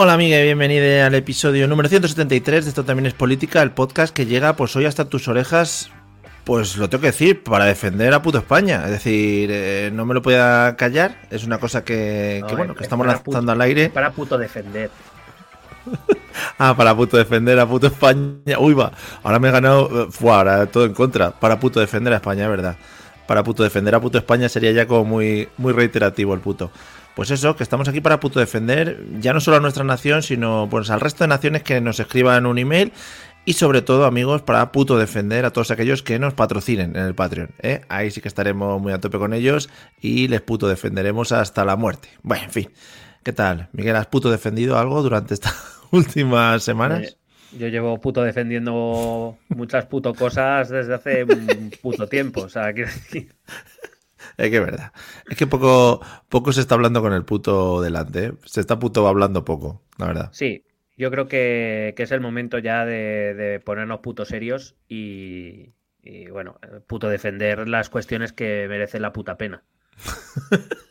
Hola amiga, bienvenida al episodio número 173 de Esto también es política, el podcast que llega pues hoy hasta tus orejas, pues lo tengo que decir, para defender a puto España. Es decir, eh, no me lo pueda callar, es una cosa que, que, bueno, que estamos lanzando al aire. Para puto defender. ah, para puto defender a puto España. Uy, va, ahora me he ganado, eh, fue ahora todo en contra. Para puto defender a España, es verdad. Para puto defender a puto España sería ya como muy, muy reiterativo el puto. Pues eso, que estamos aquí para puto defender ya no solo a nuestra nación, sino pues al resto de naciones que nos escriban un email y sobre todo, amigos, para puto defender a todos aquellos que nos patrocinen en el Patreon. ¿eh? Ahí sí que estaremos muy a tope con ellos y les puto defenderemos hasta la muerte. Bueno, en fin. ¿Qué tal? Miguel, ¿has puto defendido algo durante estas últimas semanas? Eh, yo llevo puto defendiendo muchas puto cosas desde hace un puto tiempo. O sea, quiero decir. Es que es verdad. Es que poco, poco se está hablando con el puto delante. ¿eh? Se está puto hablando poco, la verdad. Sí, yo creo que, que es el momento ya de, de ponernos puto serios y, y, bueno, puto defender las cuestiones que merecen la puta pena.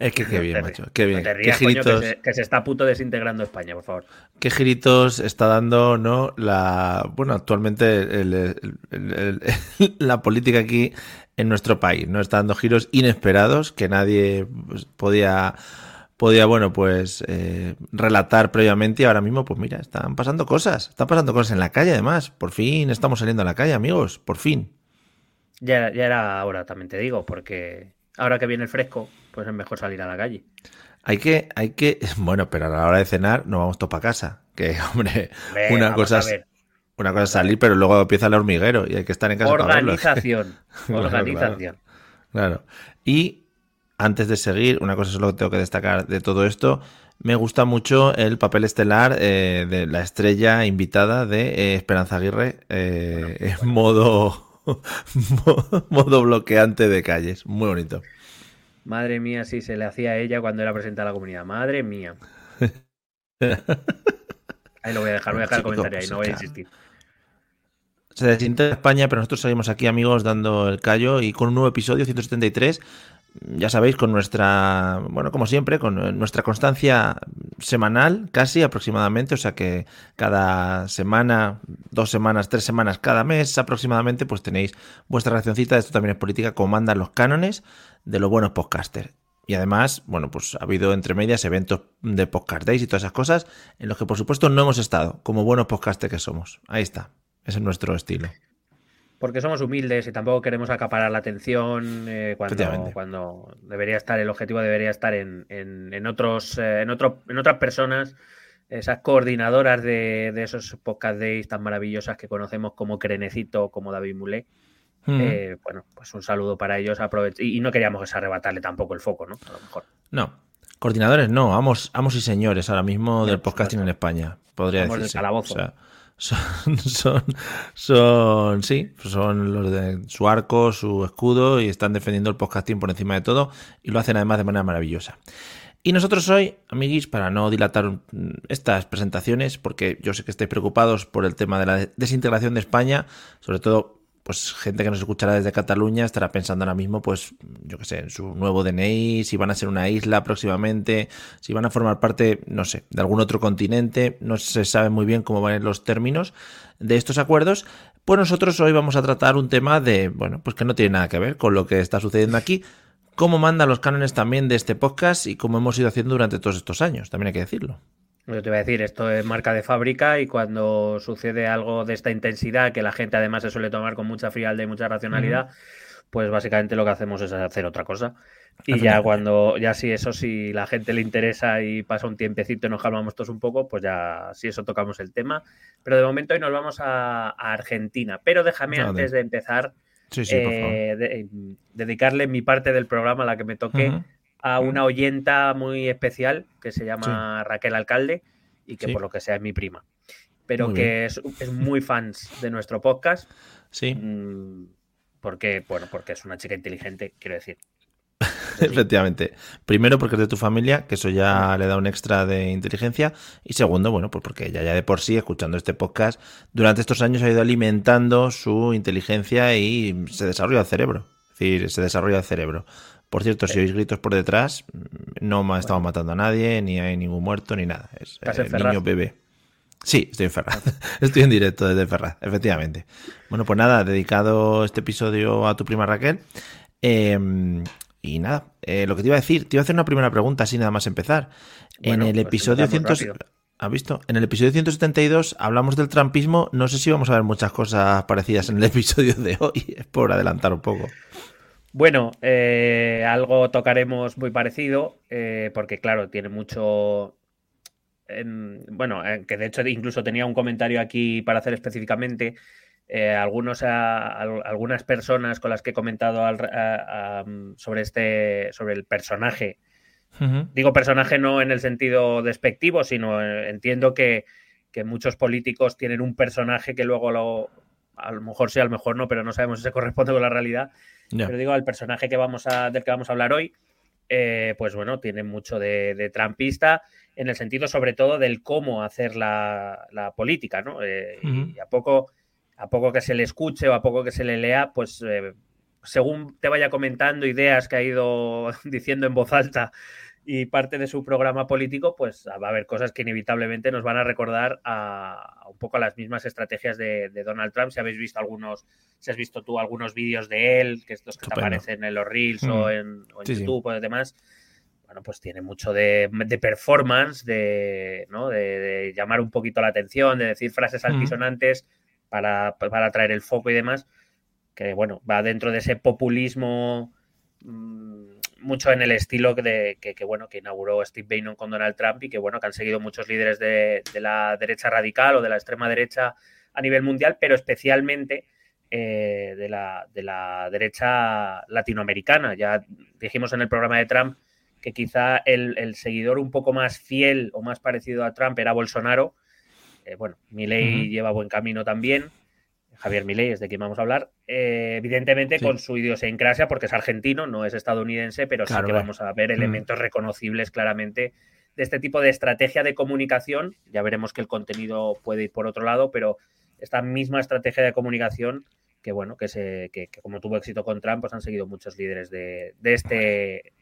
Es que qué bien, macho. Qué bien. No te rías, qué giritos, coño, que, se, que, se, está a puto desintegrando España, por favor. Qué giritos está dando, ¿no? La. Bueno, actualmente el, el, el, la política aquí en nuestro país, ¿no? Está dando giros inesperados que nadie pues, podía. Podía, bueno, pues eh, relatar previamente y ahora mismo, pues mira, están pasando cosas, están pasando cosas en la calle además. Por fin estamos saliendo a la calle, amigos, por fin. Ya, ya era ahora, también te digo, porque ahora que viene el fresco, pues es mejor salir a la calle. Hay que, hay que, bueno, pero a la hora de cenar nos vamos todos para casa. Que, hombre, una cosa es, una cosa es salir, pero luego empieza el hormiguero y hay que estar en casa. Organización. Organización. Claro, claro. Y antes de seguir, una cosa es lo que tengo que destacar de todo esto. Me gusta mucho el papel estelar eh, de la estrella invitada de eh, Esperanza Aguirre eh, bueno, en modo, modo bloqueante de calles. Muy bonito. Madre mía, si se le hacía a ella cuando era presentada a la comunidad. Madre mía. ahí lo voy a dejar, voy a dejar el comentario ahí, no voy a insistir. Se desintegra España, pero nosotros seguimos aquí, amigos, dando el callo y con un nuevo episodio, 173. Ya sabéis, con nuestra, bueno, como siempre, con nuestra constancia semanal, casi aproximadamente, o sea que cada semana, dos semanas, tres semanas, cada mes aproximadamente, pues tenéis vuestra reaccioncita. Esto también es política, como mandan los cánones de los buenos podcasters. Y además, bueno, pues ha habido entre medias eventos de Podcast y todas esas cosas en los que, por supuesto, no hemos estado, como buenos podcasters que somos. Ahí está. Ese es nuestro estilo. Porque somos humildes y tampoco queremos acaparar la atención eh, cuando, cuando debería estar, el objetivo debería estar en, en, en otros, eh, en, otro, en otras personas, esas coordinadoras de, de, esos podcast days tan maravillosas que conocemos como Crenecito, como David Mulé. Uh -huh. eh, bueno, pues un saludo para ellos. Y, y no queríamos arrebatarle tampoco el foco, ¿no? A lo mejor. No, coordinadores no, amos, amos y señores ahora mismo del podcasting en España, podría Vamos son, son, son, sí, son los de su arco, su escudo y están defendiendo el podcasting por encima de todo y lo hacen además de manera maravillosa. Y nosotros hoy, amiguis, para no dilatar estas presentaciones, porque yo sé que estáis preocupados por el tema de la desintegración de España, sobre todo pues gente que nos escuchará desde Cataluña estará pensando ahora mismo, pues, yo qué sé, en su nuevo DNI, si van a ser una isla próximamente, si van a formar parte, no sé, de algún otro continente, no se sabe muy bien cómo van los términos de estos acuerdos. Pues nosotros hoy vamos a tratar un tema de, bueno, pues que no tiene nada que ver con lo que está sucediendo aquí, cómo manda los cánones también de este podcast y cómo hemos ido haciendo durante todos estos años, también hay que decirlo. Yo te voy a decir, esto es marca de fábrica y cuando sucede algo de esta intensidad, que la gente además se suele tomar con mucha frialdad y mucha racionalidad, pues básicamente lo que hacemos es hacer otra cosa. Y ya cuando, ya si eso, si la gente le interesa y pasa un tiempecito y nos calmamos todos un poco, pues ya si eso tocamos el tema. Pero de momento hoy nos vamos a, Argentina. Pero déjame antes de empezar eh, dedicarle mi parte del programa a la que me toque a una oyenta muy especial que se llama Raquel Alcalde y que por lo que sea es mi prima. Pero que es, muy fans de nuestro podcast. Sí. Mm, porque, bueno, porque es una chica inteligente, quiero decir. Efectivamente. Primero porque es de tu familia, que eso ya le da un extra de inteligencia. Y segundo, bueno, pues porque ella ya de por sí, escuchando este podcast, durante estos años ha ido alimentando su inteligencia y se desarrolla el cerebro. Es decir, se desarrolla el cerebro. Por cierto, si oís gritos por detrás, no estamos matando a nadie, ni hay ningún muerto, ni nada. Es el niño bebé. Sí, estoy en Ferraz. Estoy en directo desde Ferraz, efectivamente. Bueno, pues nada, dedicado este episodio a tu prima Raquel. Em, y nada, eh, lo que te iba a decir, te iba a hacer una primera pregunta, así nada más empezar. en el pues episodio 100... ¿Has visto? En el episodio 172 hablamos del trampismo. No sé si vamos a ver muchas cosas parecidas en el episodio de hoy, es por adelantar un poco. Bueno, eh, algo tocaremos muy parecido, eh, porque claro, tiene mucho, bueno, eh, que de hecho incluso tenía un comentario aquí para hacer específicamente. Eh, algunos, algunas personas con las que he comentado sobre este, sobre el personaje. Digo personaje no en el sentido despectivo, sino eh, entiendo que, muchos políticos tienen un personaje que luego lo, a lo mejor sí, a lo mejor no, pero no sabemos si se corresponde con la realidad. Pero digo, el personaje que vamos a, del que vamos a hablar hoy, pues bueno, tiene mucho de, de trampista en el sentido sobre todo del cómo hacer la, política, ¿no? Eh, y a poco, a poco que se le escuche o a poco que se le lea, pues eh, según te vaya comentando ideas que ha ido diciendo en voz alta y parte de su programa político, pues va a haber cosas que inevitablemente nos van a recordar a, un poco a las mismas estrategias de, Donald Trump. Si habéis visto algunos, si has visto tú algunos vídeos de él, que estos que te aparecen en los Reels o en, YouTube o demás, bueno, pues tiene mucho de, performance, de, ¿no? de, llamar un poquito la atención, de decir frases altisonantes para, para atraer el foco y demás, que bueno, va dentro de ese populismo mm, mucho en el estilo de, que, bueno, que inauguró Steve Bannon con Donald Trump y que bueno, que han seguido muchos líderes de, la derecha radical o de la extrema derecha a nivel mundial, pero especialmente eh, de, la, de la derecha latinoamericana. Ya dijimos en el programa de Trump que quizá el, seguidor un poco más fiel o más parecido a Trump era Bolsonaro. Eh, bueno, Milei lleva buen camino también. Javier Milei es de quien vamos a hablar. Eh, evidentemente con su idiosincrasia, porque es argentino, no es estadounidense, pero sí que vamos a ver elementos reconocibles claramente de este tipo de estrategia de comunicación. Ya veremos que el contenido puede ir por otro lado, pero esta misma estrategia de comunicación que bueno, que se, que, como tuvo éxito con Trump, pues han seguido muchos líderes de, de este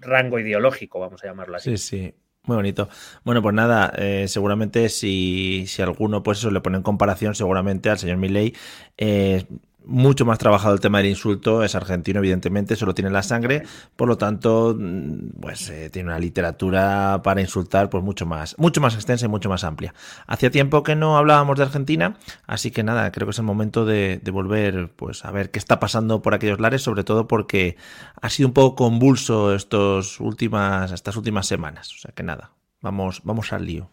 rango ideológico, vamos a llamarlo así. Sí, sí. Muy bonito. Bueno, pues nada, eh, seguramente si, si alguno pues eso le pone en comparación seguramente al señor Milley, eh, mucho más trabajado el tema del insulto, es argentino, evidentemente, solo tiene la sangre, por lo tanto, mm, pues eh, tiene una literatura para insultar pues mucho más, mucho más extensa y mucho más amplia. Hacía tiempo que no hablábamos de Argentina, así que nada, creo que es el momento de, volver pues a ver qué está pasando por aquellos lares, sobre todo porque ha sido un poco convulso estos últimas, estas últimas semanas. O sea que nada, vamos, vamos al lío.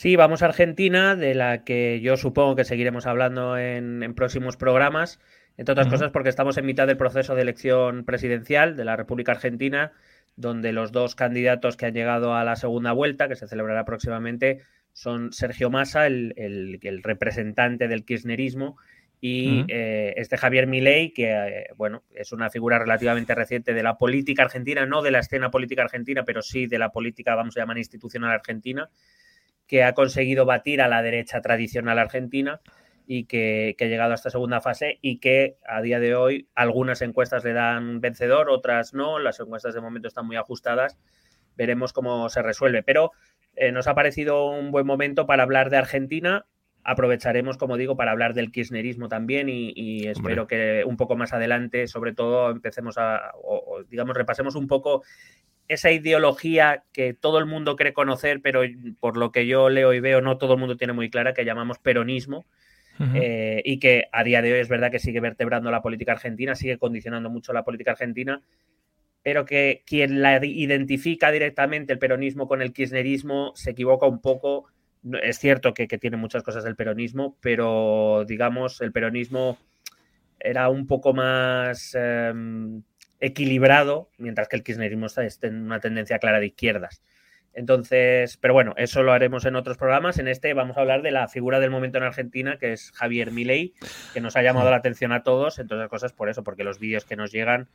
Sí, vamos a Argentina, de la que yo supongo que seguiremos hablando en, próximos programas, entre otras cosas porque estamos en mitad del proceso de elección presidencial de la República Argentina, donde los dos candidatos que han llegado a la segunda vuelta, que se celebrará próximamente, son Sergio Massa, el, representante del kirchnerismo, y eh, este Javier Milei, que eh, bueno, es una figura relativamente reciente de la política argentina, no de la escena política argentina, pero sí de la política, vamos a llamar, institucional argentina, que ha conseguido batir a la derecha tradicional argentina y que, ha llegado a esta segunda fase y que a día de hoy algunas encuestas le dan vencedor, otras no, las encuestas de momento están muy ajustadas, veremos cómo se resuelve, pero eh, nos ha parecido un buen momento para hablar de Argentina. Aprovecharemos, como digo, para hablar del kirchnerismo también y, espero que un poco más adelante, sobre todo, empecemos a, o, digamos, repasemos un poco esa ideología que todo el mundo cree conocer, pero por lo que yo leo y veo, no todo el mundo tiene muy clara, que llamamos peronismo. Eh, y que a día de hoy es verdad que sigue vertebrando la política argentina, sigue condicionando mucho la política argentina, pero que quien la identifica directamente el peronismo con el kirchnerismo se equivoca un poco. Es cierto que, tiene muchas cosas del peronismo, pero digamos, el peronismo era un poco más em, equilibrado, mientras que el kirchnerismo está en una tendencia clara de izquierdas. Entonces, pero bueno, eso lo haremos en otros programas. En este vamos a hablar de la figura del momento en Argentina, que es Javier Milei, que nos ha llamado la atención a todos, entre otras cosas por eso, porque los vídeos que nos llegan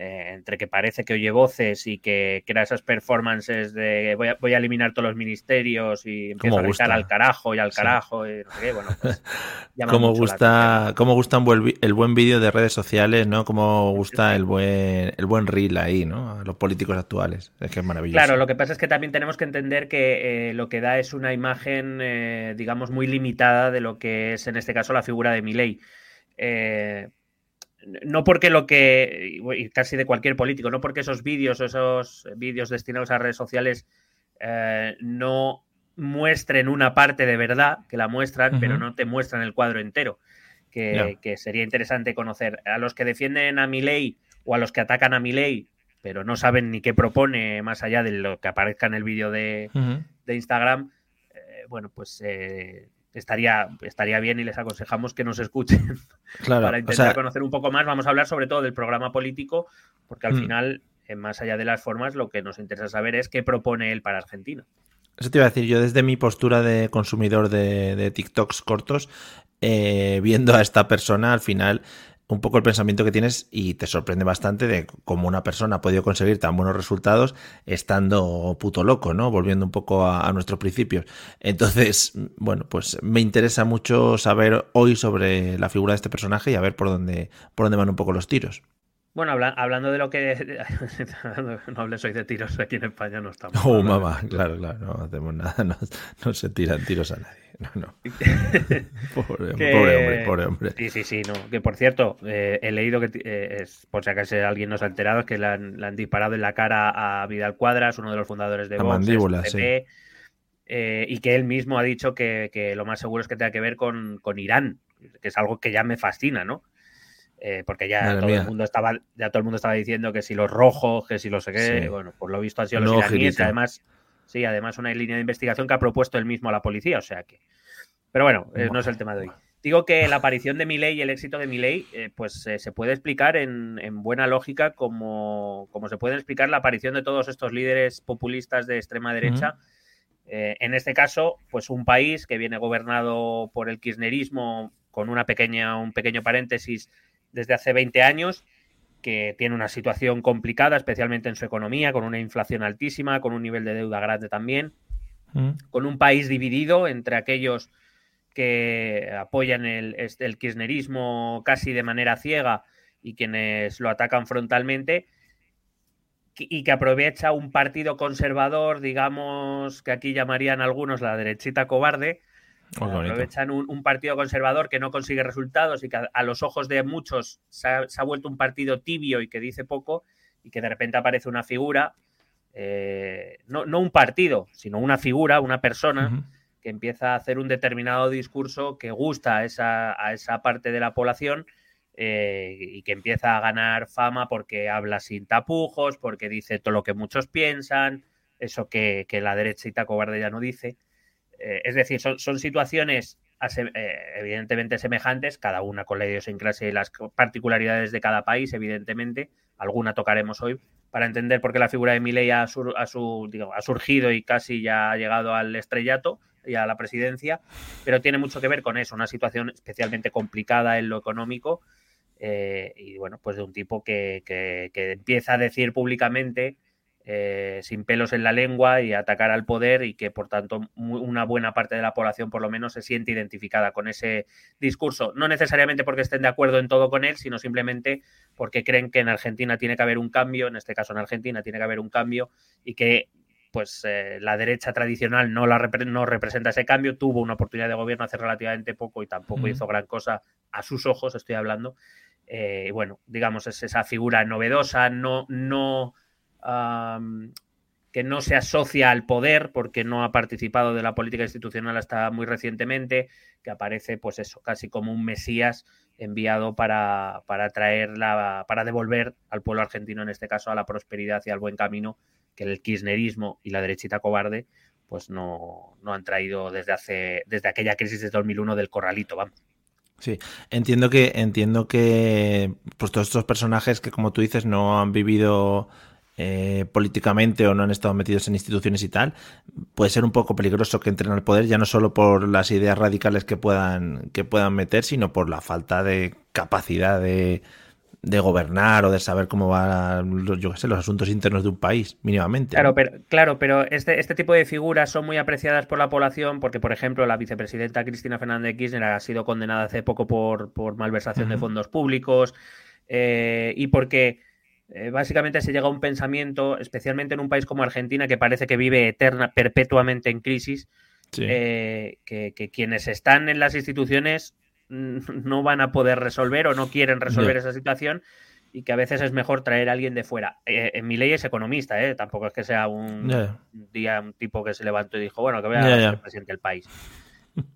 eh, entre que parece que oye voces y que crea esas performances de voy a, voy a eliminar todos los ministerios y empieza a gritar al carajo y al carajo y no sé qué, bueno, pues como gusta, cómo gusta el buen vídeo de redes sociales, ¿no? Como gusta el buen el buen reel ahí, ¿no? A los políticos actuales. Es que es maravilloso. Claro, lo que pasa es que también tenemos que entender que eh, lo que da es una imagen, eh, digamos, muy limitada de lo que es en este caso la figura de Milei. Eh, no porque lo que, y casi de cualquier político, no porque esos vídeos o esos vídeos destinados a redes sociales eh, no muestren una parte de verdad, que la muestran, pero no te muestran el cuadro entero, que, sería interesante conocer. A los que defienden a mi ley o a los que atacan a mi ley, pero no saben ni qué propone más allá de lo que aparezca en el vídeo de, Instagram, eh, bueno, pues eh, estaría, estaría bien y les aconsejamos que nos escuchen para intentar conocer un poco más. Vamos a hablar sobre todo del programa político, porque al mm. final, eh, más allá de las formas, lo que nos interesa saber es qué propone él para Argentina. Eso te iba a decir, yo desde mi postura de consumidor de, TikToks cortos, eh, viendo a esta persona, al final un poco el pensamiento que tienes y te sorprende bastante de cómo una persona ha podido conseguir tan buenos resultados estando puto loco, ¿no? Volviendo un poco a, nuestros principios. Entonces, bueno, pues me interesa mucho saber hoy sobre la figura de este personaje y a ver por dónde, por dónde van un poco los tiros. Bueno, hablando de lo que. no hables hoy de tiros aquí en España, no estamos. Oh, mamá, claro, claro, no hacemos nada, no, se tiran tiros a nadie. No, no. pobre, hombre, pobre hombre. Sí, sí, sí, no. Que por cierto, eh, he leído que, eh, es, por si acaso alguien nos ha enterado, que le han, disparado en la cara a Vidal Cuadras, uno de los fundadores de la mandíbula, sí. Eh, y que él mismo ha dicho que, lo más seguro es que tenga que ver con, con Irán, que es algo que ya me fascina, ¿no? Eh, porque ya todo el mundo estaba ya todo el mundo estaba diciendo que si los rojos que si lo sé qué bueno por lo visto han sido los iraníes además sí además una línea de investigación que ha propuesto él mismo a la policía o sea que pero bueno eh, no es el tema de hoy. Digo que la aparición de Milei y el éxito de Milei eh, pues se puede explicar en, buena lógica como, como se puede explicar la aparición de todos estos líderes populistas de extrema derecha. En este caso pues un país que viene gobernado por el kirchnerismo con una pequeña un pequeño paréntesis desde hace 20 años, que tiene una situación complicada, especialmente en su economía, con una inflación altísima, con un nivel de deuda grande también, mm. con un país dividido entre aquellos que apoyan el, el, kirchnerismo casi de manera ciega y quienes lo atacan frontalmente, y que aprovecha un partido conservador, digamos, que aquí llamarían algunos la derechita cobarde, Aprovechan un, partido conservador que no consigue resultados y que a, los ojos de muchos se ha, vuelto un partido tibio y que dice poco y que de repente aparece una figura, eh, no, un partido, sino una figura, una persona que empieza a hacer un determinado discurso que gusta a esa, a esa parte de la población eh, y que empieza a ganar fama porque habla sin tapujos, porque dice todo lo que muchos piensan, eso que, que la derechita cobarde ya no dice. Eh, es decir, son, situaciones eh, evidentemente semejantes, cada una con la idiosincrasia y las particularidades de cada país, evidentemente. Alguna tocaremos hoy para entender por qué la figura de Milei ha, ha surgido y casi ya ha llegado al estrellato y a la presidencia, pero tiene mucho que ver con eso, una situación especialmente complicada en lo económico eh, y bueno, pues de un tipo que empieza a decir públicamente eh, sin pelos en la lengua y atacar al poder y que por tanto una buena parte de la población por lo menos se siente identificada con ese discurso. No necesariamente porque estén de acuerdo en todo con él, sino simplemente porque creen que en Argentina tiene que haber un cambio, en este caso en Argentina tiene que haber un cambio y que pues eh, la derecha tradicional no, la no representa ese cambio, tuvo una oportunidad de gobierno hace relativamente poco y tampoco hizo gran cosa a sus ojos, estoy hablando. Eh, bueno, digamos, es esa figura novedosa, no, no, que no se asocia al poder porque no ha participado de la política institucional hasta muy recientemente, que aparece, pues eso, casi como un mesías enviado para, para traer la, para devolver al pueblo argentino, en este caso, a la prosperidad y al buen camino que el kirchnerismo y la derechita cobarde pues no, no han traído desde hace desde aquella crisis de 2001 del corralito, vamos. Sí, entiendo que entiendo que pues todos estos personajes que como tú dices no han vivido eh, políticamente o no han estado metidos en instituciones y tal, puede ser un poco peligroso que entren al poder ya no solo por las ideas radicales que puedan que puedan meter, sino por la falta de capacidad de, de gobernar o de saber cómo van yo sé, los asuntos internos de un país, mínimamente. Claro, pero, claro, pero este, este tipo de figuras son muy apreciadas por la población porque, por ejemplo, la vicepresidenta Cristina Fernández de Kirchner ha sido condenada hace poco por, por malversación de fondos públicos eh, y porque eh, básicamente se llega a un pensamiento, especialmente en un país como Argentina, que parece que vive eterna, perpetuamente en crisis, eh, que, que quienes están en las instituciones no van a poder resolver o no quieren resolver esa situación y que a veces es mejor traer a alguien de fuera. Eh, en mi ley es economista, ¿eh? tampoco es que sea un día un tipo que se levantó y dijo, bueno, que voy a ser presidente del país.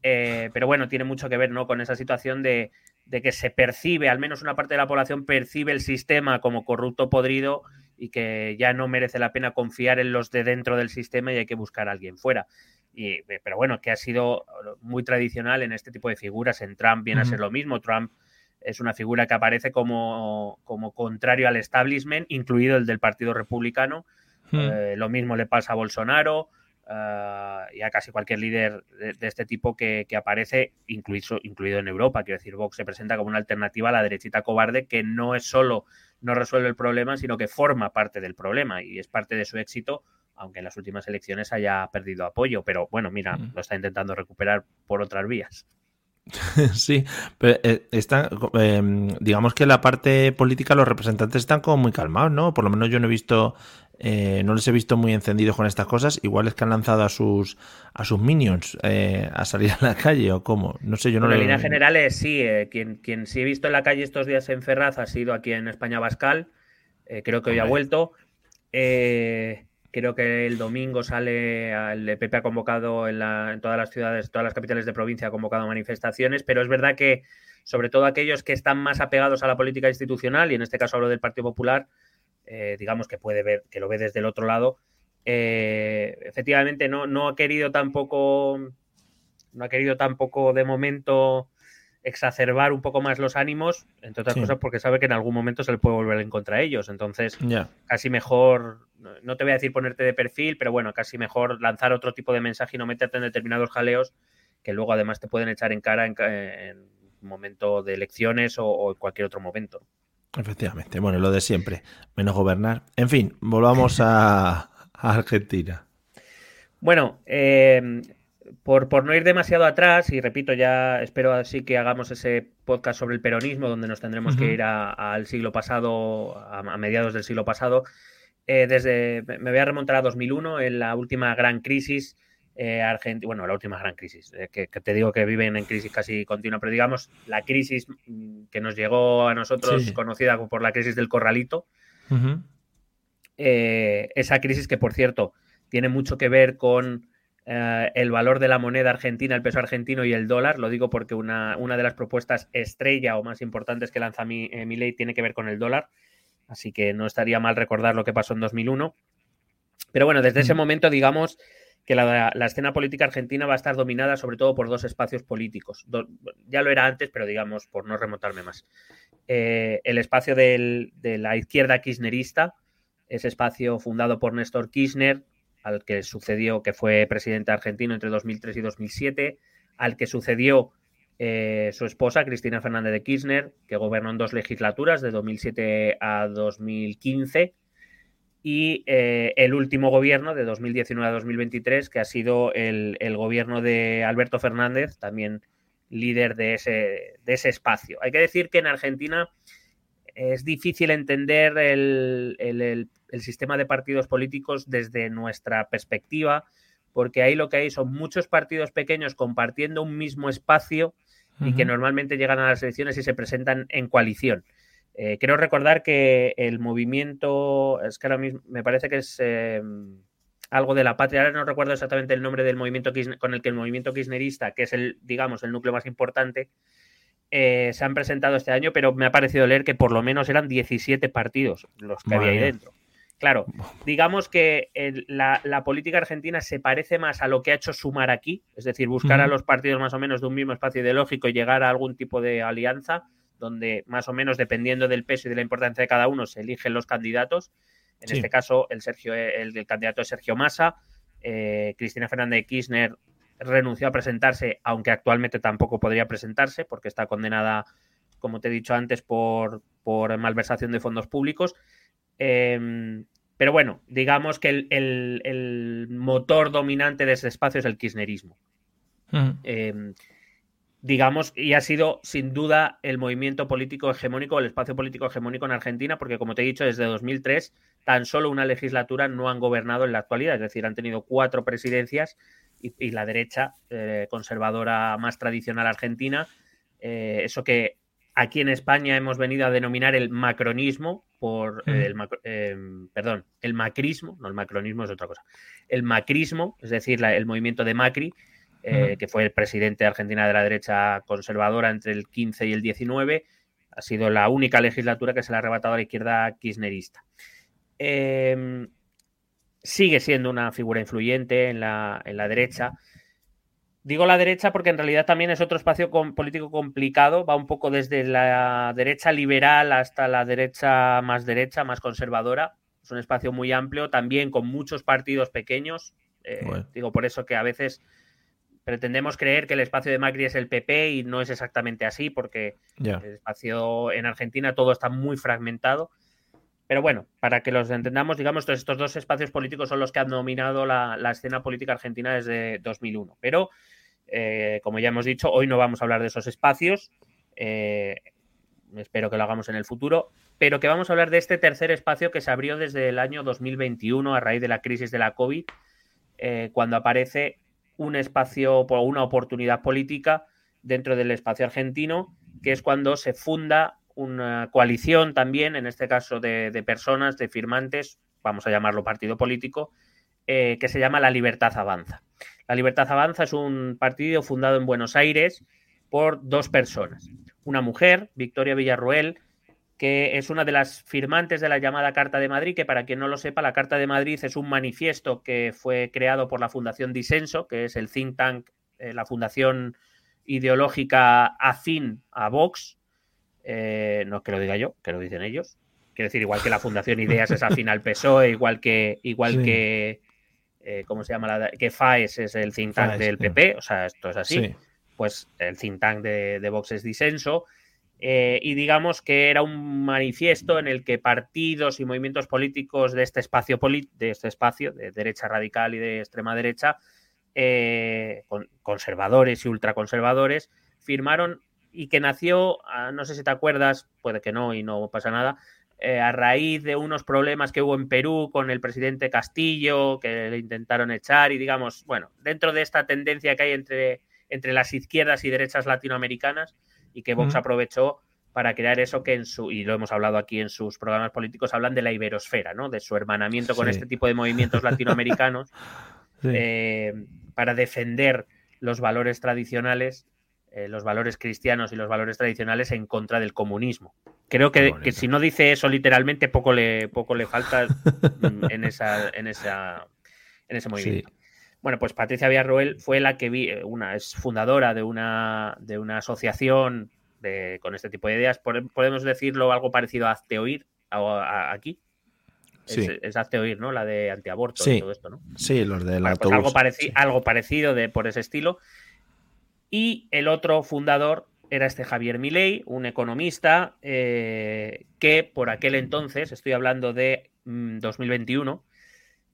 Eh, pero bueno, tiene mucho que ver ¿no? con esa situación de, de, que se percibe, al menos una parte de la población percibe el sistema como corrupto podrido y que ya no merece la pena confiar en los de dentro del sistema y hay que buscar a alguien fuera. Y, eh, pero bueno, que ha sido muy tradicional en este tipo de figuras. En Trump viene a ser lo mismo. Trump es una figura que aparece como, como contrario al establishment, incluido el del Partido Republicano. Eh, lo mismo le pasa a Bolsonaro eh, y a casi cualquier líder de, este tipo que, aparece, incluido, incluido en Europa. Quiero decir, Vox se presenta como una alternativa a la derechita cobarde que no es solo no resuelve el problema, sino que forma parte del problema y es parte de su éxito aunque en las últimas elecciones haya perdido apoyo, pero bueno, mira, mm. lo está intentando recuperar por otras vías. Sí, pero eh, em, digamos que la parte política los representantes están como muy calmados, ¿no? Por lo menos yo no he visto, eh, no les he visto muy encendidos con estas cosas. Igual es que han lanzado a sus a sus minions eh, a salir a la calle o cómo. No sé, yo no. En línea general sí. quien, quien sí he visto en la calle estos días en Ferraz ha sido aquí en España Bascal. creo que hoy ha vuelto. Eh, Creo que el domingo sale, el PP ha convocado en, todas las ciudades, todas las capitales de provincia ha convocado manifestaciones, pero es verdad que sobre todo aquellos que están más apegados a la política institucional, y en este caso hablo del Partido Popular, eh, digamos que puede ver, que lo ve desde el otro lado, eh, efectivamente no, no ha querido tampoco, no ha querido tampoco de momento exacerbar un poco más los ánimos, entre otras cosas porque sabe que en algún momento se le puede volver en contra a ellos. Entonces, casi mejor, no te voy a decir ponerte de perfil, pero bueno, casi mejor lanzar otro tipo de mensaje y no meterte en determinados jaleos que luego además te pueden echar en cara en, momento de elecciones o, en cualquier otro momento. Efectivamente, bueno, lo de siempre, menos gobernar. En fin, volvamos a, a Argentina. Bueno, eh, por, no ir demasiado atrás, y repito, ya espero así que hagamos ese podcast sobre el peronismo, donde nos tendremos que ir al siglo pasado, a, mediados del siglo pasado. Eh, desde, me voy a remontar a 2001, en la última gran crisis eh, argentina, bueno, la última gran crisis, eh, que, te digo que viven en crisis casi continua, pero digamos la crisis mm, que nos llegó a nosotros, conocida por la crisis del corralito. esa crisis que, por cierto, tiene mucho que ver con eh, el valor de la moneda argentina, el peso argentino y el dólar. Lo digo porque una, una de las propuestas estrella o más importantes que lanza mi, eh, ley tiene que ver con el dólar. Así que no estaría mal recordar lo que pasó en 2001. Pero bueno, desde ese mm. momento, digamos que la, escena política argentina va a estar dominada sobre todo por dos espacios políticos. ya lo era antes, pero digamos, por no remontarme más. Eh, el espacio de la izquierda kirchnerista, ese espacio fundado por Néstor Kirchner, al que sucedió, que fue presidente argentino entre 2003 y 2007, al que sucedió eh, su esposa, Cristina Fernández de Kirchner, que gobernó en dos legislaturas, de 2007 a 2015, y eh, el último gobierno, de 2019 a 2023, que ha sido el, gobierno de Alberto Fernández, también líder de ese, de ese espacio. Hay que decir que en Argentina es difícil entender el, sistema de partidos políticos desde nuestra perspectiva, porque ahí lo que hay son muchos partidos pequeños compartiendo un mismo espacio y que normalmente llegan a las elecciones y se presentan en coalición. Eh, quiero recordar que el movimiento, es que ahora mismo me parece que es em, algo de la patria, ahora no recuerdo exactamente el nombre del movimiento con el que el movimiento kirchnerista, que es el, digamos, el núcleo más importante, eh, se han presentado este año, pero me ha parecido leer que por lo menos eran 17 partidos los que había ahí dentro. Claro, digamos que la, política argentina se parece más a lo que ha hecho Sumar aquí, es decir, buscar a los partidos más o menos de un mismo espacio ideológico y llegar a algún tipo de alianza, donde más o menos dependiendo del peso y de la importancia de cada uno se eligen los candidatos. En este caso, el, Sergio, el, candidato es Sergio Massa, eh, Cristina Fernández de Kirchner renunció a presentarse, aunque actualmente tampoco podría presentarse porque está condenada, como te he dicho antes, por, por malversación de fondos públicos. Em, pero bueno, digamos que el, motor dominante de ese espacio es el kirchnerismo. Em, digamos, y ha sido sin duda el movimiento político hegemónico, el espacio político hegemónico en Argentina, porque como te he dicho, desde 2003 tan solo una legislatura no han gobernado en la actualidad, es decir, han tenido cuatro presidencias y, la derecha eh, conservadora más tradicional argentina, eh, eso que aquí en España hemos venido a denominar el macronismo por el em, perdón, el macrismo, no el macronismo es otra cosa, el macrismo, es decir, el movimiento de Macri, eh, que fue el presidente de Argentina de la derecha conservadora entre el 15 y el 19, ha sido la única legislatura que se le ha arrebatado a la izquierda kirchnerista. Em, sigue siendo una figura influyente en la, derecha. Digo la derecha porque en realidad también es otro espacio político complicado, va un poco desde la derecha liberal hasta la derecha más derecha, más conservadora. Es un espacio muy amplio, también con muchos partidos pequeños. Eh, digo por eso que a veces pretendemos creer que el espacio de Macri es el PP y no es exactamente así, porque el espacio en Argentina todo está muy fragmentado. Pero bueno, para que los entendamos, digamos, estos dos espacios políticos son los que han dominado la, escena política argentina desde 2001. Pero, eh, como ya hemos dicho, hoy no vamos a hablar de esos espacios. Eh, espero que lo hagamos en el futuro. Pero que vamos a hablar de este tercer espacio que se abrió desde el año 2021 a raíz de la crisis de la COVID, eh, cuando aparece un espacio o una oportunidad política dentro del espacio argentino, que es cuando se funda una coalición también, en este caso de, personas, de firmantes, vamos a llamarlo partido político, eh, que se llama La Libertad Avanza. La Libertad Avanza es un partido fundado en Buenos Aires por dos personas. Una mujer, Victoria Villarruel, que es una de las firmantes de la llamada Carta de Madrid, que para quien no lo sepa, la Carta de Madrid es un manifiesto que fue creado por la Fundación Disenso, que es el think tank, eh, la fundación ideológica afín a Vox, eh, no es que lo diga yo, que lo dicen ellos. Quiero decir, igual que la Fundación Ideas es afín al PSOE, igual que, igual que eh, ¿cómo se llama? La, que FAES es el think tank del PP, o sea, esto es así. Pues el think tank de, Vox es disenso. Eh, y digamos que era un manifiesto en el que partidos y movimientos políticos de este espacio, de este espacio de derecha radical y de extrema derecha, conservadores y ultraconservadores, firmaron y que nació, ah, no sé si te acuerdas, puede que no y no pasa nada, eh, a raíz de unos problemas que hubo en Perú con el presidente Castillo, que le intentaron echar y digamos, bueno, dentro de esta tendencia que hay entre, entre las izquierdas y derechas latinoamericanas y que Vox aprovechó para crear eso que en su, y lo hemos hablado aquí en sus programas políticos, hablan de la iberosfera, ¿no? De su hermanamiento con este tipo de movimientos latinoamericanos eh, para defender los valores tradicionales eh, los valores cristianos y los valores tradicionales en contra del comunismo. Creo que, si no dice eso literalmente, poco le, poco le falta en, esa, en, esa, en ese movimiento. Bueno, pues Patricia Villarroel fue la que vi, eh, una, es fundadora de una, de una asociación de, con este tipo de ideas. Podemos decirlo algo parecido a Hazte Oír aquí. Sí. Es, Hazte Oír, ¿no? La de antiaborto y todo esto, ¿no? Sí, los de la pues algo, algo parecido de, por ese estilo. Y el otro fundador era este Javier Milei, un economista eh, que por aquel entonces, estoy hablando de 2021, mm,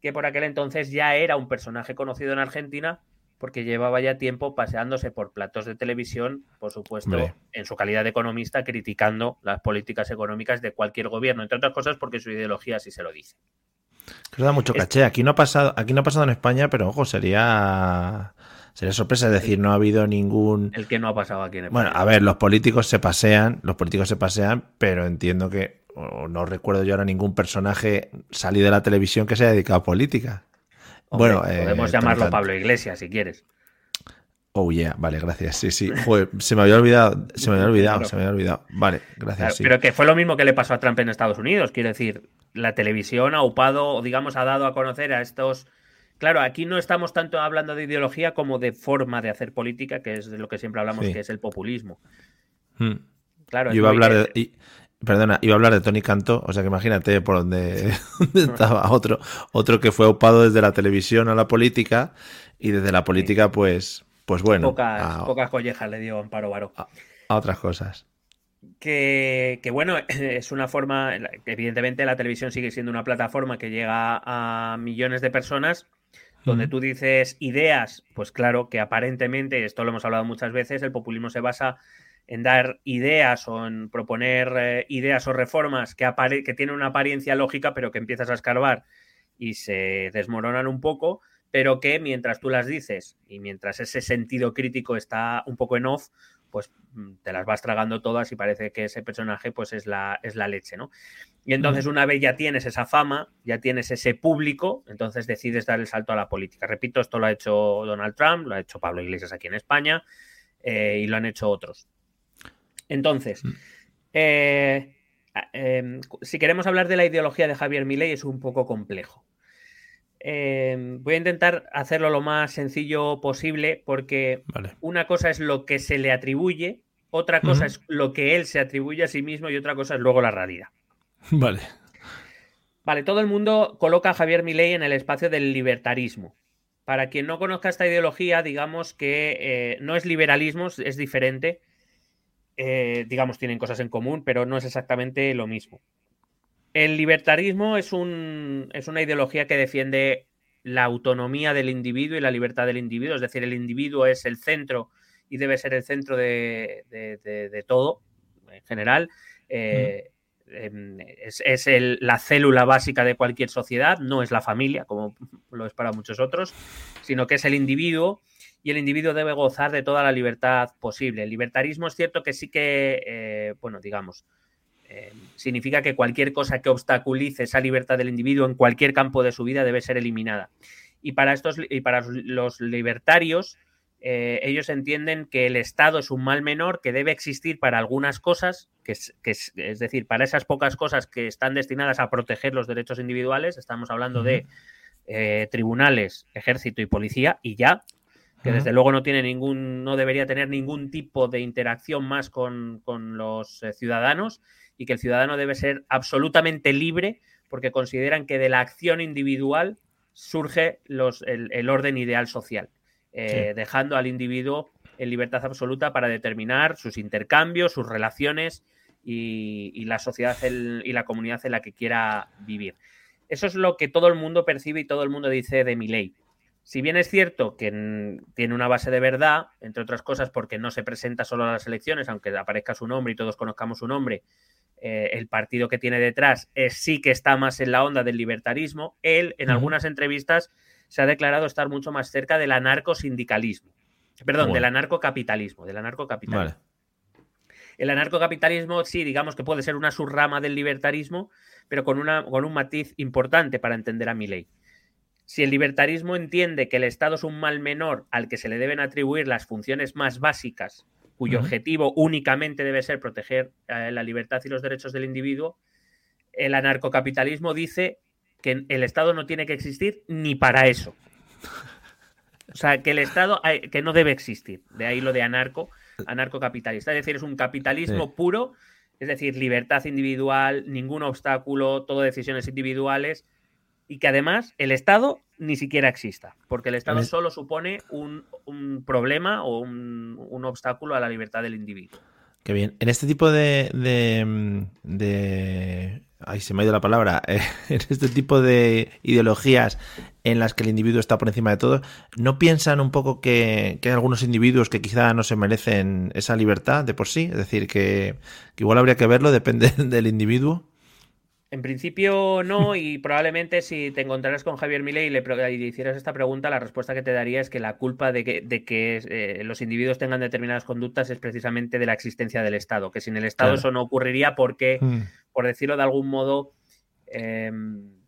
que por aquel entonces ya era un personaje conocido en Argentina porque llevaba ya tiempo paseándose por platos de televisión, por supuesto, en su calidad de economista, criticando las políticas económicas de cualquier gobierno, entre otras cosas porque su ideología así se lo dice. Que da mucho caché. Aquí no ha pasado, aquí no ha pasado en España, pero ojo, sería sería sorpresa, es decir, no ha habido ningún el que no ha pasado aquí en España. Bueno, a ver, los políticos se pasean, los políticos se pasean, pero entiendo que no recuerdo yo ahora ningún personaje salido de la televisión que se haya dedicado a política bueno, eh, podemos llamarlo Pablo Iglesias si quieres. Oh yeah, vale, gracias. Sí, sí. se me había olvidado, se me había olvidado, se me había olvidado. Vale, gracias. Pero que fue lo mismo que le pasó a Trump en Estados Unidos. Quiero decir, la televisión ha upado, o digamos, ha dado a conocer a estos. Claro, aquí no estamos tanto hablando de ideología como de forma de hacer política, que es de lo que siempre hablamos, que es el populismo. Hmm. Claro, Yo iba a hablar de, Perdona, iba a hablar de Tony Canto, o sea que imagínate por donde, estaba otro, otro que fue opado desde la televisión a la política y desde la política, pues, pues bueno. Pocas, pocas collejas le dio Amparo Baró. A, otras cosas. Que, que, bueno, es una forma, evidentemente la televisión sigue siendo una plataforma que llega a millones de personas, donde tú dices ideas, pues claro que aparentemente, esto lo hemos hablado muchas veces, el populismo se basa en dar ideas o en proponer eh, ideas o reformas que, que tienen una apariencia lógica, pero que empiezas a escarbar y se desmoronan un poco, pero que mientras tú las dices y mientras ese sentido crítico está un poco en off, pues mm, te las vas tragando todas y parece que ese personaje pues es la, es la leche, ¿no? Y entonces una vez ya tienes esa fama, ya tienes ese público, entonces decides dar el salto a la política. Repito, esto lo ha hecho Donald Trump, lo ha hecho Pablo Iglesias aquí en España eh, y lo han hecho otros. Entonces, mm. eh, em, si queremos hablar de la ideología de Javier Milei es un poco complejo. Em, voy a intentar hacerlo lo más sencillo posible porque una cosa es lo que se le atribuye, otra cosa es lo que él se atribuye a sí mismo y otra cosa es luego la realidad. Vale. Vale, todo el mundo coloca a Javier Milei en el espacio del libertarismo. Para quien no conozca esta ideología, digamos que eh, no es liberalismo, es diferente. Eh, digamos, tienen cosas en común, pero no es exactamente lo mismo. El libertarismo es, un, es una ideología que defiende la autonomía del individuo y la libertad del individuo, es decir, el individuo es el centro y debe ser el centro de, todo, en general. Eh, em, es, la célula básica de cualquier sociedad, no es la familia, como lo es para muchos otros, sino que es el individuo y el individuo debe gozar de toda la libertad posible. El libertarismo es cierto que sí que, eh, bueno, digamos, eh, significa que cualquier cosa que obstaculice esa libertad del individuo en cualquier campo de su vida debe ser eliminada. Y para, estos, y para los libertarios, eh, ellos entienden que el Estado es un mal menor que debe existir para algunas cosas, que es, decir, para esas pocas cosas que están destinadas a proteger los derechos individuales, estamos hablando de tribunales, ejército y policía, y ya, que desde luego no tiene ningún, no debería tener ningún tipo de interacción más con, los eh, ciudadanos y que el ciudadano debe ser absolutamente libre porque consideran que de la acción individual surge los, el, orden ideal social, eh, dejando al individuo en libertad absoluta para determinar sus intercambios, sus relaciones y, la sociedad y la comunidad en la que quiera vivir. Eso es lo que todo el mundo percibe y todo el mundo dice de mi ley. Si bien es cierto que tiene una base de verdad, entre otras cosas porque no se presenta solo a las elecciones, aunque aparezca su nombre y todos conozcamos su nombre, eh, el partido que tiene detrás es, sí que está más en la onda del libertarismo. Él, en algunas entrevistas, se ha declarado estar mucho más cerca del anarcosindicalismo. Perdón, del anarcocapitalismo. Del anarcocapitalismo. El anarcocapitalismo, sí, digamos que puede ser una subrama del libertarismo, pero con, una, con un matiz importante para entender a mi ley. Si el libertarismo entiende que el Estado es un mal menor al que se le deben atribuir las funciones más básicas, cuyo objetivo únicamente debe ser proteger eh, la libertad y los derechos del individuo, el anarcocapitalismo dice que el Estado no tiene que existir ni para eso. O sea, que el Estado que no debe existir. De ahí lo de anarco, anarcocapitalista. Es decir, es un capitalismo puro, es decir, libertad individual, ningún obstáculo, todo decisiones individuales y que además el Estado ni siquiera exista, porque el Estado solo supone un, problema o un, obstáculo a la libertad del individuo. Qué bien. En este tipo de, de, Ay, se me ha ido la palabra. en este tipo de ideologías, en las que el individuo está por encima de todo, ¿no piensan un poco que, hay algunos individuos que quizá no se merecen esa libertad de por sí? Es decir, que, que igual habría que verlo, depende del individuo. En principio no, y probablemente si te encontraras con Javier Milei y le, hicieras esta pregunta, la respuesta que te daría es que la culpa de que, de que eh, los individuos tengan determinadas conductas es precisamente de la existencia del Estado, que sin el Estado eso no ocurriría porque, mm. por decirlo de algún modo, em,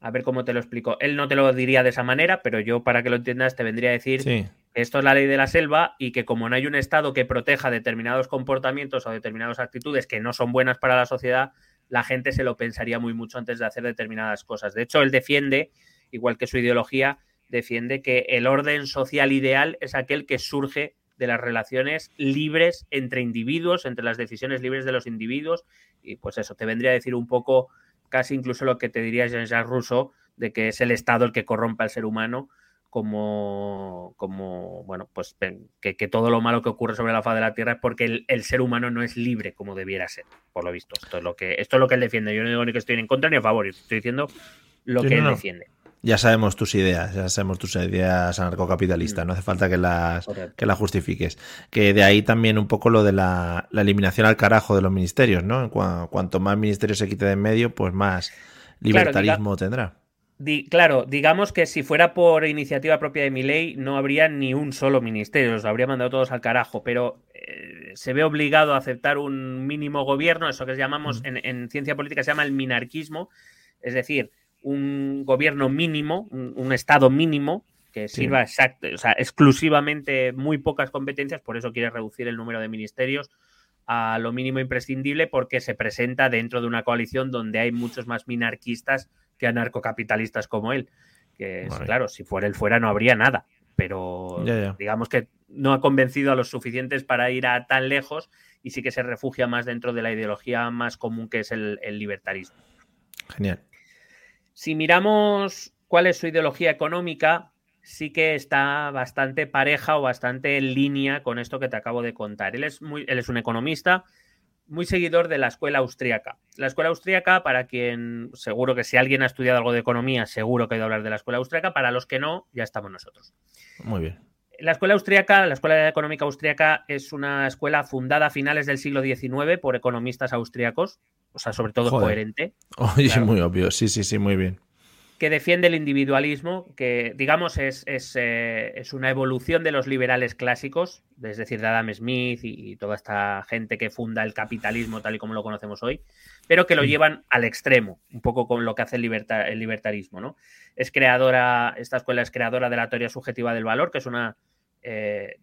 a ver cómo te lo explico, él no te lo diría de esa manera, pero yo para que lo entiendas te vendría a decir que esto es la ley de la selva y que como no hay un Estado que proteja determinados comportamientos o determinadas actitudes que no son buenas para la sociedad, la gente se lo pensaría muy mucho antes de hacer determinadas cosas. De hecho, él defiende, igual que su ideología, defiende que el orden social ideal es aquel que surge de las relaciones libres entre individuos, entre las decisiones libres de los individuos. Y pues eso, te vendría a decir un poco, casi incluso lo que te diría Jean-Jacques Rousseau, de que es el Estado el que corrompe al ser humano como, como bueno, pues que, todo lo malo que ocurre sobre la faz de la Tierra es porque el, ser humano no es libre como debiera ser, por lo visto. Esto es lo que, esto es lo que él defiende. Yo no digo ni que estoy en contra ni a favor, estoy diciendo lo que él defiende. Ya sabemos tus ideas, ya sabemos tus ideas anarcocapitalistas, mm. no hace falta que las, que las justifiques. Que de ahí también un poco lo de la, eliminación al carajo de los ministerios, ¿no? cuanto más ministerios se quite de en medio, pues más libertarismo tendrá claro, digamos que si fuera por iniciativa propia de mi ley, no habría ni un solo ministerio, los habría mandado todos al carajo, pero eh, se ve obligado a aceptar un mínimo gobierno, eso que llamamos en, ciencia política se llama el minarquismo, es decir, un gobierno mínimo, un, Estado mínimo, que sirva exclusivamente muy pocas competencias, por eso quiere reducir el número de ministerios a lo mínimo imprescindible, porque se presenta dentro de una coalición donde hay muchos más minarquistas que anarcocapitalistas como él. Que claro, si fuera él fuera no habría nada. Pero digamos que no ha convencido a los suficientes para ir a tan lejos y sí que se refugia más dentro de la ideología más común que es el, libertarismo. Genial. Si miramos cuál es su ideología económica, sí que está bastante pareja o bastante en línea con esto que te acabo de contar. Él es, muy, él es un economista, muy seguidor de la escuela austríaca. La escuela austríaca, para quien seguro que si alguien ha estudiado algo de economía, seguro que ha ido a hablar de la escuela austríaca. Para los que no, ya estamos nosotros. Muy bien. La escuela austríaca, la escuela económica austríaca, es una escuela fundada a finales del siglo XIX por economistas austríacos, o sea, sobre todo coherente. Oye, muy obvio, sí, sí, sí, muy bien que defiende el individualismo, que digamos es, eh, es, una evolución de los liberales clásicos, es decir, de Adam Smith y, toda esta gente que funda el capitalismo tal y como lo conocemos hoy, pero que lo llevan al extremo, un poco con lo que hace el, el libertarismo. ¿no? Es creadora, esta escuela es creadora de la teoría subjetiva del valor, que es una, eh,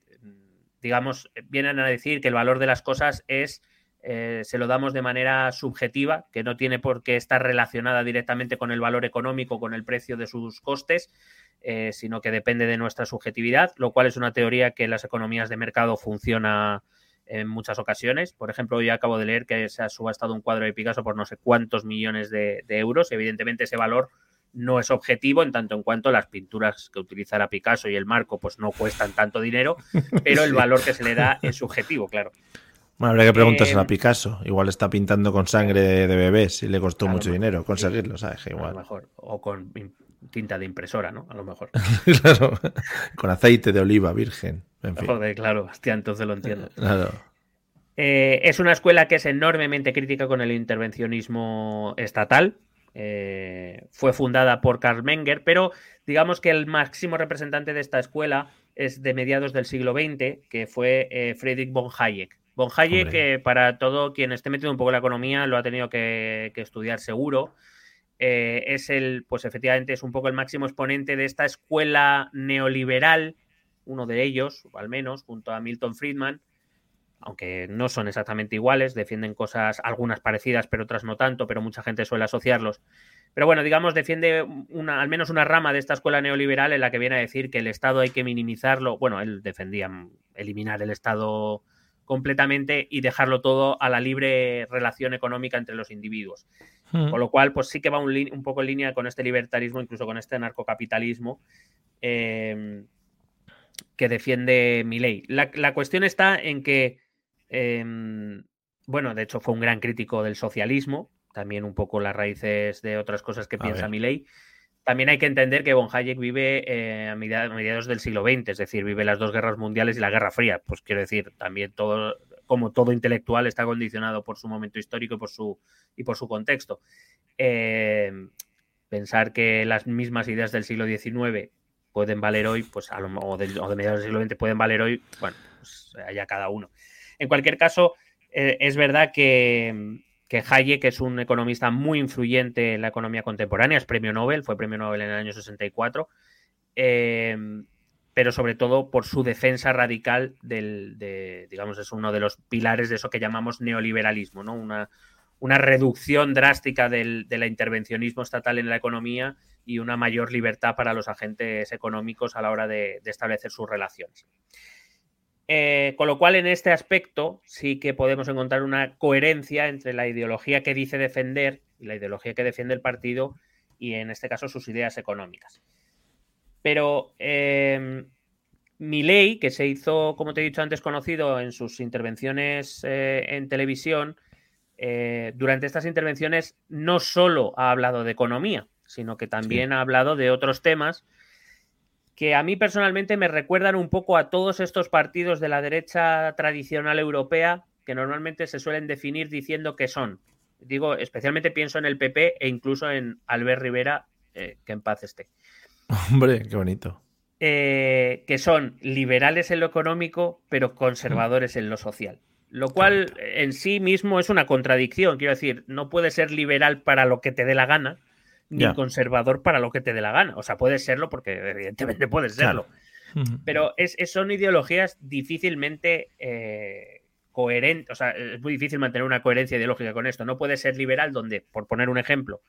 digamos, vienen a decir que el valor de las cosas es eh, se lo damos de manera subjetiva, que no tiene por qué estar relacionada directamente con el valor económico, con el precio de sus costes, eh, sino que depende de nuestra subjetividad, lo cual es una teoría que en las economías de mercado funciona en muchas ocasiones. Por ejemplo, hoy acabo de leer que se ha subastado un cuadro de Picasso por no sé cuántos millones de, euros. Evidentemente ese valor no es objetivo en tanto en cuanto las pinturas que utilizará Picasso y el marco pues no cuestan tanto dinero, pero el valor que se le da es subjetivo, claro. Bueno, habría que preguntárselo a em, Picasso. Igual está pintando con sangre de, bebés y le costó mucho dinero conseguirlo, ¿sabes? Igual. A lo mejor. O con tinta de impresora, ¿no? A lo mejor. claro. Con aceite de oliva virgen. En fin. Joder, claro. Hostia, entonces lo entiendo. Claro. Eh, es una escuela que es enormemente crítica con el intervencionismo estatal. Eh, fue fundada por Karl Menger, pero digamos que el máximo representante de esta escuela es de mediados del siglo XX, que fue eh, Friedrich von Hayek. Von Hayek, que para todo quien esté metido un poco en la economía, lo ha tenido que, estudiar seguro. Eh, es el, pues efectivamente, es un poco el máximo exponente de esta escuela neoliberal, uno de ellos, al menos, junto a Milton Friedman, aunque no son exactamente iguales, defienden cosas, algunas parecidas, pero otras no tanto, pero mucha gente suele asociarlos. Pero bueno, digamos, defiende una, al menos una rama de esta escuela neoliberal en la que viene a decir que el Estado hay que minimizarlo. Bueno, él defendía eliminar el Estado completamente y dejarlo todo a la libre relación económica entre los individuos. Hmm. Con lo cual, pues sí que va un, poco en línea con este libertarismo, incluso con este narcocapitalismo em, que defiende mi ley. La, cuestión está en que, em, bueno, de hecho fue un gran crítico del socialismo, también un poco las raíces de otras cosas que piensa mi ley también hay que entender que von Hayek vive eh, a mediados del siglo XX, es decir, vive las dos guerras mundiales y la Guerra Fría. Pues quiero decir, también todo, como todo intelectual, está condicionado por su momento histórico y por su, y por su contexto. Eh, pensar que las mismas ideas del siglo XIX pueden valer hoy, pues a lo, o, de, o de mediados del siglo XX pueden valer hoy, bueno, pues allá cada uno. En cualquier caso, eh, es verdad que, que Hayek es un economista muy influyente en la economía contemporánea, es premio Nobel, fue premio Nobel en el año 64, eh, pero sobre todo por su defensa radical del, de, digamos, es uno de los pilares de eso que llamamos neoliberalismo, ¿no? Una, una reducción drástica del, del, intervencionismo estatal en la economía y una mayor libertad para los agentes económicos a la hora de establecer sus relaciones. Eh, con lo cual, en este aspecto, sí que podemos encontrar una coherencia entre la ideología que dice defender y la ideología que defiende el partido y, en este caso, sus ideas económicas. Pero eh, ley, que se hizo, como te he dicho antes, conocido en sus intervenciones eh, en televisión, eh, durante estas intervenciones no solo ha hablado de economía, sino que también sí. ha hablado de otros temas que a mí personalmente me recuerdan un poco a todos estos partidos de la derecha tradicional europea que normalmente se suelen definir diciendo que son. Digo, especialmente pienso en el PP e incluso en Albert Rivera, eh, que en paz esté. Hombre, qué bonito. Eh, que son liberales en lo económico, pero conservadores en lo social. Lo cual en sí mismo es una contradicción. Quiero decir, no puede ser liberal para lo que te dé la gana, ni yeah. conservador para lo que te dé la gana. O sea, puede serlo porque evidentemente puede serlo. Claro. Pero es, es, son ideologías difícilmente eh, coherentes. O sea, es muy difícil mantener una coherencia ideológica con esto. No puede ser liberal donde, por poner un ejemplo,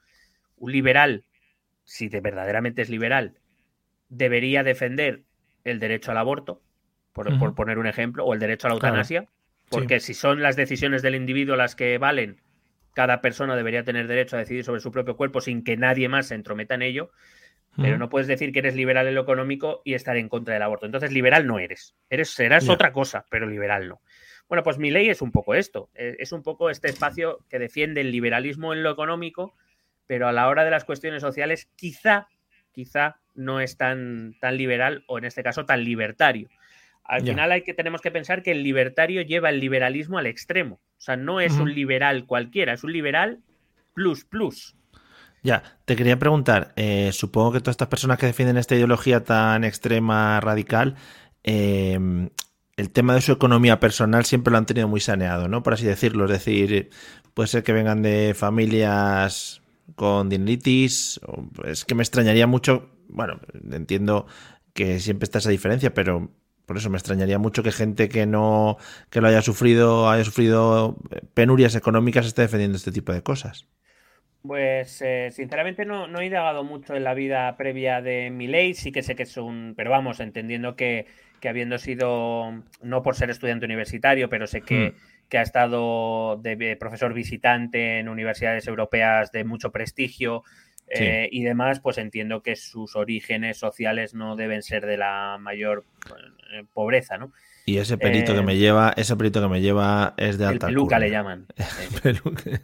un liberal, si de verdaderamente es liberal, debería defender el derecho al aborto, por, uh -huh. por poner un ejemplo, o el derecho a la eutanasia, claro. porque sí. si son las decisiones del individuo las que valen, cada persona debería tener derecho a decidir sobre su propio cuerpo sin que nadie más se entrometa en ello, pero no puedes decir que eres liberal en lo económico y estar en contra del aborto. Entonces, liberal no eres. eres serás no. otra cosa, pero liberal no. Bueno, pues mi ley es un poco esto. Eh, Es un poco este espacio que defiende el liberalismo en lo económico, pero a la hora de las cuestiones sociales, quizá, quizá no es tan, tan liberal o en este caso tan libertario. Al yeah. final hay que, tenemos que pensar que el libertario lleva el liberalismo al extremo. O sea, no es un liberal cualquiera, es un liberal plus plus. Ya, te quería preguntar, eh, supongo que todas estas personas que defienden esta ideología tan extrema, radical, eh, el tema de su economía personal siempre lo han tenido muy saneado, ¿no? Por así decirlo. Es decir, puede ser que vengan de familias con dineritis. Es que me extrañaría mucho. Bueno, entiendo que siempre está esa diferencia, pero por eso me extrañaría mucho que gente que no que lo haya sufrido, haya sufrido penurias económicas esté defendiendo este tipo de cosas. Pues eh, sinceramente no, no, he indagado mucho en la vida previa de Miley, sí que sé que es un, pero vamos, entendiendo que, que habiendo sido, no por ser estudiante universitario, pero sé que, hmm. que ha estado de profesor visitante en universidades europeas de mucho prestigio, Sí. Eh, y demás, pues entiendo que sus orígenes sociales no deben ser de la mayor eh, pobreza, ¿no? Y ese pelito eh, que me lleva, ese pelito que me lleva es de alta el peluca curva. le llaman.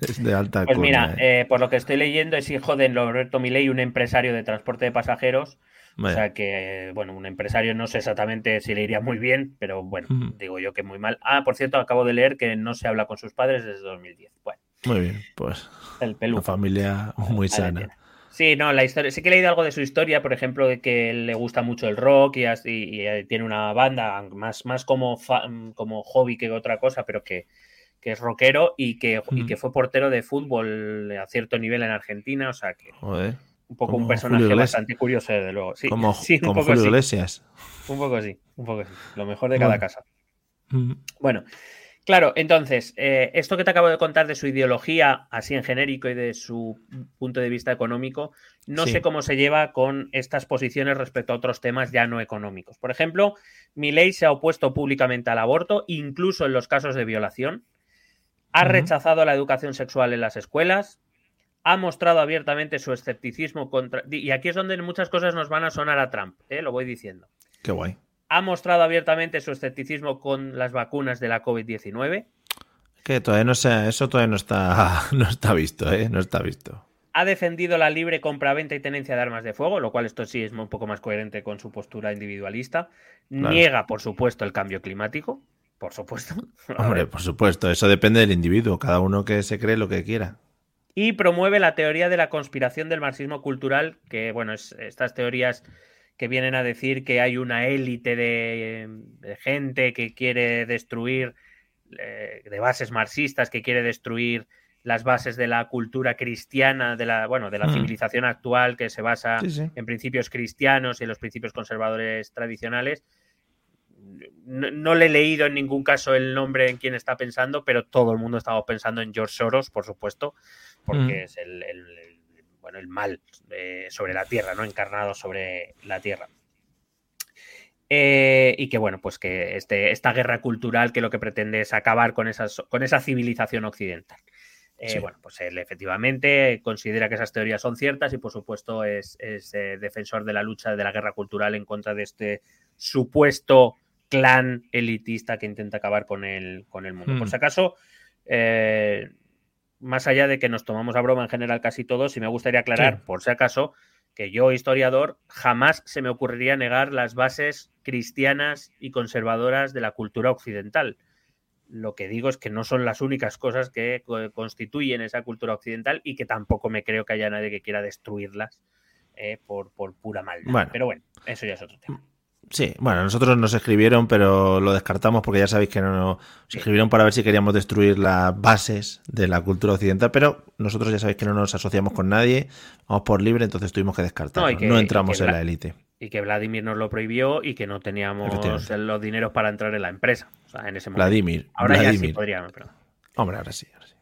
es de alta Pues curva, mira, eh, por lo que estoy leyendo, es hijo de Roberto Milei, un empresario de transporte de pasajeros. O sea que, bueno, un empresario no sé exactamente si le iría muy bien, pero bueno, -huh. digo yo que muy mal. Ah, por cierto, acabo de leer que no se habla con sus padres desde 2010. Bueno. Muy bien, pues. El peluca. Una familia muy sana. Sí, no, la historia. Sí que he leído algo de su historia, por ejemplo, de que le gusta mucho el rock y, eh, tiene una banda más, más como, fa, como hobby que otra cosa, pero que, que es rockero y que, mm. y que fue portero de fútbol a cierto nivel en Argentina. O sea que Joder. un poco un personaje bastante curioso, desde luego. Sí, como, sí, como Julio. Iglesias. Un poco sí, un poco sí. Lo mejor de cada casa. Mm. Bueno. Claro, entonces, eh, esto que te acabo de contar de su ideología, así en genérico, y de su punto de vista económico, no sí. sé cómo se lleva con estas posiciones respecto a otros temas ya no económicos. Por ejemplo, Milei se ha opuesto públicamente al aborto, incluso en los casos de violación, ha uh -huh. rechazado la educación sexual en las escuelas, ha mostrado abiertamente su escepticismo contra... Y aquí es donde muchas cosas nos van a sonar a Trump, ¿eh? lo voy diciendo. Qué guay ha mostrado abiertamente su escepticismo con las vacunas de la COVID-19. Que todavía no sé, eso todavía no está, no está visto, ¿eh? No está visto. ha defendido la libre compra-venta y tenencia de armas de fuego, lo cual esto sí es un poco más coherente con su postura individualista. Niega, por supuesto, el cambio climático, por supuesto. Hombre, por supuesto, eso depende del individuo, cada uno que se cree lo que quiera. Y promueve la teoría de la conspiración del marxismo cultural, que, bueno, es, estas teorías que vienen a decir que hay una élite de, gente que quiere destruir, eh, de bases marxistas, que quiere destruir las bases de la cultura cristiana, de la, bueno, de la mm. civilización actual que se basa en principios cristianos y en los principios conservadores tradicionales. No, le he leído en ningún caso el nombre en quien está pensando, pero todo el mundo estaba pensando en George Soros, por supuesto, porque mm. es el, bueno, el mal eh, sobre la tierra, ¿no? Encarnado sobre la tierra. Eh, y que bueno, pues que este, esta guerra cultural que lo que pretende es acabar con, esas, con esa civilización occidental. Eh, bueno, pues él efectivamente considera que esas teorías son ciertas y por supuesto es, eh, defensor de la lucha de la guerra cultural en contra de este supuesto clan elitista que intenta acabar con el, con el mundo. Por hmm. si acaso, eh, más allá de que nos tomamos a broma en general casi todos, y me gustaría aclarar, por si acaso, que yo, historiador, jamás se me ocurriría negar las bases cristianas y conservadoras de la cultura occidental. Lo que digo es que no son las únicas cosas que constituyen esa cultura occidental y que tampoco me creo que haya nadie que quiera destruirlas eh, por, por, pura maldad. Pero bueno, eso ya es otro tema. Sí, bueno, nosotros nos escribieron, pero lo descartamos porque ya sabéis que no nos escribieron para ver si queríamos destruir las bases de la cultura occidental, pero nosotros ya sabéis que no nos asociamos con nadie, vamos por libre, entonces tuvimos que descartar. No, entramos en la élite y que Vladimir nos lo prohibió y que no teníamos los dineros para entrar en la empresa. O sea, en ese momento. Vladimir. Ahora ya sí podríamos, pero... Hombre, ahora sí, ahora sí.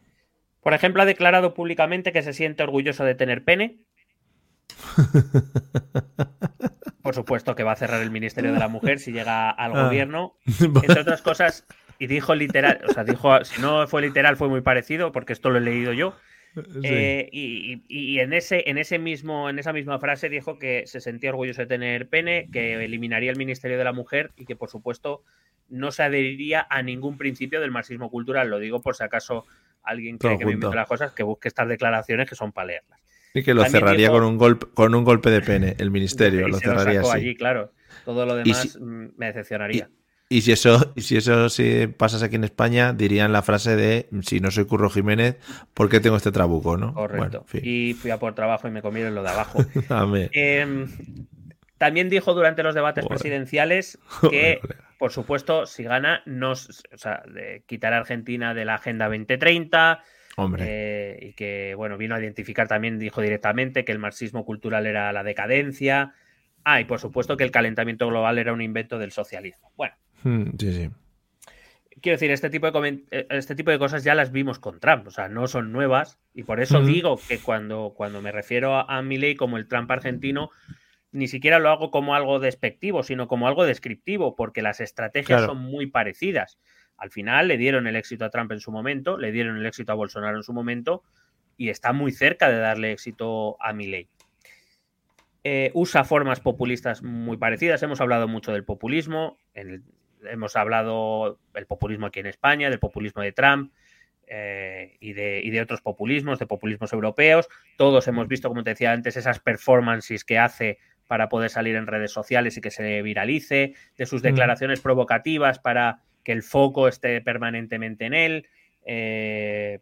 Por ejemplo, ha declarado públicamente que se siente orgulloso de tener pene. Por supuesto que va a cerrar el Ministerio de la Mujer si llega al ah. gobierno. Entre otras cosas, y dijo literal, o sea, dijo, si no fue literal, fue muy parecido, porque esto lo he leído yo. Eh, y, en ese, en ese mismo, en esa misma frase dijo que se sentía orgulloso de tener pene, que eliminaría el Ministerio de la Mujer y que por supuesto no se adheriría a ningún principio del marxismo cultural. Lo digo por si acaso alguien cree que me invento las cosas, que busque estas declaraciones que son para leerlas. Y que lo cerraría con un golpe, con un golpe de pene, el ministerio, lo cerraría así. allí, claro. Todo lo demás mm, me decepcionaría. Y si eso, y si eso si pasas aquí en España, dirían la frase de si no soy Curro Jiménez, ¿por qué tengo este trabuco? ¿no? Correcto. y fui a por trabajo y me comieron lo de abajo. eh, también dijo durante los debates presidenciales que, por supuesto, si gana, nos, o sea, de quitar a Argentina de la Agenda 2030. Hombre. Eh, y que, bueno, vino a identificar también, dijo directamente que el marxismo cultural era la decadencia. Ah, y por supuesto que el calentamiento global era un invento del socialismo. Bueno, Hmm, sí, sí. Quiero decir, este tipo, de eh, este tipo de cosas ya las vimos con Trump, o sea, no son nuevas. Y por eso digo que cuando, cuando me refiero a, mi ley como el Trump argentino, ni siquiera lo hago como algo despectivo, sino como algo descriptivo, porque las estrategias son muy parecidas. Al final le dieron el éxito a Trump en su momento, le dieron el éxito a Bolsonaro en su momento, y está muy cerca de darle éxito a mi Eh, usa formas populistas muy parecidas. Hemos hablado mucho del populismo. En el, hemos hablado del populismo aquí en España, del populismo de Trump eh, y, de, otros populismos, de populismos europeos. Todos hemos visto, como te decía antes, esas performances que hace para poder salir en redes sociales y que se viralice, de sus mm. declaraciones provocativas para que el foco esté permanentemente en él. Eh,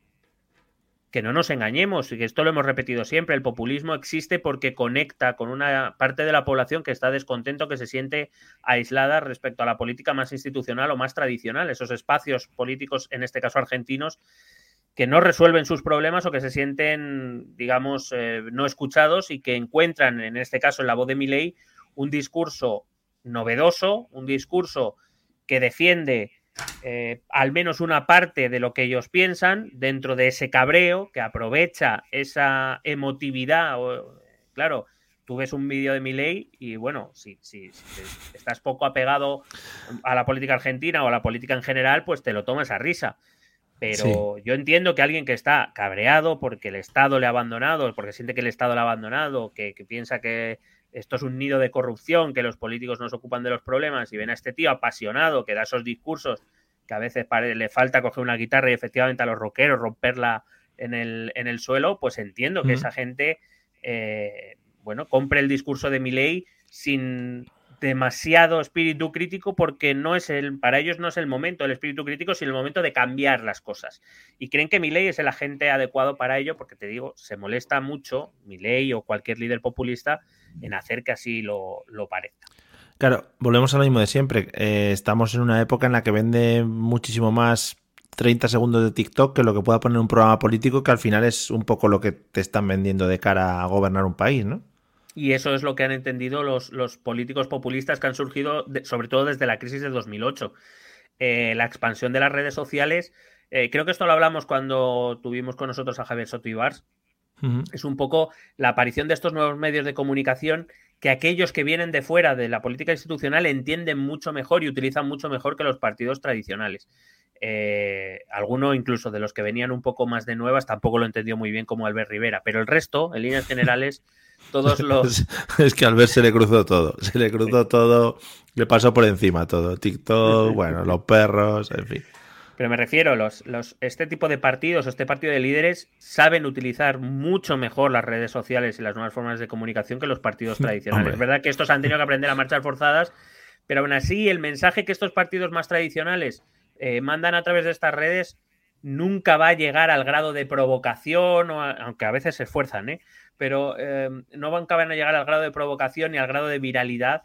que no nos engañemos, y que esto lo hemos repetido siempre, el populismo existe porque conecta con una parte de la población que está descontento, que se siente aislada respecto a la política más institucional o más tradicional, esos espacios políticos, en este caso argentinos, que no resuelven sus problemas o que se sienten, digamos, eh, no escuchados y que encuentran, en este caso en la voz de Milei, un discurso novedoso, un discurso que defiende eh, al menos una parte de lo que ellos piensan dentro de ese cabreo que aprovecha esa emotividad. claro, tú ves un vídeo de mi ley y bueno, si, si, estás poco apegado a la política argentina o a la política en general, pues te lo tomas a risa. Pero yo entiendo que alguien que está cabreado porque el Estado le ha abandonado, porque siente que el Estado le ha abandonado, que, que piensa que esto es un nido de corrupción, que los políticos no se ocupan de los problemas y ven a este tío apasionado que da esos discursos que a veces le falta coger una guitarra y efectivamente a los rockeros romper en el, en el suelo, pues entiendo que esa gente, eh, bueno, compre el discurso de Milei sin demasiado espíritu crítico porque no es el, para ellos no es el momento del espíritu crítico, sino el momento de cambiar las cosas. Y creen que Milei es el agente adecuado para ello, porque te digo, se molesta mucho Milei o cualquier líder populista en hacer que así lo, lo parezca. Claro, volvemos a lo mismo de siempre. Eh, estamos en una época en la que vende muchísimo más 30 segundos de TikTok que lo que pueda poner un programa político, que al final es un poco lo que te están vendiendo de cara a gobernar un país, ¿no? Y eso es lo que han entendido los, los políticos populistas que han surgido, sobre todo desde la crisis de 2008. Eh, la expansión de las redes sociales, eh, creo que esto lo hablamos cuando tuvimos con nosotros a Javier Soto Ibars, es un poco la aparición de estos nuevos medios de comunicación que aquellos que vienen de fuera de la política institucional entienden mucho mejor y utilizan mucho mejor que los partidos tradicionales. Eh, alguno incluso de los que venían un poco más de nuevas tampoco lo entendió muy bien como Albert Rivera, pero el resto, en líneas generales, todos los... es que a Albert se le cruzó todo, se le cruzó todo, le pasó por encima todo, TikTok, bueno, los perros, en fin. Pero me refiero, los, los, este tipo de partidos, este partido de líderes, saben utilizar mucho mejor las redes sociales y las nuevas formas de comunicación que los partidos tradicionales. Es verdad que estos han tenido que aprender a marchar forzadas, pero aún así el mensaje que estos partidos más tradicionales eh, mandan a través de estas redes nunca va a llegar al grado de provocación, o aunque a veces se esfuerzan, ¿eh? pero eh, no van a llegar al grado de provocación ni al grado de viralidad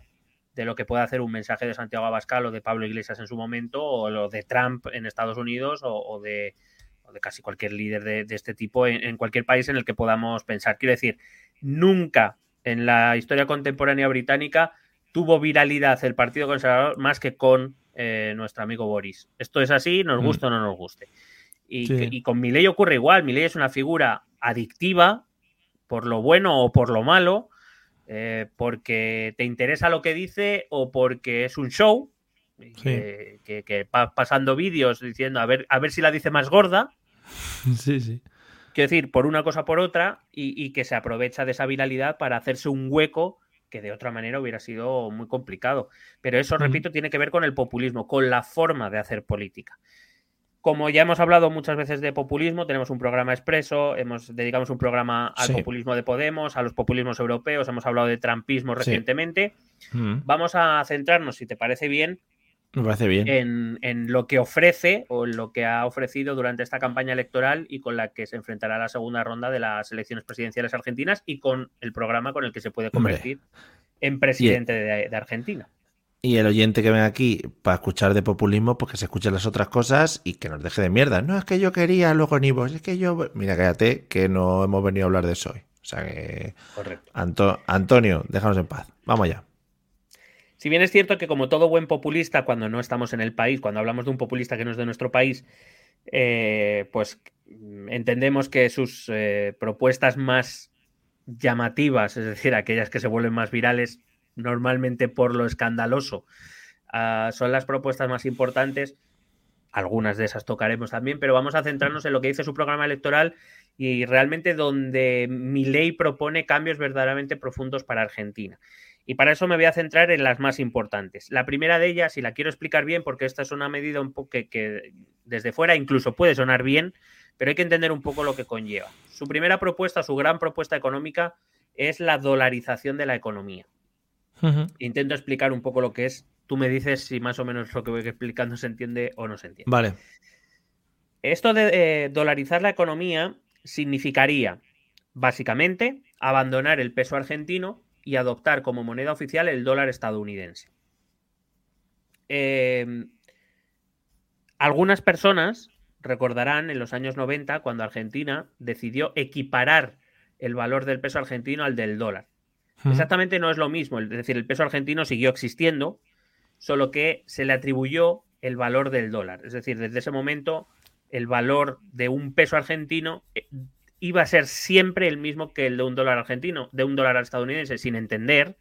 de lo que puede hacer un mensaje de Santiago Abascal o de Pablo Iglesias en su momento, o lo de Trump en Estados Unidos, o, de, de, casi cualquier líder de, este tipo en, cualquier país en el que podamos pensar. Quiero decir, nunca en la historia contemporánea británica tuvo viralidad el Partido Conservador más que con eh, nuestro amigo Boris. Esto es así, nos mm. gusta o no nos guste. Y, y con Milei ocurre igual. Milei es una figura adictiva por lo bueno o por lo malo, eh, porque te interesa lo que dice o porque es un show, que, va pasando vídeos diciendo a ver, a ver si la dice más gorda. Sí, sí. Quiero decir, por una cosa por otra, y, que se aprovecha de esa viralidad para hacerse un hueco que de otra manera hubiera sido muy complicado. Pero eso, repito, tiene que ver con el populismo, con la forma de hacer política. Como ya hemos hablado muchas veces de populismo, tenemos un programa expreso, hemos dedicamos un programa al populismo de Podemos, a los populismos europeos, hemos hablado de trampismo recientemente. Mm. Vamos a centrarnos, si te parece bien, Me parece bien. En, lo que ofrece o en lo que ha ofrecido durante esta campaña electoral y con la que se enfrentará la segunda ronda de las elecciones presidenciales argentinas y con el programa con el que se puede convertir en presidente de Argentina. Y el oyente que venga aquí para escuchar de populismo, pues que se escuchen las otras cosas y que nos deje de mierda. No, es que yo quería luego ni vos, es que yo. Mira, cállate, que no hemos venido a hablar de eso hoy. O sea que. Correcto. Antonio, déjanos en paz. Vamos allá. Si bien es cierto que, como todo buen populista, cuando no estamos en el país, cuando hablamos de un populista que no es de nuestro país, eh, pues entendemos que sus eh, propuestas más llamativas, es decir, aquellas que se vuelven más virales, normalmente por lo escandaloso, ah, son las propuestas más importantes. Algunas de esas tocaremos también, pero vamos a centrarnos en lo que dice su programa electoral y realmente donde mi ley propone cambios verdaderamente profundos para Argentina. Y para eso me voy a centrar en las más importantes. La primera de ellas, y la quiero explicar bien, porque esta es una medida un poco que, que, desde fuera incluso puede sonar bien, pero hay que entender un poco lo que conlleva. Su primera propuesta, su gran propuesta económica, es la dolarización de la economía. Intento explicar un poco lo que es. Tú me dices si más o menos lo que voy explicando se entiende o no se entiende. Vale. Esto de eh, dolarizar la economía significaría, básicamente, abandonar el peso argentino y adoptar como moneda oficial el dólar estadounidense. Em, algunas personas recordarán en los años 90 cuando Argentina decidió equiparar el valor del peso argentino al del dólar. Exactamente no es lo mismo, es decir, el peso argentino siguió existiendo, solo que se le atribuyó el valor del dólar. Es decir, desde ese momento el valor de un peso argentino eh, iba a ser siempre el mismo que el de un dólar argentino, de un dólar estadounidense, sin entender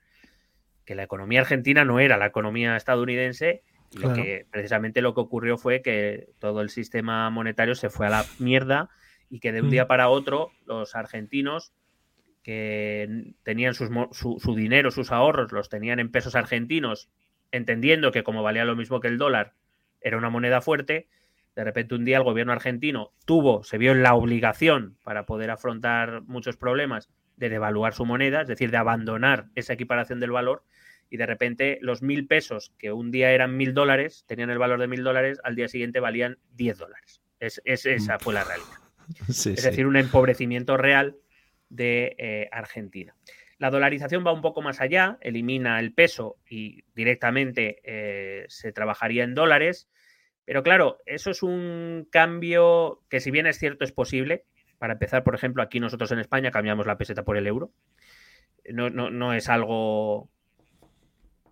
que la economía argentina no era la economía estadounidense. Y que precisamente lo que ocurrió fue que todo el sistema monetario se fue a la mierda y que de un día para otro los argentinos que tenían su, su, dinero, sus ahorros, los tenían en pesos argentinos, entendiendo que como valía lo mismo que el dólar, era una moneda fuerte, De repente un día el gobierno argentino tuvo, se vio en la obligación para poder afrontar muchos problemas de devaluar su moneda, es decir, de abandonar esa equiparación del valor y de repente los mil pesos que un día eran mil dólares, tenían el valor de mil dólares, al día siguiente valían diez dólares. Es, esa fue la realidad. es decir, un empobrecimiento real de eh, Argentina. La dolarización va un poco más allá, elimina el peso y directamente eh, se trabajaría en dólares. Pero claro, eso es un cambio que si bien es cierto es posible. Para empezar, por ejemplo, aquí nosotros en España cambiamos la peseta por el euro. No, no, es algo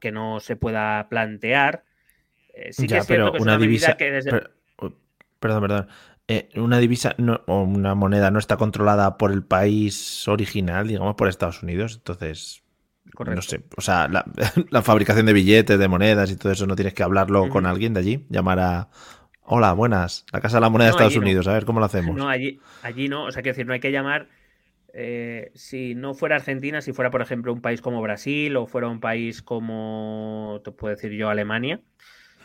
que no se pueda plantear. Eh, sí que es cierto que una, divisa que desde... perdón, perdón. Eh, una divisa o una moneda no está controlada por el país original, digamos, por Estados Unidos. Entonces, no sé, o sea, la, fabricación de billetes, de monedas y todo eso, no tienes que hablarlo con alguien de allí, llamar a... Hola, buenas, la Casa de la Moneda de Estados Unidos, a ver cómo lo hacemos. No, allí, allí no, o sea, quiero decir, no hay que llamar... Eh, si no fuera Argentina, si fuera, por ejemplo, un país como Brasil o fuera un país como, te puedo decir yo, Alemania,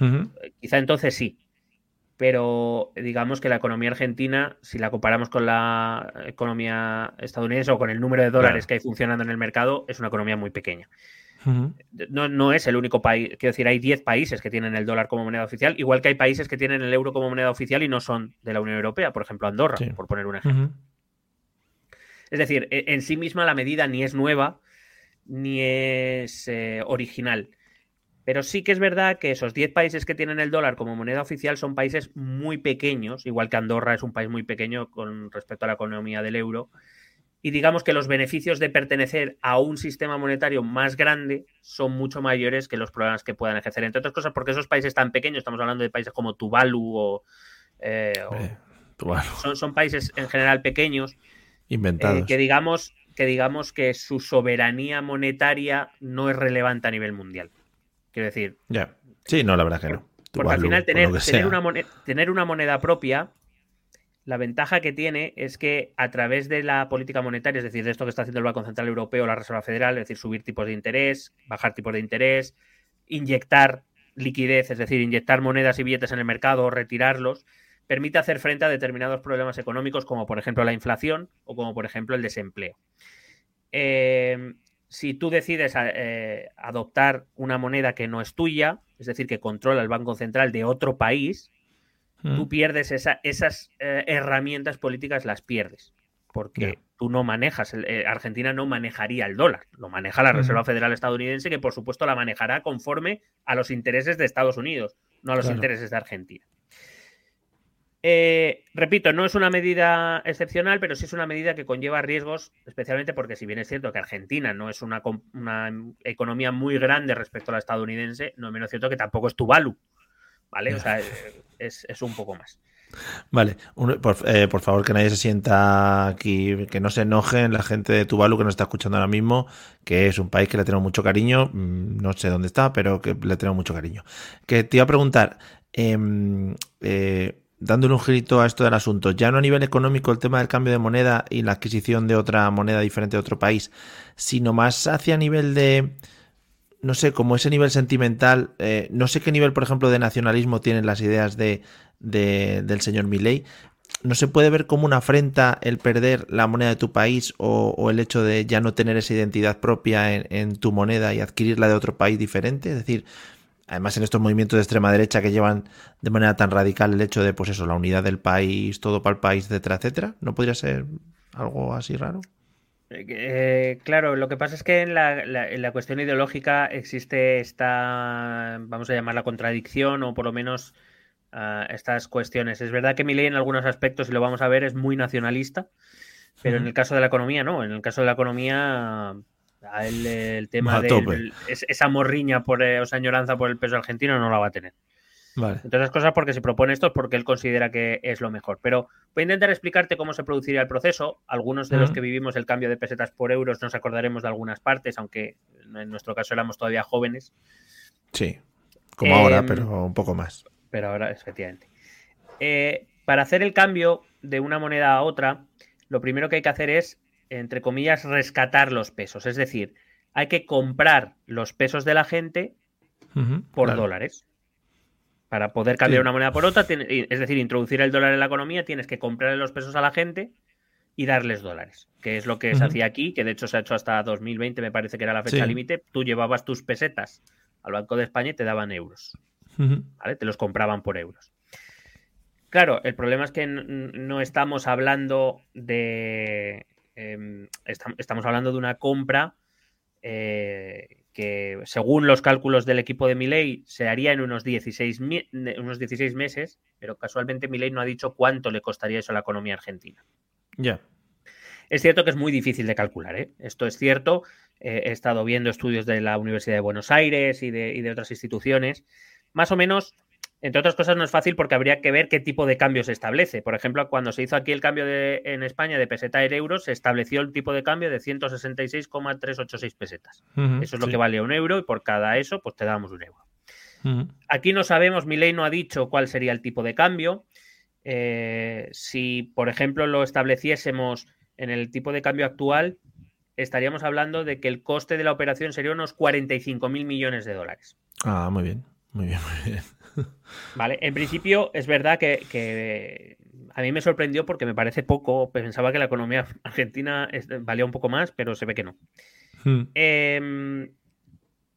eh, quizá entonces sí, pero digamos que la economía argentina, si la comparamos con la economía estadounidense o con el número de dólares que hay funcionando en el mercado, es una economía muy pequeña. no, no, es el único país, quiero decir, hay 10 países que tienen el dólar como moneda oficial, igual que hay países que tienen el euro como moneda oficial y no son de la Unión Europea, por ejemplo Andorra, por poner un ejemplo. Es decir, e, en sí misma la medida ni es nueva ni es eh, original. Pero sí que es verdad que esos 10 países que tienen el dólar como moneda oficial son países muy pequeños, igual que Andorra es un país muy pequeño con respecto a la economía del euro. Y digamos que los beneficios de pertenecer a un sistema monetario más grande son mucho mayores que los problemas que puedan ejercer. Entre otras cosas, porque esos países tan pequeños, estamos hablando de países como Tuvalu o. Eh, son, países en general pequeños. Inventados. Eh, que, digamos, que digamos que su soberanía monetaria no es relevante a nivel mundial. Quiero decir. Ya. Sí, no, la verdad que no. Porque al final tener, una moneda, tener una moneda propia, la ventaja que tiene es que a través de la política monetaria, es decir, de esto que está haciendo el Banco Central Europeo, la Reserva Federal, es decir, subir tipos de interés, bajar tipos de interés, inyectar liquidez, es decir, inyectar monedas y billetes en el mercado o retirarlos, permite hacer frente a determinados problemas económicos como por ejemplo la inflación o como por ejemplo el desempleo. Eh, si tú decides eh, adoptar una moneda que no es tuya, es decir, que controla el Banco Central de otro país, tú mm. pierdes esas eh, herramientas políticas, las pierdes. Porque tú no manejas, eh, Argentina no manejaría el dólar, lo maneja la Reserva Federal estadounidense, que por supuesto la manejará conforme a los intereses de Estados Unidos, no a los intereses de Argentina. Eh, repito, no es una medida excepcional, pero sí es una medida que conlleva riesgos, especialmente porque si bien es cierto que Argentina no es una, economía muy grande respecto a la estadounidense, no es menos cierto que tampoco es Tuvalu, ¿vale? O sea, es, un poco más. Vale, eh, por, favor que nadie se sienta aquí, que no se enojen la gente de Tuvalu que nos está escuchando ahora mismo, que es un país que le tenemos mucho cariño, mm, no sé dónde está, pero que le tenemos mucho cariño. Que te iba a preguntar, em, eh, dándole un girito a esto del asunto, ya no a nivel económico el tema del cambio de moneda y la adquisición de otra moneda diferente de otro país, sino más hacia nivel de, no sé, como ese nivel sentimental, eh, no sé qué nivel, por ejemplo, de nacionalismo tienen las ideas de, del señor Milley. ¿No se puede ver como una afrenta el perder la moneda de tu país o, el hecho de ya no tener esa identidad propia en, en tu moneda y adquirirla de otro país diferente? Es decir, además en estos movimientos de extrema derecha que llevan de manera tan radical el hecho de, pues eso, la unidad del país, todo para el país, etcétera, etcétera, ¿no podría ser algo así raro? Eh, claro, lo que pasa es que en la, cuestión ideológica existe esta, vamos a llamarla contradicción o por lo menos ah, estas cuestiones. Es verdad que mi ley en algunos aspectos, y lo vamos a ver, es muy nacionalista, pero en el caso de la economía no. En el caso de la economía el, tema de esa morriña por, eh, o esa añoranza por el peso argentino no la va a tener. Vale. Entonces, cosas porque se propone esto es porque él considera que es lo mejor. Pero voy a intentar explicarte cómo se produciría el proceso. Algunos de los que vivimos el cambio de pesetas por euros nos acordaremos de algunas partes, aunque en nuestro caso éramos todavía jóvenes. Sí, como ahora, em, pero un poco más. Pero ahora, efectivamente. Eh, para hacer el cambio de una moneda a otra, lo primero que hay que hacer es entre comillas, rescatar los pesos. Es decir, hay que comprar los pesos de la gente por dólares. Para poder cambiar una moneda por otra, es decir, introducir el dólar en la economía, tienes que comprarle los pesos a la gente y darles dólares, que es lo que se hacía aquí, que de hecho se ha hecho hasta 2020, me parece que era la fecha límite. Tú llevabas tus pesetas al Banco de España y te daban euros. ¿vale? Te los compraban por euros. Claro, el problema es que no estamos hablando de. Em, estamos hablando de una compra eh, que, según los cálculos del equipo de Milei, se haría en unos 16, unos 16 meses, pero casualmente Milei no ha dicho cuánto le costaría eso a la economía argentina. Ya. Es cierto que es muy difícil de calcular, ¿eh? Esto es cierto. Eh, he estado viendo estudios de la Universidad de Buenos Aires y de, y de otras instituciones. Más o menos entre otras cosas, no es fácil porque habría que ver qué tipo de cambio se establece. Por ejemplo, cuando se hizo aquí el cambio de, en España de peseta a euros, se estableció el tipo de cambio de 166,386 pesetas. eso es lo que vale un euro y por cada eso, pues te damos un euro. Aquí no sabemos, mi ley no ha dicho cuál sería el tipo de cambio. Eh, si, por ejemplo, lo estableciésemos en el tipo de cambio actual, estaríamos hablando de que el coste de la operación sería unos 45 mil millones de dólares. Ah, muy bien, muy bien, muy bien. Vale, en principio es verdad que, a mí me sorprendió porque me parece poco. Pensaba que la economía argentina valía un poco más, pero se ve que no. Hmm. Em,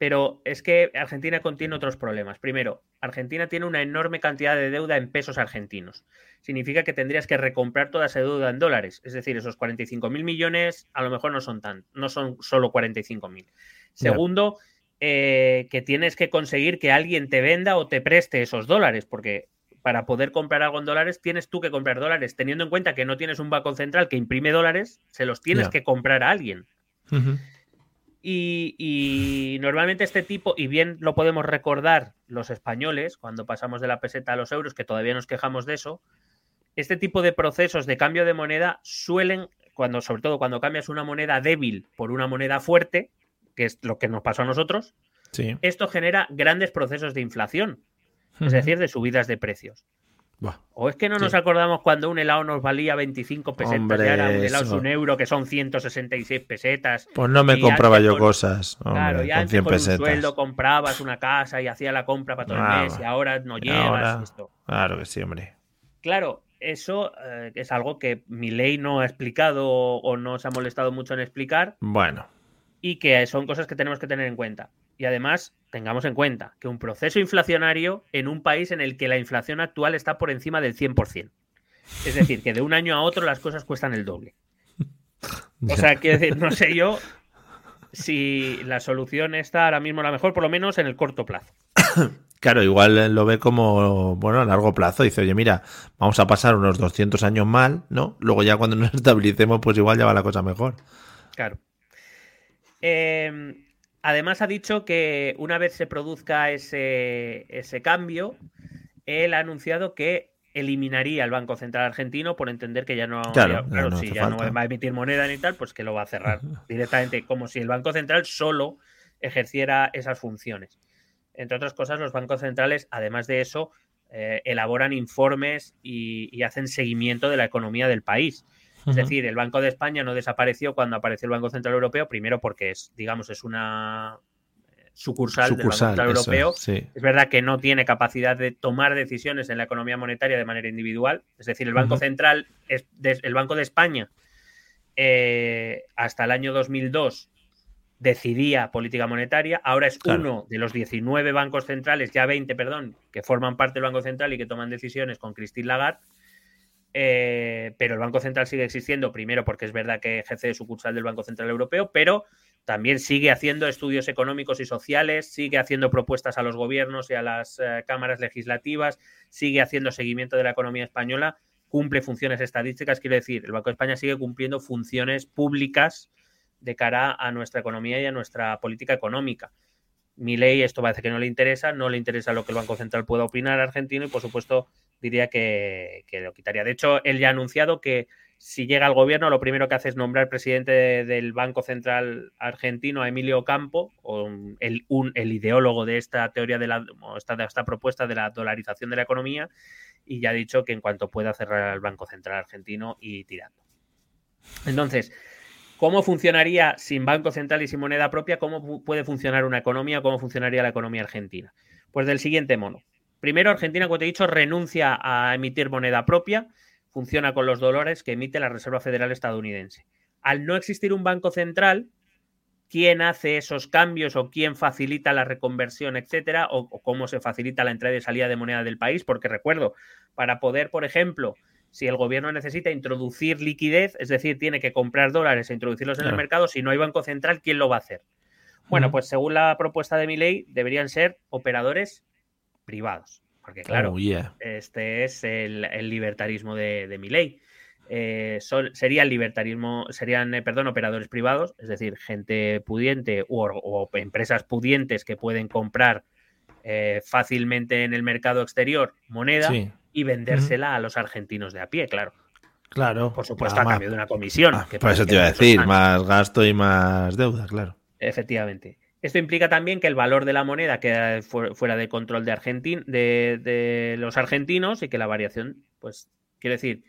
pero es que Argentina contiene otros problemas. Primero, Argentina tiene una enorme cantidad de deuda en pesos argentinos. Significa que tendrías que recomprar toda esa deuda en dólares. Es decir, esos 45 mil millones a lo mejor no son tan, no son solo 45 mil. Segundo, eh, que tienes que conseguir que alguien te venda o te preste esos dólares, porque para poder comprar algo en dólares tienes tú que comprar dólares, teniendo en cuenta que no tienes un banco central que imprime dólares, se los tienes que comprar a alguien. y, normalmente este tipo, y bien lo podemos recordar los españoles cuando pasamos de la peseta a los euros, que todavía nos quejamos de eso, este tipo de procesos de cambio de moneda suelen, cuando, sobre todo cuando cambias una moneda débil por una moneda fuerte, que es lo que nos pasó a nosotros, esto genera grandes procesos de inflación, es decir, de subidas de precios. O es que no nos acordamos cuando un helado nos valía 25 pesetas y ahora un helado es un euro, que son 166 pesetas. Pues no me compraba yo cosas. claro, ya antes con un sueldo comprabas una casa y hacía la compra para todo el mes y ahora no llevas esto. Claro que sí, hombre. Claro, eso eh, es algo que mi ley no ha explicado o no se ha molestado mucho en explicar. Bueno y que son cosas que tenemos que tener en cuenta. Y además, tengamos en cuenta que un proceso inflacionario en un país en el que la inflación actual está por encima del 100%. Es decir, que de un año a otro las cosas cuestan el doble. O sea, quiero decir, no sé yo si la solución está ahora mismo la mejor, por lo menos en el corto plazo. Claro, igual lo ve como, bueno, a largo plazo. Dice, oye, mira, vamos a pasar unos 200 años mal, ¿no? Luego ya cuando nos estabilicemos, pues igual ya va la cosa mejor. Claro. Em, además ha dicho que una vez se produzca ese, cambio, él ha anunciado que eliminaría el Banco Central Argentino por entender que ya no, claro, si ya no va a emitir moneda ni tal, pues que lo va a cerrar directamente, como si el Banco Central solo ejerciera esas funciones. Entre otras cosas, los bancos centrales, además de eso, eh, elaboran informes y, hacen seguimiento de la economía del país. Es decir, el Banco de España no desapareció cuando apareció el Banco Central Europeo, primero porque es, digamos, es una eh, sucursal, del Banco Central Europeo. Es, verdad que no tiene capacidad de tomar decisiones en la economía monetaria de manera individual. Es decir, el Banco Central, es, el Banco de España, eh, hasta el año 2002 decidía política monetaria. Ahora es uno de los 19 bancos centrales, ya 20, perdón, que forman parte del Banco Central y que toman decisiones con Christine Lagarde. Eh, pero el Banco Central sigue existiendo, primero porque es verdad que ejerce sucursal del Banco Central Europeo, pero también sigue haciendo estudios económicos y sociales, sigue haciendo propuestas a los gobiernos y a las eh, cámaras legislativas, sigue haciendo seguimiento de la economía española, cumple funciones estadísticas, quiero decir, el Banco de España sigue cumpliendo funciones públicas de cara a nuestra economía y a nuestra política económica. Mi ley, esto parece que no le interesa, no le interesa lo que el Banco Central pueda opinar argentino y, por supuesto, diría que, lo quitaría. De hecho, él ya ha anunciado que si llega al gobierno, lo primero que hace es nombrar presidente del Banco Central argentino a Emilio Campo, el, el ideólogo de esta teoría de la, esta, de esta propuesta de la dolarización de la economía, y ya ha dicho que en cuanto pueda cerrar el Banco Central argentino y tirando. Entonces, ¿cómo funcionaría sin Banco Central y sin moneda propia? ¿Cómo puede funcionar una economía? ¿Cómo funcionaría la economía argentina? Pues del siguiente mono. Primero, Argentina, como te he dicho, renuncia a emitir moneda propia, funciona con los dólares que emite la Reserva Federal estadounidense. Al no existir un banco central, quién hace esos cambios o quién facilita la reconversión, etcétera, o, cómo se facilita la entrada y salida de moneda del país, porque recuerdo, para poder, por ejemplo, si el gobierno necesita introducir liquidez, es decir, tiene que comprar dólares e introducirlos en el mercado, si no hay banco central, ¿quién lo va a hacer? Bueno, pues según la propuesta de mi ley, deberían ser operadores privados. Porque claro, oh, este es el, libertarismo de, de mi ley. Eh, sería el libertarismo, serían, eh, perdón, operadores privados, es decir, gente pudiente o, empresas pudientes que pueden comprar eh, fácilmente en el mercado exterior moneda y vendérsela a los argentinos de a pie, claro. Claro. Por supuesto, a cambio de una comisión. Ah, por eso te iba a decir, más gasto y más deuda, claro. Efectivamente. Esto implica también que el valor de la moneda queda fuera de control de, de, de los argentinos y que la variación, pues, quiere decir,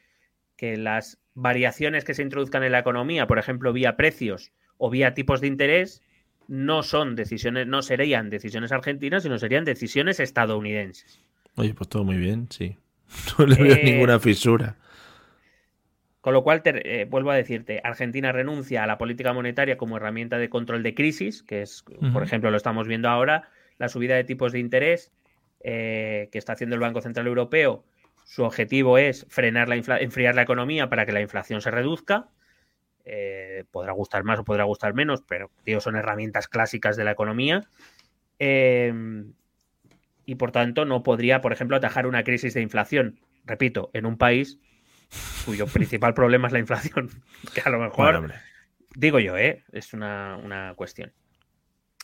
que las variaciones que se introduzcan en la economía, por ejemplo, vía precios o vía tipos de interés, no son decisiones, no serían decisiones argentinas, sino serían decisiones estadounidenses. Oye, pues todo muy bien, sí. No le veo eh, ninguna fisura. Con lo cual, eh, vuelvo a decirte, Argentina renuncia a la política monetaria como herramienta de control de crisis, que es, por ejemplo, lo estamos viendo ahora, la subida de tipos de interés eh, que está haciendo el Banco Central Europeo su objetivo es frenar la enfriar la economía para que la inflación se reduzca. Eh, podrá gustar más o podrá gustar menos, pero digo, son herramientas clásicas de la economía. Em, y por tanto, no podría, por ejemplo, atajar una crisis de inflación. Repito, en un país cuyo principal problema es la inflación. Que a lo mejor, digo yo, ¿eh? es una cuestión.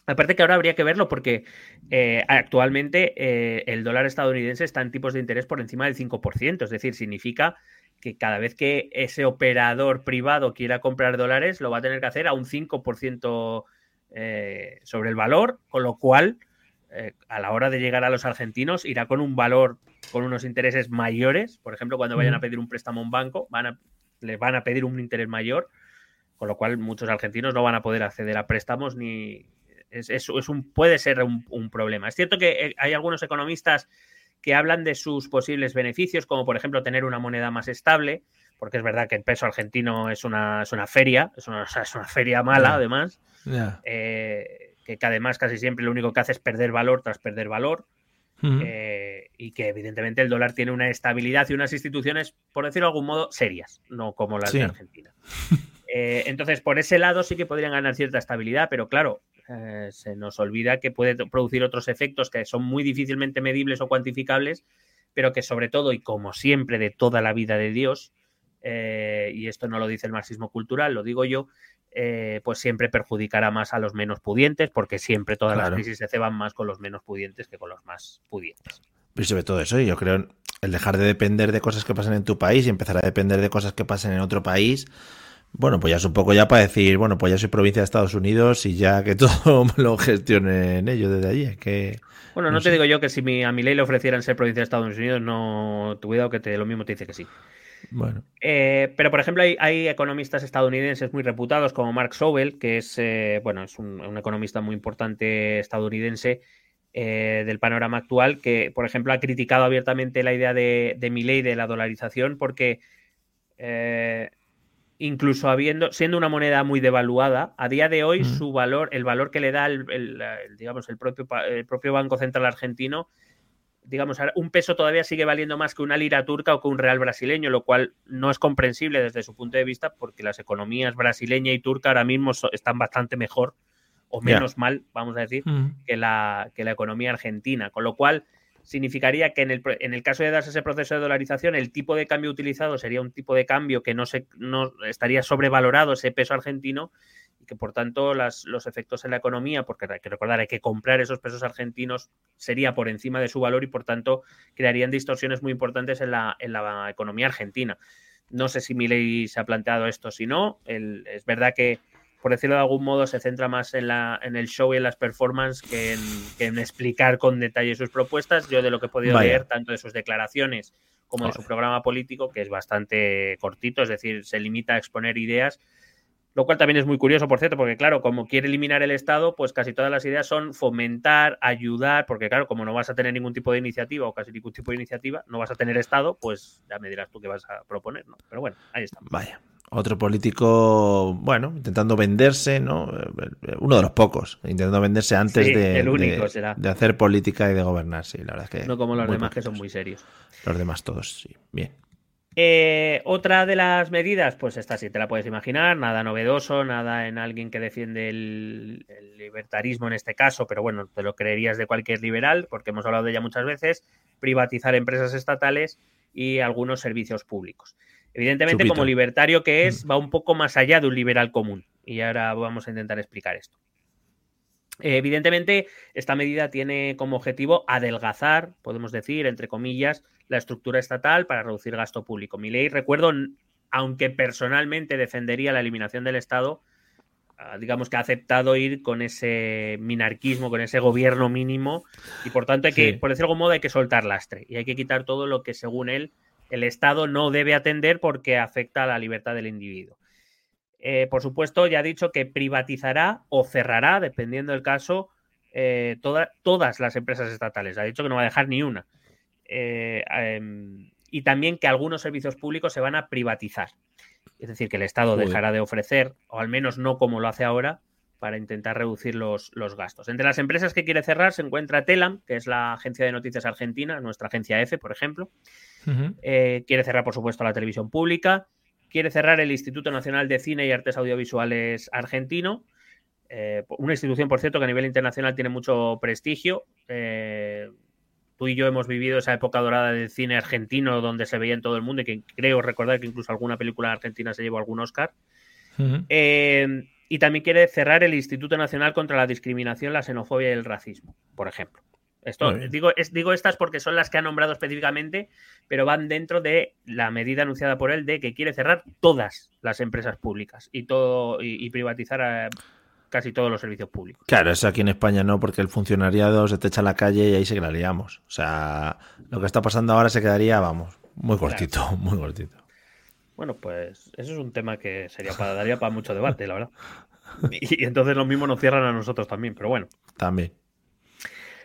Aparte que ahora habría que verlo porque eh, actualmente eh, el dólar estadounidense está en tipos de interés por encima del 5%, es decir, significa que cada vez que ese operador privado quiera comprar dólares lo va a tener que hacer a un 5% eh, sobre el valor, con lo cual a la hora de llegar a los argentinos irá con un valor, con unos intereses mayores, por ejemplo, cuando vayan a pedir un préstamo a un banco, van a, les van a pedir un interés mayor, con lo cual muchos argentinos no van a poder acceder a préstamos ni, es, un, puede ser un, problema. Es cierto que eh, hay algunos economistas que hablan de sus posibles beneficios, como por ejemplo tener una moneda más estable, porque es verdad que el peso argentino es una, es una feria, es una, es una feria mala además, eh, que, además casi siempre lo único que hace es perder valor tras perder valor. Eh, y que evidentemente el dólar tiene una estabilidad y unas instituciones, por decirlo de algún modo, serias, no como las de Argentina. entonces, por ese lado sí que podrían ganar cierta estabilidad, pero claro, eh, se nos olvida que puede producir otros efectos que son muy difícilmente medibles o cuantificables, pero que sobre todo y como siempre de toda la vida de Dios, eh, y esto no lo dice el marxismo cultural, lo digo yo, eh, pues siempre perjudicará más a los menos pudientes, porque siempre todas las crisis se ceban más con los menos pudientes que con los más pudientes. Pero sobre todo eso, yo creo el dejar de depender de cosas que pasan en tu país y empezar a depender de cosas que pasan en otro país, bueno, pues ya es un poco ya para decir, bueno, pues ya soy provincia de Estados Unidos y ya que todo lo gestionen ellos desde allí. Que, bueno, no, te digo yo que si a mi ley le ofrecieran ser provincia de Estados Unidos, no, tu cuidado que te, lo mismo te dice que sí. Bueno. Eh, pero, por ejemplo, hay, economistas estadounidenses muy reputados como Mark Sobel, que es, eh, bueno, es un, economista muy importante estadounidense eh, del panorama actual, que, por ejemplo, ha criticado abiertamente la idea de, de mi ley de la dolarización porque incluso habiendo, siendo una moneda muy devaluada, a día de hoy su valor, el valor que le da el, digamos, el propio, el propio Banco Central argentino, digamos, un peso todavía sigue valiendo más que una lira turca o que un real brasileño, lo cual no es comprensible desde su punto de vista porque las economías brasileña y turca ahora mismo están bastante mejor o menos mal, vamos a decir, que, la, que la economía argentina. Con lo cual, significaría que en el, en el, caso de darse ese proceso de dolarización, el tipo de cambio utilizado sería un tipo de cambio que no, se, no estaría sobrevalorado ese peso argentino y que por tanto las, los efectos en la economía, porque hay que recordar, hay que comprar esos pesos argentinos, sería por encima de su valor y por tanto crearían distorsiones muy importantes en la, en la economía argentina. No sé si mi ley se ha planteado esto, si no, es verdad que por decirlo de algún modo, se centra más en, la, en el show y en las performances que en, explicar con detalle sus propuestas. Yo de lo que he podido leer, tanto de sus declaraciones como de su programa político, que es bastante cortito, es decir, se limita a exponer ideas, lo cual también es muy curioso, por cierto, porque claro, como quiere eliminar el Estado, pues casi todas las ideas son fomentar, ayudar, porque claro, como no vas a tener ningún tipo de iniciativa o casi ningún tipo de iniciativa, no vas a tener Estado, pues ya me dirás tú qué vas a proponer, ¿no? Pero bueno, ahí estamos. Vaya. Otro político, bueno, intentando venderse, ¿no? Uno de los pocos, intentando venderse antes de, de, hacer política y de gobernar, sí, la verdad es que. No como los demás que son muy serios. Los demás todos, sí. Bien. Eh, otra de las medidas, pues esta sí te la puedes imaginar, nada novedoso, nada en alguien que defiende el, libertarismo en este caso, pero bueno, te lo creerías de cualquier liberal, porque hemos hablado de ella muchas veces, privatizar empresas estatales y algunos servicios públicos. Evidentemente, como libertario que es, mm. va un poco más allá de un liberal común, y ahora vamos a intentar explicar esto. Evidentemente, esta medida tiene como objetivo adelgazar, podemos decir, entre comillas, la estructura estatal para reducir gasto público. Mi ley, recuerdo, aunque personalmente defendería la eliminación del Estado, ah, digamos que ha aceptado ir con ese minarquismo, con ese gobierno mínimo, y por tanto hay que, por decirlo de algún modo, hay que soltar lastre y hay que quitar todo lo que, según él, el Estado no debe atender porque afecta a la libertad del individuo. Eh, por supuesto, ya ha dicho que privatizará o cerrará, dependiendo del caso, eh, todas las empresas estatales. Ha dicho que no va a dejar ni una. Eh, em, y también que algunos servicios públicos se van a privatizar. Es decir, que el Estado dejará de ofrecer, o al menos no como lo hace ahora, para intentar reducir los, gastos. Entre las empresas que quiere cerrar se encuentra Telam, que es la agencia de noticias argentina, nuestra agencia F, por ejemplo. Eh, quiere cerrar, por supuesto, la televisión pública. Quiere cerrar el Instituto Nacional de Cine y Artes Audiovisuales argentino. Eh, una institución, por cierto, que a nivel internacional tiene mucho prestigio tú y yo hemos vivido esa época dorada del cine argentino donde se veía en todo el mundo y que creo recordar que incluso alguna película argentina se llevó algún Oscar. Eh, y también quiere cerrar el Instituto Nacional contra la Discriminación, la Xenofobia y el Racismo, por ejemplo. Esto, digo, digo estas porque son las que ha nombrado específicamente, pero van dentro de la medida anunciada por él de que quiere cerrar todas las empresas públicas y todo y, privatizar a, casi todos los servicios públicos. Claro, eso aquí en España no, porque el funcionariado se te echa a la calle y ahí se quedaríamos. O sea, lo que está pasando ahora se quedaría, vamos, muy cortito, muy cortito. Bueno, pues eso es un tema que sería para, daría para mucho debate, la verdad. Y, entonces lo mismo nos cierran a nosotros también, pero bueno. También.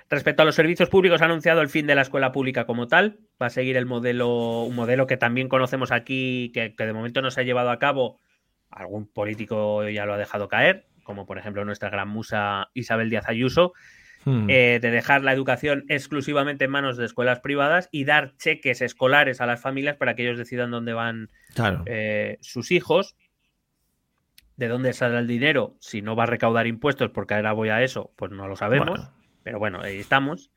Respecto a los servicios públicos, ha anunciado el fin de la escuela pública como tal. Va a seguir el modelo, un modelo que también conocemos aquí, que, que de momento no se ha llevado a cabo. Algún político ya lo ha dejado caer, como por ejemplo nuestra gran musa Isabel Díaz Ayuso, hmm. eh, de dejar la educación exclusivamente en manos de escuelas privadas y dar cheques escolares a las familias para que ellos decidan dónde van eh, sus hijos, de dónde sale el dinero, si no va a recaudar impuestos, porque ahora voy a eso, pues no lo sabemos, pero bueno, ahí estamos.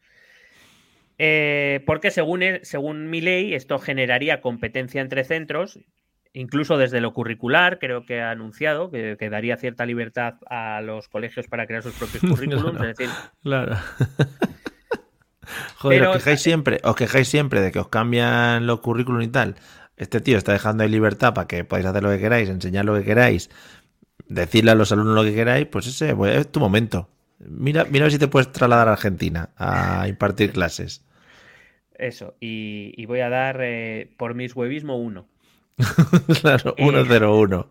Eh, porque según, según mi ley, esto generaría competencia entre centros incluso desde lo curricular, creo que ha anunciado que, daría cierta libertad a los colegios para crear sus propios currículums. claro. Es decir, claro. Joder, os quejáis siempre, os quejáis siempre de que os cambian los currículums y tal. Este tío está dejando ahí libertad para que podáis hacer lo que queráis, enseñar lo que queráis, decirle a los alumnos lo que queráis, pues ese pues, es tu momento. Mira, mira si te puedes trasladar a Argentina a impartir clases. Eso, y, voy a dar eh, por mis huevismo uno. claro, 101.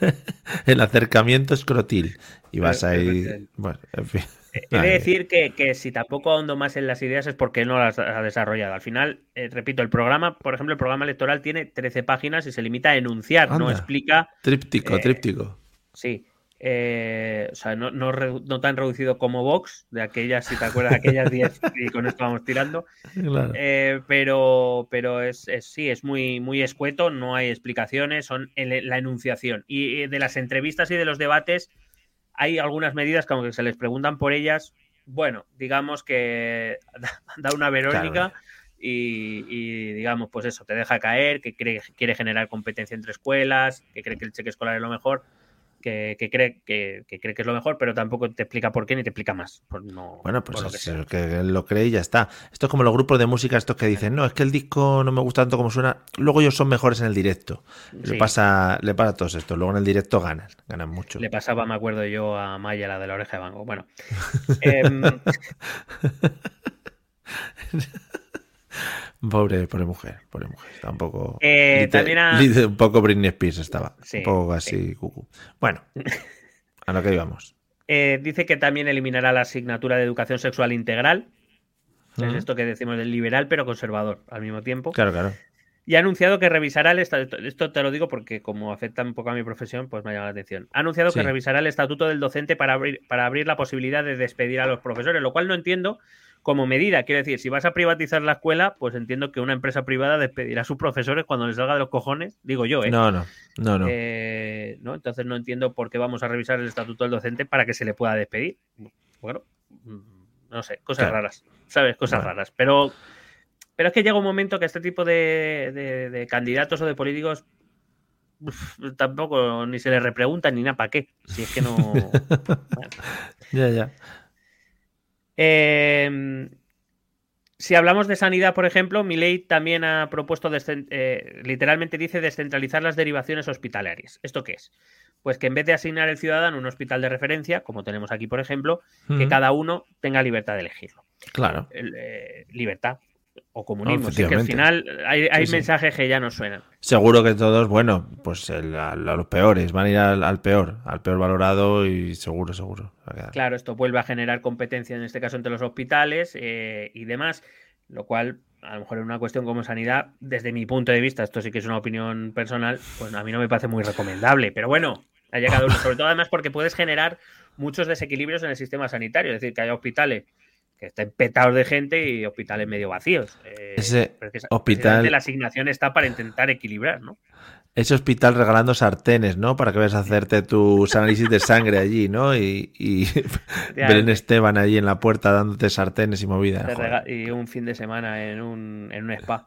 Eh, el acercamiento escrotil. Y vas ahí. Bueno, en fin. Eh, he de decir que, si tampoco ahondo más en las ideas es porque no las ha desarrollado. Al final, eh, repito, el programa, por ejemplo, el programa electoral tiene 13 páginas y se limita a enunciar, no explica. Tríptico, tríptico. Sí. Eh, o sea, no, no, tan reducido como Vox, de aquellas, si te acuerdas, aquellas 10 y con esto vamos tirando. Eh, pero pero es, sí, es muy, muy escueto, no hay explicaciones, son la enunciación. Y de las entrevistas y de los debates, hay algunas medidas que aunque se les preguntan por ellas, bueno, digamos que da una Verónica. Y, y, digamos, pues eso, te deja caer, que cree, quiere generar competencia entre escuelas, que cree que el cheque escolar es lo mejor que, cree, que, cree que es lo mejor, pero tampoco te explica por qué ni te explica más. bueno, pues lo que, lo cree y ya está. Esto es como los grupos de música estos que dicen, no, es que el disco no me gusta tanto como suena, luego ellos son mejores en el directo. Le, pasa, le pasa a todos estos, luego en el directo ganan, ganan mucho. Le pasaba, me acuerdo yo, a Maya, la de la oreja de banco. Bueno. Em, Pobre, pobre mujer, pobre mujer. Está un poco. Eh, también un poco Britney Spears estaba. un poco así, cucu. Bueno, a lo que íbamos. Eh, dice que también eliminará la asignatura de educación sexual integral. Es esto que decimos del liberal, pero conservador al mismo tiempo. Claro, claro. Y ha anunciado que revisará el estatuto. Esto te lo digo porque, como afecta un poco a mi profesión, pues me ha llamado la atención. Ha anunciado que revisará el estatuto del docente para abrir, para abrir la posibilidad de despedir a los profesores, lo cual no entiendo como medida. Quiero decir, si vas a privatizar la escuela, pues entiendo que una empresa privada despedirá a sus profesores cuando les salga de los cojones, digo yo, ¿eh? No, no, no, no. Eh, ¿no? Entonces no entiendo por qué vamos a revisar el estatuto del docente para que se le pueda despedir. Bueno, mm, no sé, cosas raras, ¿sabes? Cosas raras. Pero, pero es que llega un momento que este tipo de, candidatos o de políticos tampoco ni se les repregunta ni nada para qué. Si es que no. Ya, ya. Em, si hablamos de sanidad, por ejemplo, mi ley también ha propuesto, eh, literalmente dice, descentralizar las derivaciones hospitalarias. ¿Esto qué es? Pues que en vez de asignar el ciudadano un hospital de referencia, como tenemos aquí, por ejemplo, que cada uno tenga libertad de elegirlo. Claro. Eh, libertad o comunismo. que al final hay, mensajes que ya no suenan. Seguro que todos, bueno, pues a, los peores, van a ir al, peor, al peor valorado y seguro, seguro. Claro, esto vuelve a generar competencia en este caso entre los hospitales eh, y demás, lo cual a lo mejor en una cuestión como sanidad, desde mi punto de vista, esto sí que es una opinión personal, pues a mí no me parece muy recomendable, pero bueno, ha llegado sobre todo además porque puedes generar muchos desequilibrios en el sistema sanitario, es decir, que haya hospitales que estén petados de gente y hospitales medio vacíos. Eh, ese hospital. La asignación está para intentar equilibrar, ¿no? Ese hospital regalando sartenes, ¿no? Para que vayas a hacerte tus análisis de sangre allí, ¿no? Y, y Belén Esteban allí en la puerta dándote sartenes y movidas. Y un fin de semana en un, en un spa.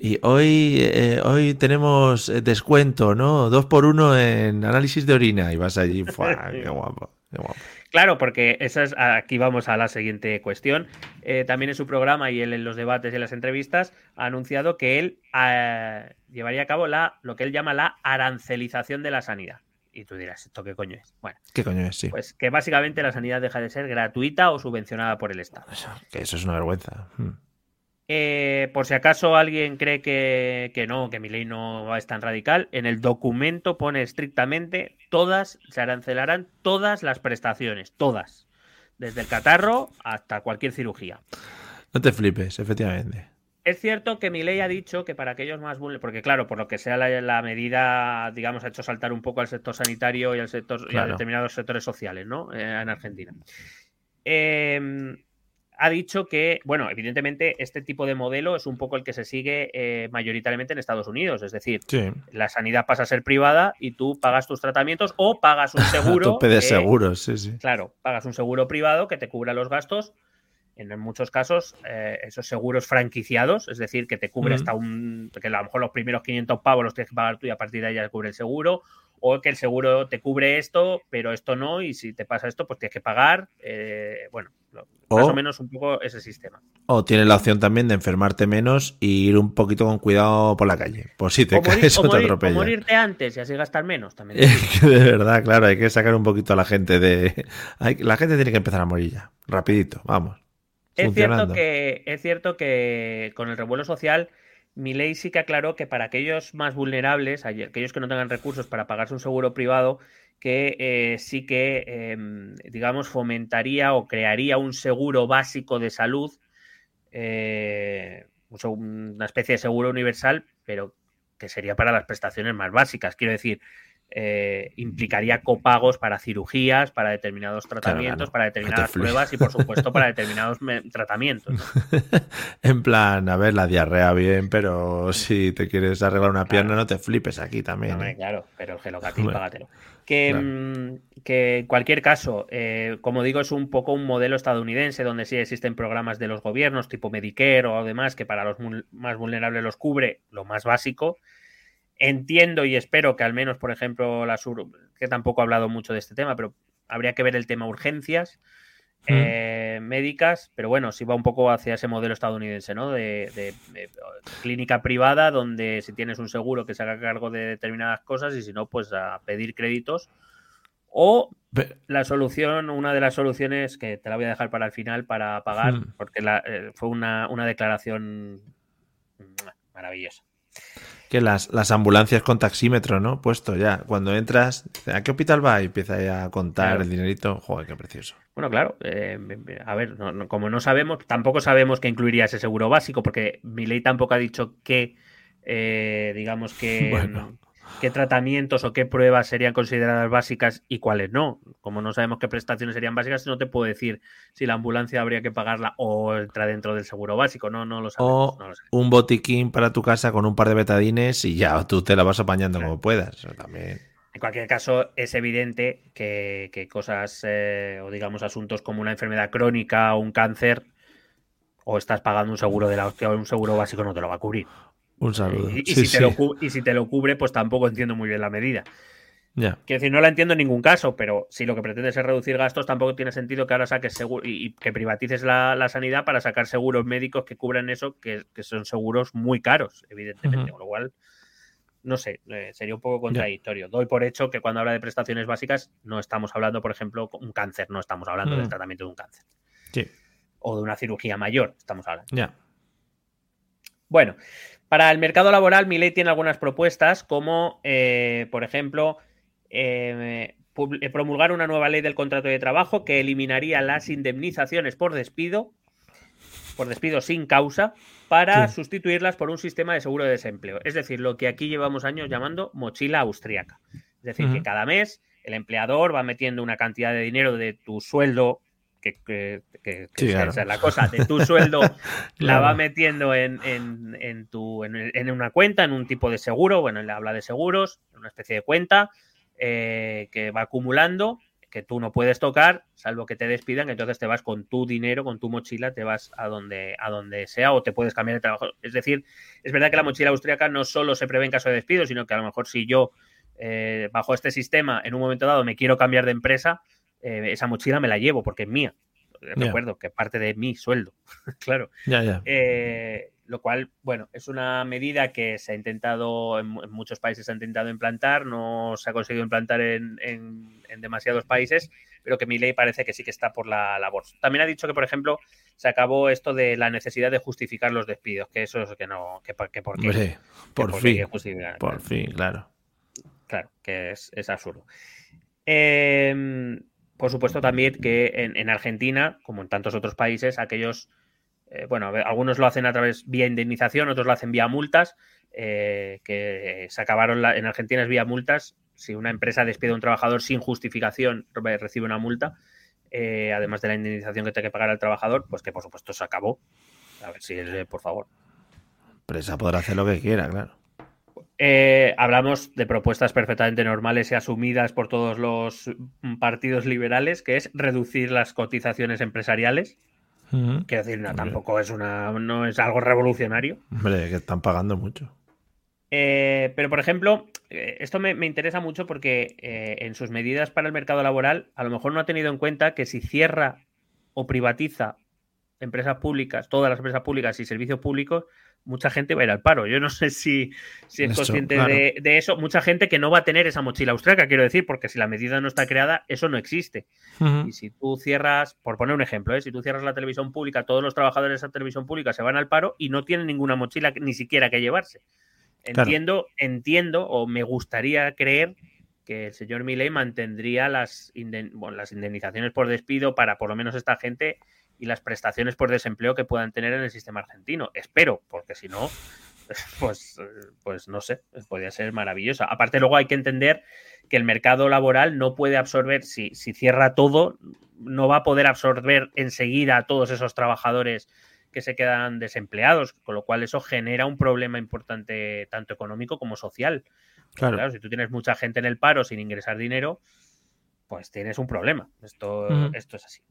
Y hoy, eh, hoy tenemos eh, descuento, ¿no? Dos por uno en análisis de orina. Y vas allí, ¡Qué guapo! Qué guapo. Claro, porque esa es, aquí vamos a la siguiente cuestión. Eh, también en su programa y él en los debates y en las entrevistas ha anunciado que él eh, llevaría a cabo la, lo que él llama la arancelización de la sanidad. Y tú dirás, ¿esto qué coño es? Bueno, ¿qué coño es? Sí. Pues que básicamente la sanidad deja de ser gratuita o subvencionada por el Estado. que eso es una vergüenza. Hmm. Eh, por si acaso alguien cree que, no, que mi ley no es tan radical, en el documento pone estrictamente todas, se arancelarán todas las prestaciones, todas, desde el catarro hasta cualquier cirugía. No te flipes, efectivamente. Es cierto que mi ley ha dicho que para aquellos más vulnerables, porque claro, por lo que sea la, medida, digamos, ha hecho saltar un poco al sector sanitario y al sector y a determinados sectores sociales, ¿no? Eh, en Argentina. Eh, ha dicho que, bueno, evidentemente este tipo de modelo es un poco el que se sigue eh, mayoritariamente en Estados Unidos. Es decir, la sanidad pasa a ser privada y tú pagas tus tratamientos o pagas un seguro. tope de seguros, sí, sí. Claro, pagas un seguro privado que te cubra los gastos. En, muchos casos, eh, esos seguros franquiciados, es decir, que te cubre hasta un. que a lo mejor los primeros 500 pavos los tienes que pagar tú y a partir de ahí ya cubre el seguro o que el seguro te cubre esto, pero esto no, y si te pasa esto, pues tienes que pagar. Eh, bueno, más o, menos un poco ese sistema. O tienes la opción también de enfermarte menos y ir un poquito con cuidado por la calle, por si te caes o, te atropellas. O morirte antes y así gastar menos también. de verdad, claro, hay que sacar un poquito a la gente de... La gente tiene que empezar a morir ya, rapidito, vamos. Es cierto, que, es cierto que con el revuelo social... Mi ley sí que aclaró que para aquellos más vulnerables, aquellos que no tengan recursos para pagarse un seguro privado, que eh, sí que, em, digamos, fomentaría o crearía un seguro básico de salud, eh, una especie de seguro universal, pero que sería para las prestaciones más básicas. Quiero decir, eh, implicaría copagos para cirugías, para determinados tratamientos, para determinadas pruebas y por supuesto para determinados tratamientos. en plan, a ver, la diarrea bien, pero si te quieres arreglar una pierna no te flipes aquí también. ¿eh? Claro, pero el gelocatil, págatelo. Que, mm, que, en cualquier caso, eh, como digo, es un poco un modelo estadounidense donde sí existen programas de los gobiernos tipo Medicare o demás que para los más vulnerables los cubre lo más básico. Entiendo y espero que al menos, por ejemplo, la Sur, que tampoco ha hablado mucho de este tema, pero habría que ver el tema urgencias eh, médicas, pero bueno, si va un poco hacia ese modelo estadounidense, ¿no? De, clínica privada donde si tienes un seguro que se haga cargo de determinadas cosas y si no, pues a pedir créditos. O la solución, una de las soluciones que te la voy a dejar para el final para pagar, porque eh, fue una, una declaración maravilloso. Que las, las ambulancias con taxímetro, ¿no? Puesto ya. Cuando entras, ¿a qué hospital va? Y empieza a contar el dinerito. Joder, qué precioso. Bueno, claro. Eh, a ver, como no sabemos, tampoco sabemos qué incluiría ese seguro básico, porque mi ley tampoco ha dicho que, eh, digamos que. Bueno qué tratamientos o qué pruebas serían consideradas básicas y cuáles no. Como no sabemos qué prestaciones serían básicas, no te puedo decir si la ambulancia habría que pagarla o entra dentro del seguro básico. No, no lo sabemos. O un botiquín para tu casa con un par de betadines y ya tú te la vas apañando como puedas. también. En cualquier caso, es evidente que, cosas eh, o digamos asuntos como una enfermedad crónica o un cáncer, o estás pagando un seguro de la hostia o un seguro básico no te lo va a cubrir. Un saludo. Y, si te lo, y, si te lo, cubre, pues tampoco entiendo muy bien la medida. Quiero decir, no la entiendo en ningún caso, pero si lo que pretendes es reducir gastos, tampoco tiene sentido que ahora saques seguro y, que privatices la, sanidad para sacar seguros médicos que cubran eso, que, son seguros muy caros, evidentemente. Con lo cual, no sé, eh, sería un poco contradictorio. Doy por hecho que cuando habla de prestaciones básicas, no estamos hablando, por ejemplo, un cáncer, no estamos hablando del tratamiento de un cáncer. Sí. O de una cirugía mayor, estamos hablando. Ya. Bueno, para el mercado laboral, mi ley tiene algunas propuestas, como, eh, por ejemplo, eh, eh, promulgar una nueva ley del contrato de trabajo que eliminaría las indemnizaciones por despido, por despido sin causa, para sustituirlas por un sistema de seguro de desempleo. Es decir, lo que aquí llevamos años llamando mochila austríaca. Es decir, que cada mes el empleador va metiendo una cantidad de dinero de tu sueldo que, es la cosa, de tu sueldo la va metiendo en, en, tu, en, una cuenta, en un tipo de seguro, bueno, él habla de seguros, una especie de cuenta eh, que va acumulando, que tú no puedes tocar, salvo que te despidan, entonces te vas con tu dinero, con tu mochila, te vas a donde, a donde sea o te puedes cambiar de trabajo. Es decir, es verdad que la mochila austríaca no solo se prevé en caso de despido, sino que a lo mejor si yo eh, bajo este sistema en un momento dado me quiero cambiar de empresa, eh, esa mochila me la llevo porque es mía. Recuerdo que parte de mi sueldo, claro. Eh, lo cual, bueno, es una medida que se ha intentado, en, muchos países se ha intentado implantar, no se ha conseguido implantar en, demasiados países, pero que mi ley parece que sí que está por la labor. También ha dicho que, por ejemplo, se acabó esto de la necesidad de justificar los despidos, que eso es que no, que, por qué. por fin, por fin, claro. Claro, que es, es absurdo. Eh, por supuesto, también que en, Argentina, como en tantos otros países, aquellos, eh, bueno, algunos lo hacen a través vía indemnización, otros lo hacen vía multas, eh, que se acabaron en Argentina es vía multas. Si una empresa despide a un trabajador sin justificación, recibe una multa, eh, además de la indemnización que tiene que pagar al trabajador, pues que por supuesto se acabó. A ver si, por favor. Empresa podrá hacer lo que quiera, claro. Eh, hablamos de propuestas perfectamente normales y asumidas por todos los partidos liberales, que es reducir las cotizaciones empresariales. Quiero decir, no, tampoco es una, no es algo revolucionario. Hombre, que están pagando mucho. Eh, pero, por ejemplo, eh, esto me, interesa mucho porque en sus medidas para el mercado laboral, a lo mejor no ha tenido en cuenta que si cierra o privatiza empresas públicas, todas las empresas públicas y servicios públicos, mucha gente va a ir al paro. Yo no sé si, si es consciente de, eso. Mucha gente que no va a tener esa mochila austriaca, quiero decir, porque si la medida no está creada, eso no existe. Y si tú cierras, por poner un ejemplo, ¿eh? si tú cierras la televisión pública, todos los trabajadores de esa televisión pública se van al paro y no tienen ninguna mochila ni siquiera que llevarse. Entiendo, entiendo, o me gustaría creer que el señor Milei mantendría las, las indemnizaciones por despido para por lo menos esta gente y las prestaciones por desempleo que puedan tener en el sistema argentino. Espero, porque si no, pues, pues no sé, podría ser maravillosa. Aparte, luego hay que entender que el mercado laboral no puede absorber, si, si cierra todo, no va a poder absorber enseguida a todos esos trabajadores que se quedan desempleados, con lo cual eso genera un problema importante tanto económico como social. Claro. si tú tienes mucha gente en el paro sin ingresar dinero, pues tienes un problema. Esto, esto es así.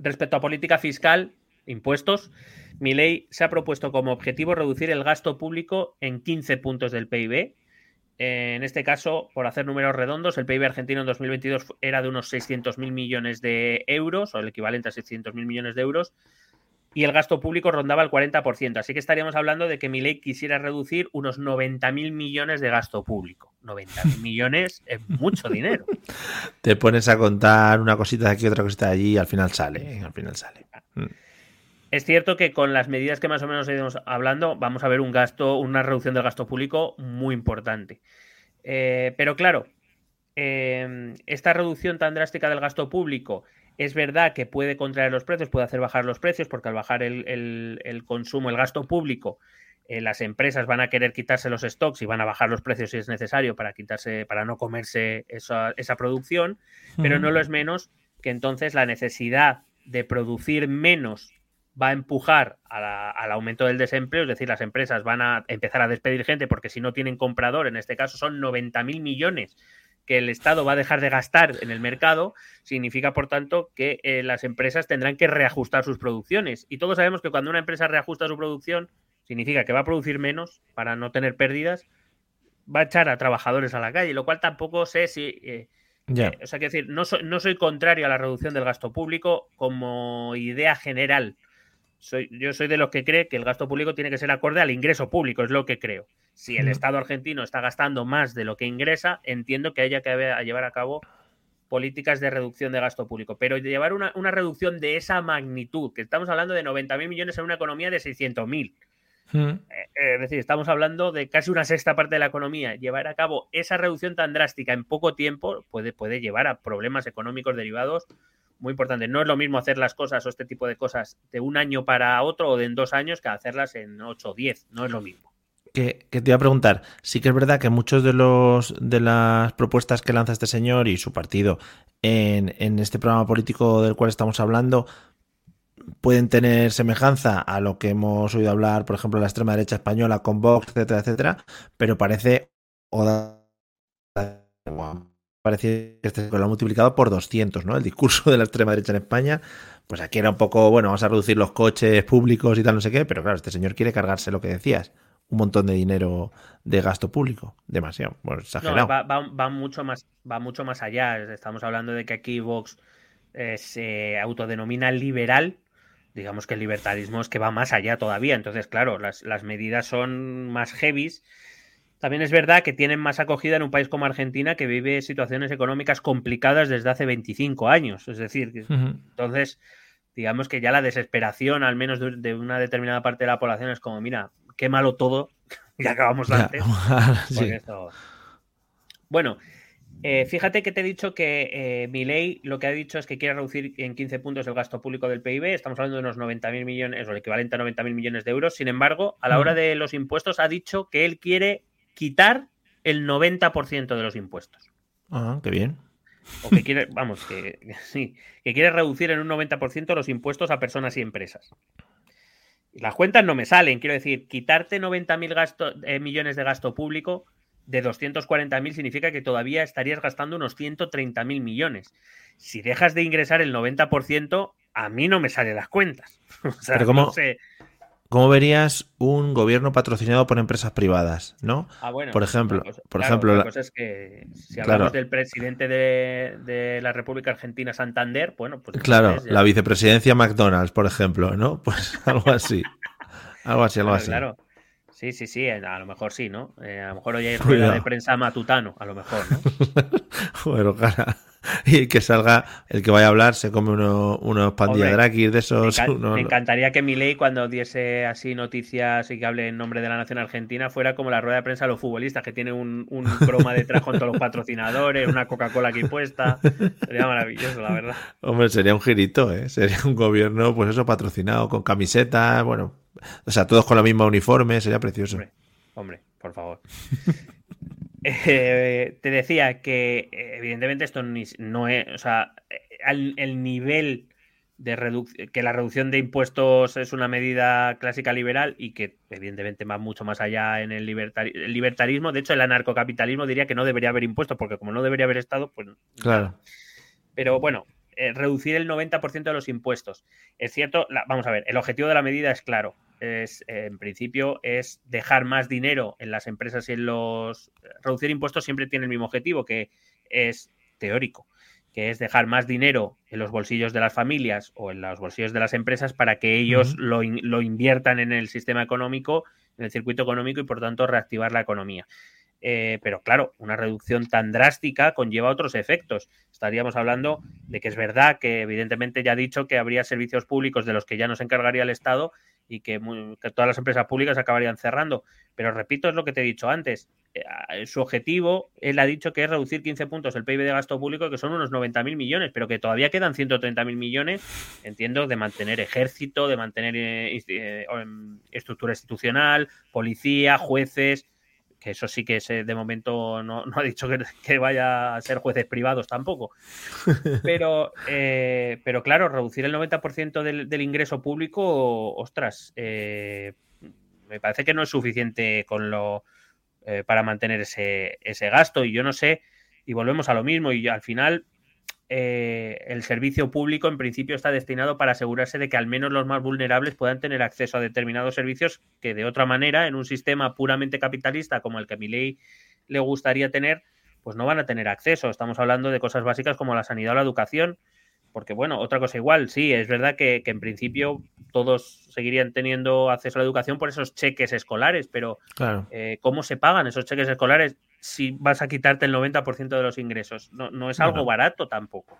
Respecto a política fiscal, impuestos, mi ley se ha propuesto como objetivo reducir el gasto público en 15 puntos del PIB. En este caso, por hacer números redondos, el PIB argentino en 2022 era de unos 600.000 millones de euros, o el equivalente a 600.000 millones de euros, y el gasto público rondaba el 40%. Así que estaríamos hablando de que mi ley quisiera reducir unos 90.000 millones de gasto público. 90.000 millones es mucho dinero. Te pones a contar una cosita de aquí, otra cosita de allí y al final sale. Al final sale. Mm. Es cierto que con las medidas que más o menos estamos hablando, vamos a ver un gasto, una reducción del gasto público muy importante. Eh, pero claro, em, esta reducción tan drástica del gasto público es verdad que puede contraer los precios, puede hacer bajar los precios, porque al bajar el, consumo, el gasto público, eh, las empresas van a querer quitarse los stocks y van a bajar los precios si es necesario para quitarse, para no comerse esa, producción, pero no lo es menos que entonces la necesidad de producir menos va a empujar al aumento del desempleo, es decir, las empresas van a empezar a despedir gente porque si no tienen comprador, en este caso son 90 mil millones que el Estado va a dejar de gastar en el mercado, significa, por tanto, que eh, las empresas tendrán que reajustar sus producciones. Y todos sabemos que cuando una empresa reajusta su producción, significa que va a producir menos para no tener pérdidas, va a echar a trabajadores a la calle, lo cual tampoco sé si... Eh, eh, o sea, que decir, no, no soy contrario a la reducción del gasto público como idea general, soy, yo soy de los que cree que el gasto público tiene que ser acorde al ingreso público, es lo que creo. Si el Estado argentino está gastando más de lo que ingresa, entiendo que haya que llevar a cabo políticas de reducción de gasto público. Pero llevar una, reducción de esa magnitud, que estamos hablando de 90.000 millones en una economía de 600.000. Eh, eh, es decir, estamos hablando de casi una sexta parte de la economía. Llevar a cabo esa reducción tan drástica en poco tiempo puede, puede llevar a problemas económicos derivados muy importante. No es lo mismo hacer las cosas o este tipo de cosas de un año para otro o de en dos años que hacerlas en ocho o diez. No es lo mismo. Que, te iba a preguntar, sí que es verdad que muchos de los de las propuestas que lanza este señor y su partido en, en este programa político del cual estamos hablando pueden tener semejanza a lo que hemos oído hablar, por ejemplo, la extrema derecha española con Vox, etcétera, etcétera, pero parece parece que lo ha multiplicado por 200, ¿no? El discurso de la extrema derecha en España, pues aquí era un poco, bueno, vamos a reducir los coches públicos y tal, no sé qué, pero claro, este señor quiere cargarse lo que decías, un montón de dinero de gasto público, demasiado, bueno, exagerado. va, mucho más, va mucho más allá, estamos hablando de que aquí Vox eh, se autodenomina liberal, digamos que el libertarismo es que va más allá todavía, entonces claro, las, las medidas son más heavies también es verdad que tienen más acogida en un país como Argentina que vive situaciones económicas complicadas desde hace 25 años. Es decir, entonces, digamos que ya la desesperación, al menos de, una determinada parte de la población, es como, mira, qué malo todo, ya acabamos antes. Bueno, eh, fíjate que te he dicho que eh, mi ley lo que ha dicho es que quiere reducir en 15 puntos el gasto público del PIB. Estamos hablando de unos 90.000 millones, o el equivalente a 90.000 millones de euros. Sin embargo, a la hora de los impuestos ha dicho que él quiere quitar el 90% de los impuestos. Ah, qué bien. O que quiere, vamos, que, sí, que quiere reducir en un 90% los impuestos a personas y empresas. Las cuentas no me salen, quiero decir, quitarte 90.000 eh, millones de gasto público de 240.000 significa que todavía estarías gastando unos 130.000 millones. Si dejas de ingresar el 90%, a mí no me salen las cuentas. O sea, Pero ¿cómo, ¿Cómo verías un gobierno patrocinado por empresas privadas, no? Ah, bueno, por ejemplo, por ejemplo, la cosa es que si hablamos del presidente de, la República Argentina Santander, bueno, pues claro, la vicepresidencia McDonald's, por ejemplo, ¿no? Pues algo así, algo así, algo así. Claro. Sí, sí, sí, a lo mejor sí, ¿no? Eh, a lo mejor hoy hay rueda de prensa matutano, a lo mejor, ¿no? bueno, cara. y que salga el que vaya a hablar se come uno, unos pandilladrakis de esos. Me, encantaría que Milei cuando diese así noticias y que hable en nombre de la nación argentina fuera como la rueda de prensa de los futbolistas, que tiene un, un croma detrás con todos los patrocinadores, una Coca-Cola aquí puesta. Sería maravilloso, la verdad. Hombre, sería un girito, ¿eh? Sería un gobierno, pues eso, patrocinado con camisetas, bueno, o sea, todos con la misma uniforme, sería precioso. hombre por favor. Eh, te decía que evidentemente esto no es, o sea, el nivel de que la reducción de impuestos es una medida clásica liberal y que evidentemente va mucho más allá en el, libertarismo. De hecho, el anarcocapitalismo diría que no debería haber impuestos porque como no debería haber estado, pues... Claro. Pero bueno, eh, reducir el 90% de los impuestos. Es cierto, vamos a ver, el objetivo de la medida es claro es, en principio, es dejar más dinero en las empresas y en los... Reducir impuestos siempre tiene el mismo objetivo, que es teórico, que es dejar más dinero en los bolsillos de las familias o en los bolsillos de las empresas para que ellos lo, lo, inviertan en el sistema económico, en el circuito económico y, por tanto, reactivar la economía. Eh, pero claro, una reducción tan drástica conlleva otros efectos. Estaríamos hablando de que es verdad que evidentemente ya ha dicho que habría servicios públicos de los que ya no se encargaría el Estado y que, todas las empresas públicas acabarían cerrando. Pero repito, es lo que te he dicho antes. Eh, su objetivo, él ha dicho que es reducir 15 puntos el PIB de gasto público, que son unos 90.000 millones, pero que todavía quedan 130.000 millones, entiendo, de mantener ejército, de mantener eh, em, estructura institucional, policía, jueces que eso sí que de momento no, ha dicho que, vaya a ser jueces privados tampoco. Pero, eh, pero claro, reducir el 90% del, ingreso público, ostras, eh, me parece que no es suficiente con lo eh, para mantener ese, ese gasto. Y yo no sé, y volvemos a lo mismo, y al final eh, el servicio público en principio está destinado para asegurarse de que al menos los más vulnerables puedan tener acceso a determinados servicios que de otra manera, en un sistema puramente capitalista como el que a mi ley le gustaría tener, pues no van a tener acceso. Estamos hablando de cosas básicas como la sanidad o la educación, porque bueno, otra cosa igual, sí, es verdad que, en principio todos seguirían teniendo acceso a la educación por esos cheques escolares, pero eh, ¿cómo se pagan esos cheques escolares? si vas a quitarte el 90% de los ingresos. No, es algo barato tampoco.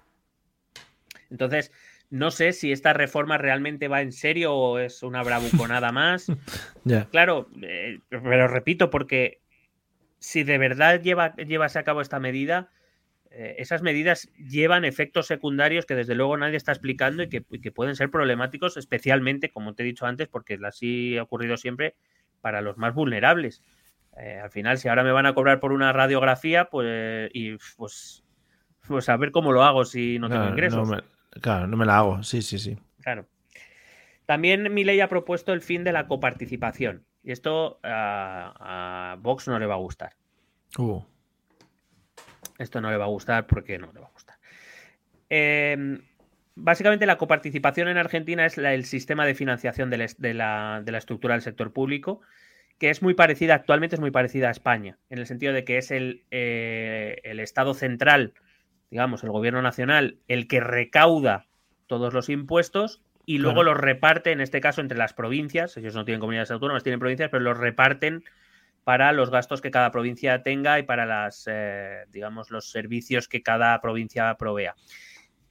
Entonces, no sé si esta reforma realmente va en serio o es una bravuconada más. Claro, eh, pero repito, porque si de verdad lleva, llevase a cabo esta medida, eh, esas medidas llevan efectos secundarios que desde luego nadie está explicando y que, y que, pueden ser problemáticos, especialmente, como te he dicho antes, porque así ha ocurrido siempre, para los más vulnerables. Eh, al final, si ahora me van a cobrar por una radiografía, pues, y, pues, pues a ver cómo lo hago si no tengo ingresos. claro, no me la hago, sí, sí, sí. Claro. También mi ley ha propuesto el fin de la coparticipación. Y esto a, Vox no le va a gustar. Uh. Esto no le va a gustar porque no le va a gustar. Em, básicamente la coparticipación en Argentina es el sistema de financiación de la, de la estructura del sector público que es muy parecida, actualmente es muy parecida a España, en el sentido de que es el, eh, el Estado central, digamos, el gobierno nacional, el que recauda todos los impuestos y luego los reparte, en este caso, entre las provincias. Ellos no tienen comunidades autónomas, tienen provincias, pero los reparten para los gastos que cada provincia tenga y para las, eh, digamos, los servicios que cada provincia provea.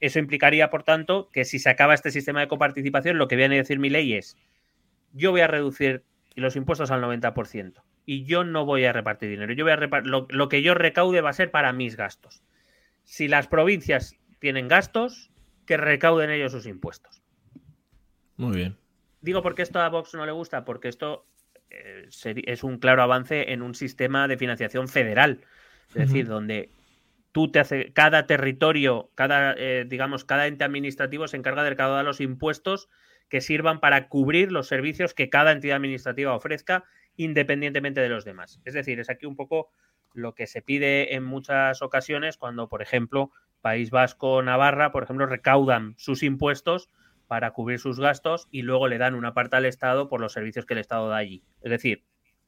Eso implicaría, por tanto, que si se acaba este sistema de coparticipación, lo que viene a decir mi ley es, yo voy a reducir los impuestos al 90%. Y yo no voy a repartir dinero. Yo voy a lo, que yo recaude va a ser para mis gastos. Si las provincias tienen gastos, que recauden ellos sus impuestos. Muy bien. Digo porque esto a Vox no le gusta, porque esto es un claro avance en un sistema de financiación federal. Es decir, donde tú te hace, cada territorio, cada, eh, digamos, cada ente administrativo se encarga de recaudar los impuestos que sirvan para cubrir los servicios que cada entidad administrativa ofrezca independientemente de los demás. Es decir, es aquí un poco lo que se pide en muchas ocasiones cuando, por ejemplo, País Vasco, Navarra, por ejemplo, recaudan sus impuestos para cubrir sus gastos y luego le dan una parte al Estado por los servicios que el Estado da allí. Es decir,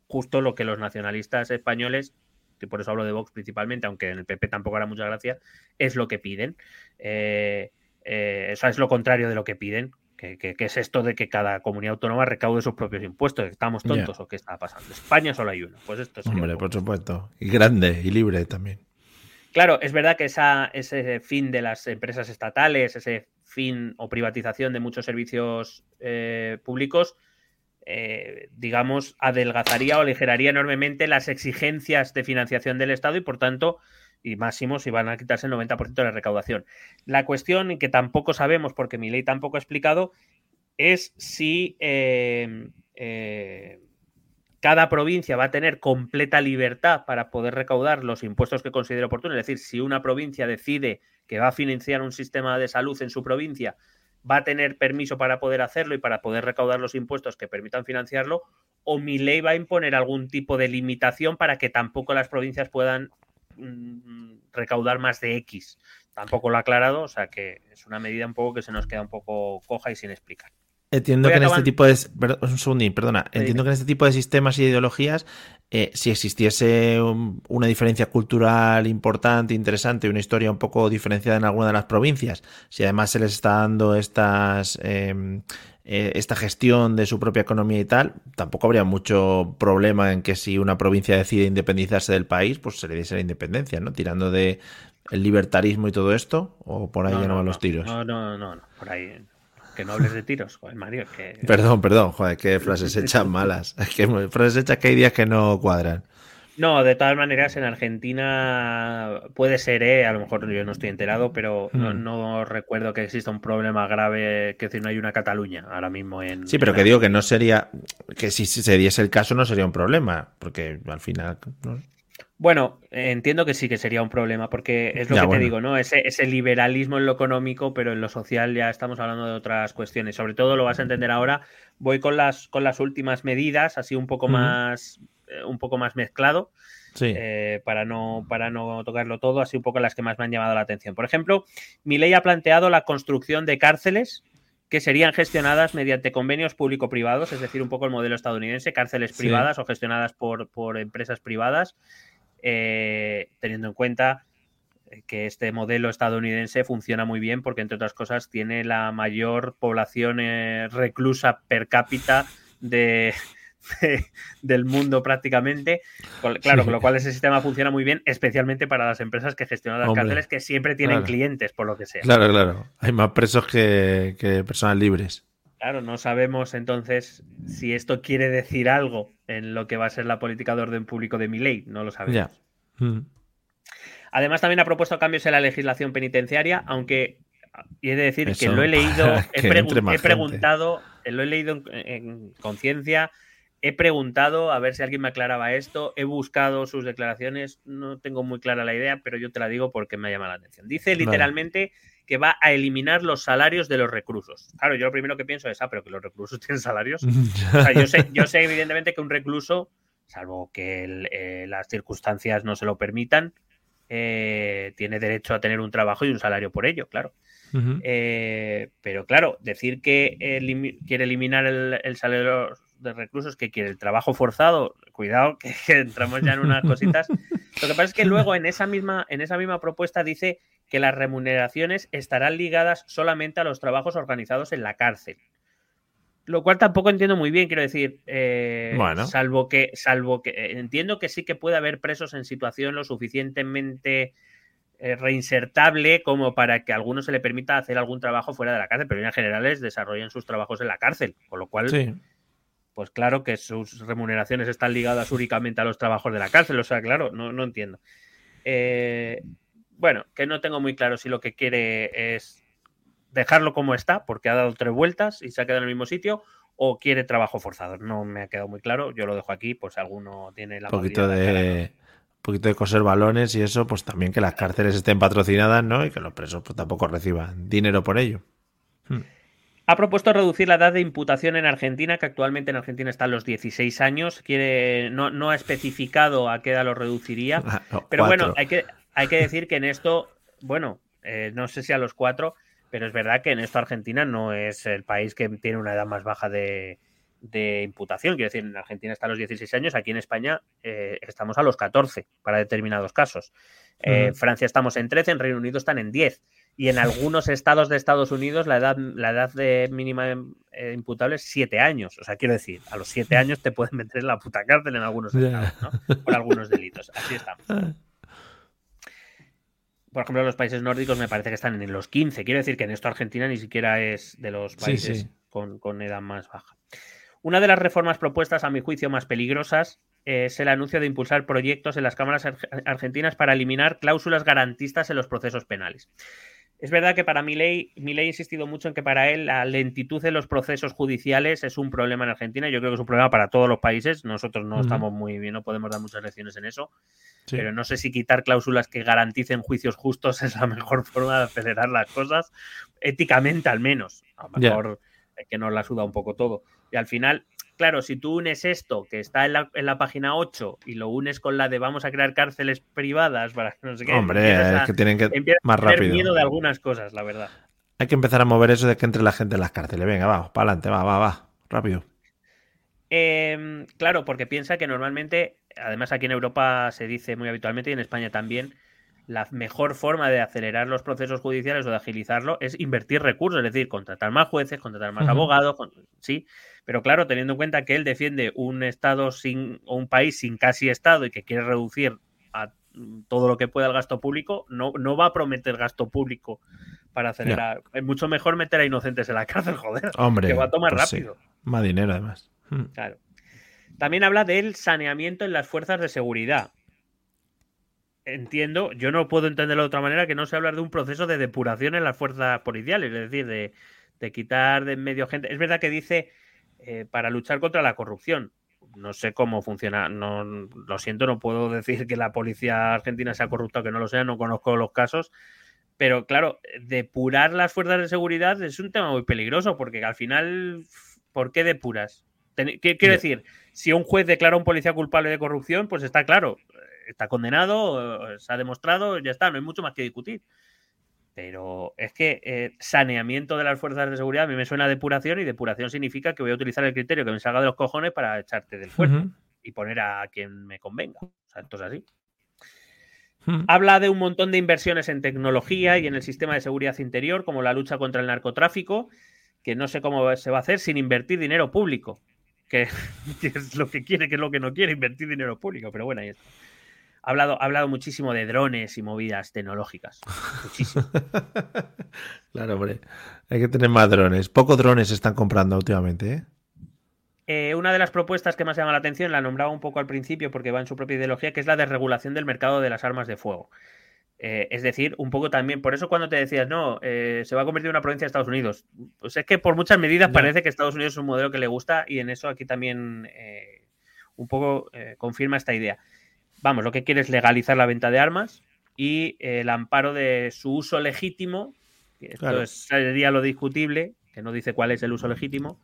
justo lo que los nacionalistas españoles, que por eso hablo de Vox principalmente, aunque en el PP tampoco hará mucha gracia, es lo que piden. Eh, eh, eso es lo contrario de lo que piden, ¿Qué, es esto de que cada comunidad autónoma recaude sus propios impuestos? ¿Estamos tontos o qué está pasando? España solo hay uno. Pues esto es. Hombre, por supuesto. Y grande y libre también. Claro, es verdad que esa, ese fin de las empresas estatales, ese fin o privatización de muchos servicios eh, públicos, eh, digamos, adelgazaría o aligeraría enormemente las exigencias de financiación del Estado y, por tanto, y máximo si van a quitarse el 90% de la recaudación. La cuestión que tampoco sabemos, porque mi ley tampoco ha explicado, es si eh, cada provincia va a tener completa libertad para poder recaudar los impuestos que considere oportuno. Es decir, si una provincia decide que va a financiar un sistema de salud en su provincia, va a tener permiso para poder hacerlo y para poder recaudar los impuestos que permitan financiarlo, o mi ley va a imponer algún tipo de limitación para que tampoco las provincias puedan Mm, recaudar más de X. Tampoco lo ha aclarado, o sea que es una medida un poco que se nos queda un poco coja y sin explicar. Entiendo que en este tipo de. un perdona. Entiendo que en este tipo de sistemas y ideologías, eh, si existiese una diferencia cultural importante, interesante, una historia un poco diferenciada en alguna de las provincias, si además se les está dando estas. Em, eh, esta gestión de su propia economía y tal, tampoco habría mucho problema en que si una provincia decide independizarse del país, pues se le diese la independencia, ¿no? Tirando de el libertarismo y todo esto, o por ahí ya no, van los tiros. No, no, no, no, por ahí que no hables de tiros, joder, Mario. Que... Perdón, perdón, joder, qué frases hechas malas. que frases hechas que hay días que no cuadran. No, de todas maneras, en Argentina puede ser, ¿eh? a lo mejor yo no estoy enterado, pero no, hmm. recuerdo que exista un problema grave, que decir, no hay una Cataluña ahora mismo en. Sí, pero que digo que no sería, que si se diese el caso no sería un problema, porque al final. Bueno, entiendo que sí que sería un problema, porque es lo que te digo, ¿no? Ese, ese, liberalismo en lo económico, pero en lo social ya estamos hablando de otras cuestiones. Sobre todo lo vas a entender ahora. Voy con las, con las últimas medidas, así un poco más eh, un poco más mezclado. Eh, para, no, para no tocarlo todo, así un poco las que más me han llamado la atención. Por ejemplo, mi ley ha planteado la construcción de cárceles que serían gestionadas mediante convenios público-privados, es decir, un poco el modelo estadounidense, cárceles privadas o gestionadas por, por empresas privadas, eh, teniendo en cuenta que este modelo estadounidense funciona muy bien porque, entre otras cosas, tiene la mayor población reclusa per cápita de, del mundo prácticamente. Claro, con lo cual ese sistema funciona muy bien, especialmente para las empresas que gestionan las cárceles, que siempre tienen clientes, por lo que sea. Claro, claro. Hay más presos que, personas libres. Claro, no sabemos entonces si esto quiere decir algo en lo que va a ser la política de orden público de mi ley, no lo sabemos. Mm. Además, también ha propuesto cambios en la legislación penitenciaria, aunque y he de decir que lo he leído, he, preguntado, lo he leído en conciencia, He preguntado a ver si alguien me aclaraba esto, he buscado sus declaraciones, no tengo muy clara la idea, pero yo te la digo porque me llama la atención. Dice literalmente que va a eliminar los salarios de los reclusos. Claro, yo lo primero que pienso es, ah, pero que los reclusos tienen salarios. yo, sé, yo sé evidentemente que un recluso, salvo que eh, las circunstancias no se lo permitan, eh, tiene derecho a tener un trabajo y un salario por ello, claro. Eh, pero claro, decir que quiere eliminar el, el salario de reclusos que quiere el trabajo forzado, cuidado que, entramos ya en unas cositas. Lo que pasa es que luego en esa misma, en esa misma propuesta dice que las remuneraciones estarán ligadas solamente a los trabajos organizados en la cárcel. Lo cual tampoco entiendo muy bien, quiero decir, eh, salvo que, salvo que eh, entiendo que sí que puede haber presos en situación lo suficientemente eh, reinsertable como para que a alguno se le permita hacer algún trabajo fuera de la cárcel, pero en generales desarrollan sus trabajos en la cárcel, con lo cual pues claro que sus remuneraciones están ligadas únicamente a los trabajos de la cárcel. O sea, claro, no, no entiendo. Eh, bueno, que no tengo muy claro si lo que quiere es dejarlo como está, porque ha dado tres vueltas y se ha quedado en el mismo sitio, o quiere trabajo forzado. No me ha quedado muy claro. Yo lo dejo aquí, pues alguno tiene la Un poquito de, poquito de coser balones y eso, pues también que las cárceles estén patrocinadas, ¿no? Y que los presos pues, tampoco reciban dinero por ello. Hmm. Ha propuesto reducir la edad de imputación en Argentina, que actualmente en Argentina está a los 16 años. Quiere, no, no ha especificado a qué edad lo reduciría. Ah, pero bueno, hay que, hay que decir que en esto, bueno, eh, no sé si a los cuatro, pero es verdad que en esto Argentina no es el país que tiene una edad más baja de, imputación. Quiero decir, en Argentina está a los 16 años, aquí en España eh, estamos a los 14 para determinados casos. En eh, Francia estamos en 13, en Reino Unido están en 10 y en algunos estados de Estados Unidos la edad, la edad de mínima eh, imputable es siete años. O sea, quiero decir, a los siete años te pueden meter en la puta cárcel en algunos estados, ¿no? Por algunos delitos. Así estamos. Por ejemplo, los países nórdicos me parece que están en los 15. Quiero decir que en esto Argentina ni siquiera es de los países Con, con, edad más baja. Una de las reformas propuestas, a mi juicio, más peligrosas es el anuncio de impulsar proyectos en las cámaras argentinas para eliminar cláusulas garantistas en los procesos penales. Es verdad que para mi ley, mi ley ha insistido mucho en que para él la lentitud en los procesos judiciales es un problema en Argentina. Yo creo que es un problema para todos los países. Nosotros no estamos muy bien, no podemos dar muchas lecciones en eso. Pero no sé si quitar cláusulas que garanticen juicios justos es la mejor forma de acelerar las cosas, éticamente al menos. A lo mejor que nos la suda un poco todo. Y al final, claro, si tú unes esto, que está en la, página 8, y lo unes con la de vamos a crear cárceles privadas para que no sé qué. Hombre, es que tienen que más rápido. miedo de algunas cosas, la verdad. Hay que empezar a mover eso de que entre la gente en las cárceles. Venga, va, para adelante, va, va, va, rápido. Em, claro, porque piensa que normalmente, además aquí en Europa se dice muy habitualmente y en España también, la mejor forma de acelerar los procesos judiciales o de agilizarlo es invertir recursos, es decir, contratar más jueces, contratar más abogados, sí, pero claro, teniendo en cuenta que él defiende un estado sin o un país sin casi estado y que quiere reducir a todo lo que pueda el gasto público, no, no va a prometer gasto público para acelerar. Es mucho mejor meter a inocentes en la cárcel, joder, Hombre, que va a tomar pues rápido. Más dinero además. Hmm. Claro. También habla del saneamiento en las fuerzas de seguridad entiendo, yo no puedo entenderlo de otra manera que no se hablar de un proceso de depuración en las fuerzas policiales, es decir, de, quitar de en medio gente. Es verdad que dice eh, para luchar contra la corrupción. No sé cómo funciona, no lo siento, no puedo decir que la policía argentina sea corrupta o que no lo sea, no conozco los casos, pero claro, depurar las fuerzas de seguridad es un tema muy peligroso porque al final, ¿por qué depuras? ¿Qué quiero decir? Si un juez declara a un policía culpable de corrupción, pues está claro, está condenado, se ha demostrado, ya está, no hay mucho más que discutir. Pero es que eh, saneamiento de las fuerzas de seguridad a mí me suena a depuración y depuración significa que voy a utilizar el criterio que me salga de los cojones para echarte del cuerpo y poner a quien me convenga. O sea, esto es así. Habla de un montón de inversiones en tecnología y en el sistema de seguridad interior, como la lucha contra el narcotráfico, que no sé cómo se va a hacer sin invertir dinero público, que, que es lo que quiere, que es lo que no quiere, invertir dinero público, pero bueno, ahí está. Ha hablado, ha hablado muchísimo de drones y movidas tecnológicas. Muchísimo. claro, hombre. Hay que tener más drones. Pocos drones se están comprando últimamente, ¿eh? ¿eh? una de las propuestas que más llama la atención, la nombraba un poco al principio porque va en su propia ideología, que es la desregulación del mercado de las armas de fuego. Eh, es decir, un poco también, por eso cuando te decías, no, eh, se va a convertir en una provincia de Estados Unidos, pues es que por muchas medidas parece que Estados Unidos es un modelo que le gusta y en eso aquí también un poco confirma esta idea vamos, lo que quiere es legalizar la venta de armas y el amparo de su uso legítimo, que esto sería lo discutible, que no dice cuál es el uso legítimo,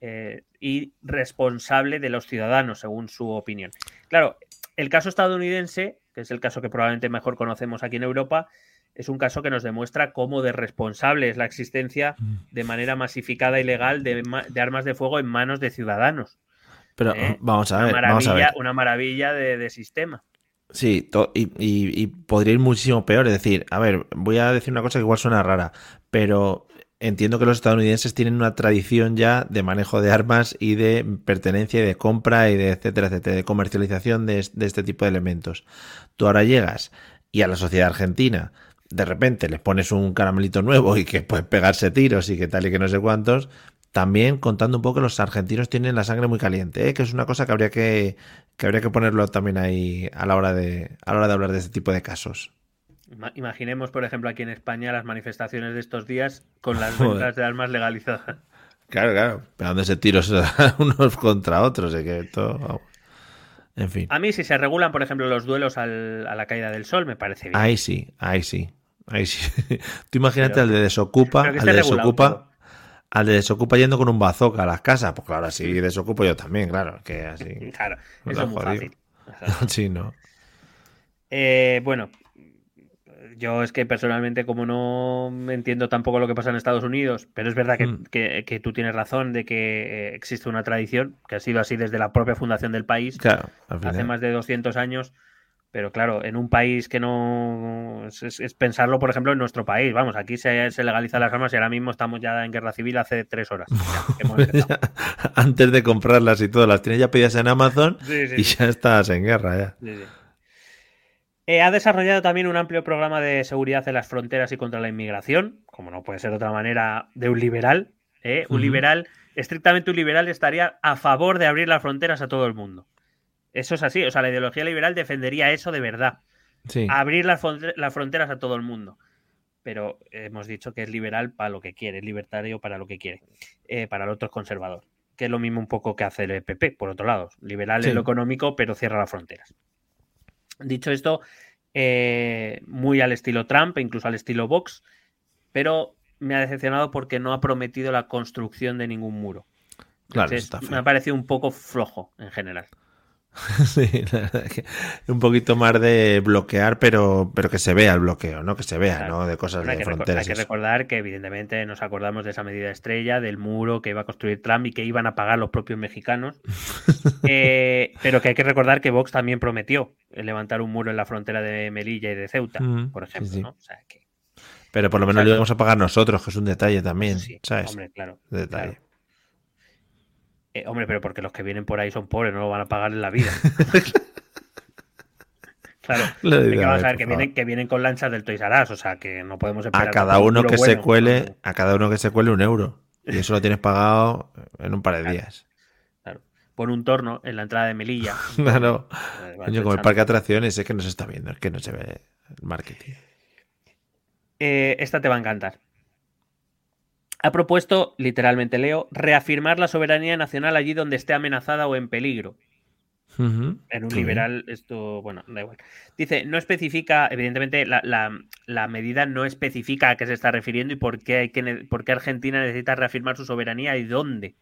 eh, y responsable de los ciudadanos, según su opinión. Claro, el caso estadounidense, que es el caso que probablemente mejor conocemos aquí en Europa, es un caso que nos demuestra cómo de responsable es la existencia mm. de manera masificada y legal de armas de fuego en manos de ciudadanos. Pero ¿Eh? vamos, a ver, una maravilla, Una maravilla de, sistema. Sí, y, podría ir muchísimo peor. Es decir, a ver, voy a decir una cosa que igual suena rara, pero entiendo que los estadounidenses tienen una tradición ya de manejo de armas y de pertenencia y de compra y de etcétera, etcétera, de comercialización de, de este tipo de elementos. Tú ahora llegas y a la sociedad argentina de repente les pones un caramelito nuevo y que puedes pegarse tiros y que tal y que no sé cuántos, también contando un poco que los argentinos tienen la sangre muy caliente, ¿eh? que es una cosa que habría que, que habría que ponerlo también ahí a la hora de, a la hora de hablar de este tipo de casos. Imaginemos, por ejemplo, aquí en España las manifestaciones de estos días con las ventas de armas legalizadas. Claro, claro, pegándose tiros unos contra otros, ¿eh? que todo, en fin. A mí si se regulan, por ejemplo, los duelos a la caída del sol, me parece bien. Ahí sí, ahí sí. Ahí sí. Tú imagínate al de desocupa, al de desocupa, al de desocupa yendo con un bazooka a las casas, pues claro, así desocupo yo también, claro, que así. Claro, eso es muy fácil. sí, no. Eh, bueno, yo es que personalmente, como no entiendo tampoco lo que pasa en Estados Unidos, pero es verdad que, mm. que, tú tienes razón de que eh, existe una tradición que ha sido así desde la propia fundación del país, claro, hace más de 200 años pero claro, en un país que no. Es, pensarlo, por ejemplo, en nuestro país. Vamos, aquí se, se legalizan las armas y ahora mismo estamos ya en guerra civil hace tres horas. Antes de comprarlas y todo, las tienes ya pedidas en Amazon y ya estás en guerra ya. Eh, ha desarrollado también un amplio programa de seguridad en las fronteras y contra la inmigración, como no puede ser de otra manera, de un liberal. ¿eh? Un liberal, estrictamente un liberal, estaría a favor de abrir las fronteras a todo el mundo. Eso es así, o sea, la ideología liberal defendería eso de verdad. Abrir las, fronteras a todo el mundo. Pero hemos dicho que es liberal para lo que quiere, libertario para lo que quiere, eh, para el otro es conservador. Que es lo mismo un poco que hace el PP, por otro lado. Liberal en lo económico, pero cierra las fronteras. Dicho esto, eh, muy al estilo Trump, e incluso al estilo Vox, pero me ha decepcionado porque no ha prometido la construcción de ningún muro. Claro, me ha parecido un poco flojo en general. sí, la verdad es que un poquito más de bloquear, pero, pero que se vea el bloqueo, ¿no? Que se vea, ¿no? De cosas de fronteras. Hay que recordar que, evidentemente, nos acordamos de esa medida estrella, del muro que iba a construir Trump y que iban a pagar los propios mexicanos. Eh, pero que hay que recordar que Vox también prometió levantar un muro en la frontera de Melilla y de Ceuta, mm, por ejemplo, ¿no? O sea, que... Pero por lo menos lo íbamos a pagar nosotros, que es un detalle también, ¿sabes? Hombre, claro. Detalle. Eh, hombre, pero porque los que vienen por ahí son pobres, no lo van a pagar en la vida. claro, que vas a ver que vienen, que vienen con lanchas del Toys R o sea que no podemos esperar. A cada uno que se cuele, a cada uno que se cuele un euro. Y eso lo tienes pagado en un par de días. Claro. Pon un torno en la entrada de Melilla. claro. Coño, como el parque de atracciones, es que no se está viendo, es que no se ve el marketing. Eh, esta te va a encantar ha propuesto, literalmente leo, reafirmar la soberanía nacional allí donde esté amenazada o en peligro. En un liberal, esto, bueno, da igual. Dice, no especifica, evidentemente, la, medida no especifica a qué se está refiriendo y por qué, hay que, por qué Argentina necesita reafirmar su soberanía y dónde.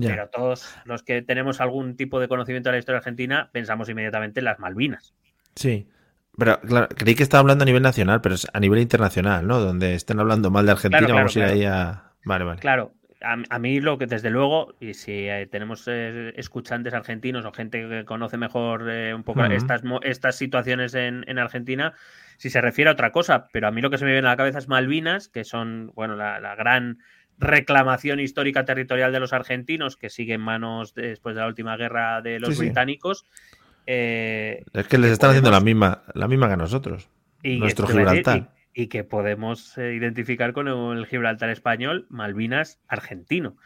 Pero todos los que tenemos algún tipo de conocimiento de la historia argentina pensamos inmediatamente en las Malvinas. Sí. Pero claro, creí que estaba hablando a nivel nacional, pero es a nivel internacional, ¿no? Donde estén hablando mal de Argentina, vamos a ir ahí a. Vale, vale. Claro, a, mí lo que desde luego, y si eh, tenemos eh, escuchantes argentinos o gente que conoce mejor eh, un poco estas, estas situaciones en, en, Argentina, si se refiere a otra cosa, pero a mí lo que se me viene a la cabeza es Malvinas, que son, bueno, la, gran reclamación histórica territorial de los argentinos que sigue en manos después de la última guerra de los británicos. es que les están haciendo la misma, la misma que a nosotros. Y nuestro Gibraltar y que podemos eh, identificar con el Gibraltar español, Malvinas argentino.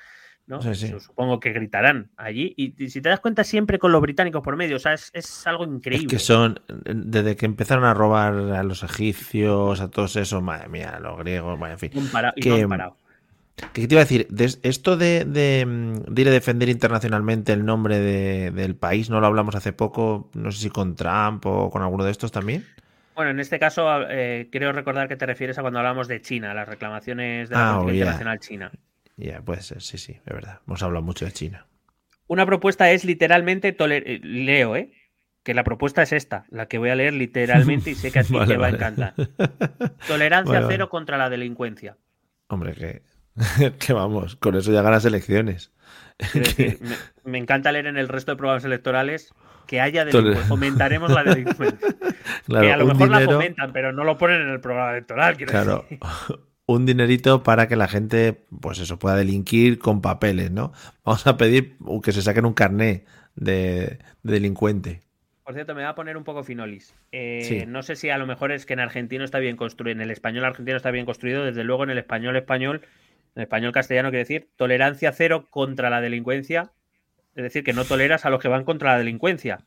¿no? Supongo que gritarán allí. Y, si te das cuenta, siempre con los británicos por medio. O sea, es, algo increíble. Es que son, desde que empezaron a robar a los egipcios, a todos esos, madre mía, a los griegos, en fin. que, ¿Qué te iba a decir? esto de, de, ir a defender internacionalmente el nombre del país, ¿no lo hablamos hace poco? No sé si con Trump o con alguno de estos también. Bueno, en este caso eh, creo recordar que te refieres a cuando hablamos de China, las reclamaciones de la ah, Internacional China. Ya, puede ser, sí, sí, es verdad. Hemos hablado mucho de China. Una propuesta es literalmente, eh, leo, ¿eh? Que la propuesta es esta, la que voy a leer literalmente y sé que a ti te va a encantar. Tolerancia cero contra la delincuencia. Hombre, que, que vamos, con eso ya ganas elecciones. me, encanta leer en el resto de programas electorales que haya delincuencia. Fomentaremos la delincuencia. que a lo mejor la fomentan, pero no lo ponen en el programa electoral. Claro. Un dinerito para que la gente, pues eso, pueda delinquir con papeles, ¿no? Vamos a pedir que se saquen un carné de, delincuente. Por cierto, me va a poner un poco finolis. Eh, no sé si a lo mejor es que en argentino está bien construido, en el español argentino está bien construido, desde luego en el español español, en el español castellano quiere decir tolerancia cero contra la delincuencia es decir, que no toleras a los que van contra la delincuencia.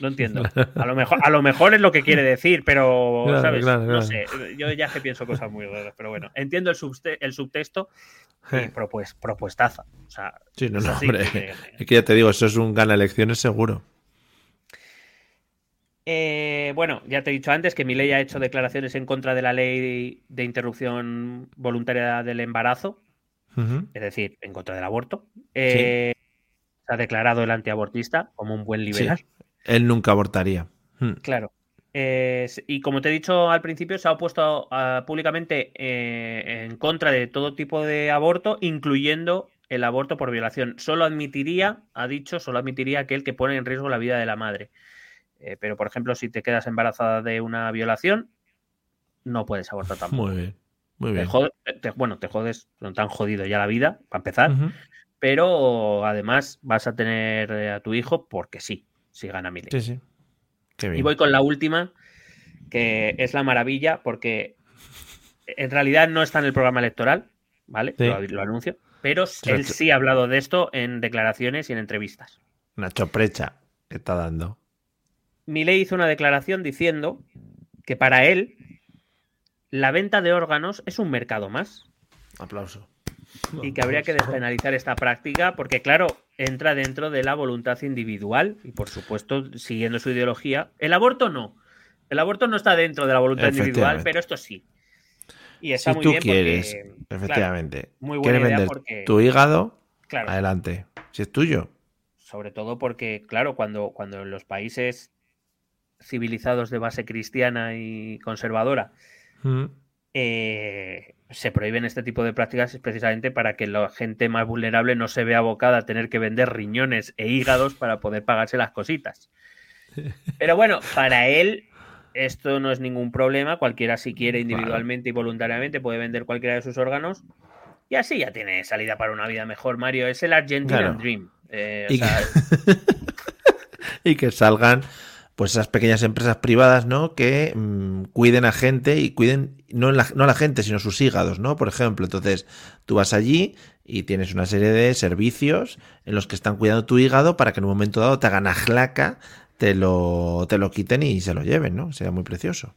No entiendo. A lo mejor, a lo mejor es lo que quiere decir, pero ¿sabes? no sé. Yo ya que pienso cosas muy raras, pero bueno, entiendo el, el subtexto y propues, propuestaza. O sea, sí, no, no, hombre. Es que ya te digo, eso es un gana elecciones seguro. Eh, bueno, ya te he dicho antes que mi ley ha hecho declaraciones en contra de la ley de interrupción voluntaria del embarazo, es decir, en contra del aborto. Eh, ha declarado el antiabortista como un buen liberal. él nunca abortaría. Hmm. Claro. y como te he dicho al principio, se ha opuesto públicamente eh, en contra de todo tipo de aborto, incluyendo el aborto por violación. Solo admitiría, ha dicho, solo admitiría aquel que pone en riesgo la vida de la madre. Eh, pero, por ejemplo, si te quedas embarazada de una violación, no puedes abortar tampoco. Muy bien. Muy bien. bueno, te jodes, no tan jodido ya la vida, para empezar pero además vas a tener eh, a tu hijo porque sí, si gana Milei. Sí, sí. Y voy con la última, que es la maravilla, porque en realidad no está en el programa electoral, ¿vale? Lo, anuncio. Pero él sí ha hablado de esto en declaraciones y en entrevistas. Una choprecha que está dando. Milei hizo una declaración diciendo que para él la venta de órganos es un mercado más. Aplauso y que habría que despenalizar esta práctica porque, claro, entra dentro de la voluntad individual y, por supuesto, siguiendo su ideología. El aborto no. El aborto no está dentro de la voluntad individual, pero esto sí. Y está si muy tú bien quieres, efectivamente, quieres vender tu hígado, adelante. Si es tuyo. sobre todo porque, claro, cuando, cuando en los países civilizados de base cristiana y conservadora mm. Eh, se prohíben este tipo de prácticas es precisamente para que la gente más vulnerable no se vea abocada a tener que vender riñones e hígados para poder pagarse las cositas. Pero bueno, para él esto no es ningún problema. Cualquiera si quiere individualmente y voluntariamente puede vender cualquiera de sus órganos. Y así ya tiene salida para una vida mejor, Mario. Es el Argentinian Dream. Eh, y que salgan pues esas pequeñas empresas privadas, ¿no? Que mm, cuiden a gente y cuiden, no, la, no a la gente, sino sus hígados, ¿no? Por ejemplo, entonces tú vas allí y tienes una serie de servicios en los que están cuidando tu hígado para que en un momento dado te hagan ajlaca, te lo, te lo quiten y se lo lleven, ¿no? Sería muy precioso.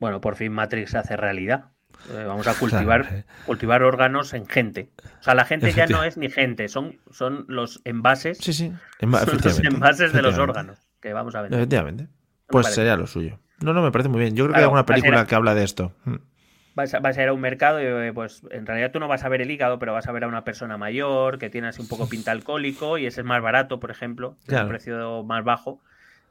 Bueno, por fin Matrix hace realidad. Eh, vamos a cultivar, eh. cultivar órganos en gente. O sea, la gente ya no es ni gente, son, son los envases. Sí, sí. los envases de los órganos que vamos a vender. Efectivamente. Pues sería lo suyo. No, no, me parece muy bien. Yo creo que hay alguna película que habla de esto. Mm. Vas a, ir a un mercado y eh, pues en realidad tú no vas a ver el hígado, pero vas a ver a una persona mayor que tiene así un poco pinta alcohólico y ese es más barato, por ejemplo, tiene un precio más bajo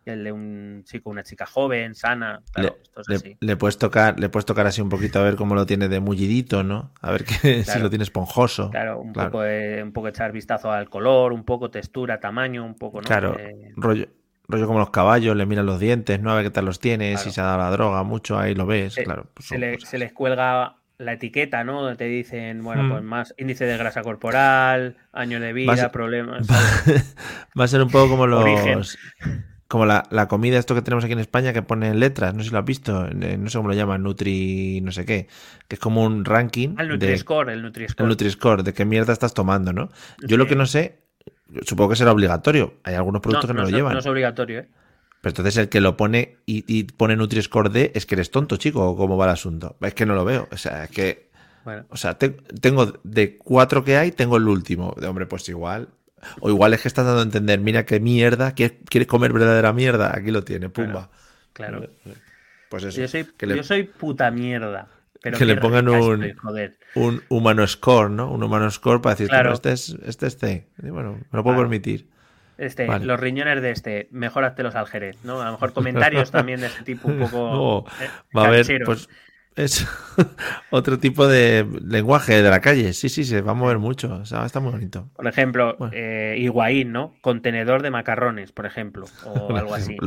y el de un chico, una chica joven, sana. Claro, le, esto es así. Le, puedes tocar, le puedes tocar así un poquito a ver cómo lo tiene de mullidito, ¿no? A ver que, si lo tiene esponjoso. Claro, un poco un poco echar vistazo al color, un poco textura, tamaño, un poco, ¿no? Claro, rollo, rollo como los caballos, le miran los dientes, no a ver qué tal los tiene, si se ha dado la droga mucho, ahí lo ves, claro. Pues se, les cuelga la etiqueta, ¿no? Te dicen, bueno, pues mm. más índice de grasa corporal, año de vida, problemas. Va, a ser un poco como los... Como la, comida, esto que tenemos aquí en España, que pone letras, no sé si lo has visto, no sé cómo lo llaman, Nutri, no sé qué, que es como un ranking. Ah, el Nutri-Score, el Nutri-Score. El Nutri-Score, de qué mierda estás tomando, ¿no? Yo lo que no sé Supongo que será obligatorio. Hay algunos productos que no, lo llevan. No es obligatorio, ¿eh? Pero entonces el que lo pone y, pone Nutri-Score D es que eres tonto, chico, o cómo va el asunto. Es que no lo veo. O sea, es que. O sea, tengo de cuatro que hay, tengo el último. De hombre, pues igual. O igual es que estás dando a entender, mira qué mierda, quieres, comer verdadera mierda, aquí lo tiene, pumba. Claro. Pues eso. Yo soy, yo soy puta mierda que le pongan un, un humano score, ¿no? Un humano score para decir, claro. este es este, este. bueno, me lo puedo permitir. Este, los riñones de este, mejorate los aljerez, ¿no? A lo mejor comentarios también de este tipo un poco. Eh, va a haber, pues, es otro tipo de lenguaje de la calle. Sí, sí, se va a mover mucho. O sea, está muy bonito. Por ejemplo, eh, Higuaín, ¿no? Contenedor de macarrones, por ejemplo. O algo así.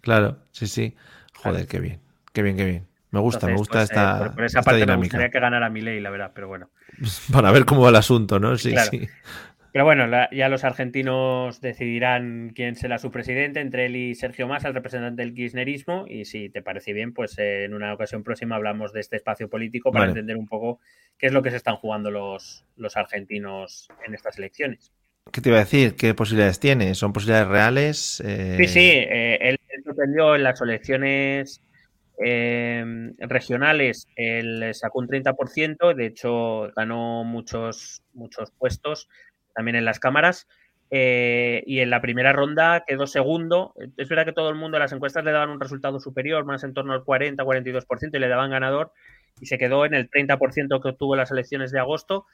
Claro, sí, sí. Joder, qué bien. Qué bien, qué bien. Me gusta, me gusta pues, esta. Eh, por, esa parte me gustaría que ganara mi ley, la verdad, pero bueno. Para ver cómo va el asunto, ¿no? Sí, sí. Pero bueno, ya los argentinos decidirán quién será su presidente, entre él y Sergio Massa, el representante del kirchnerismo. Y si te parece bien, pues eh, en una ocasión próxima hablamos de este espacio político para entender un poco qué es lo que se están jugando los, los argentinos en estas elecciones. ¿Qué te iba a decir? ¿Qué posibilidades tiene? ¿Son posibilidades reales? Sí, sí. Eh, él sorprendió en las elecciones Em, regionales él sacó un 30%, de hecho ganó muchos, muchos puestos también en las cámaras. Eh, y en la primera ronda quedó segundo. Es verdad que todo el mundo en las encuestas le daban un resultado superior, más en torno al 40-42%, y le daban ganador, y se quedó en el 30% que obtuvo en las elecciones de agosto.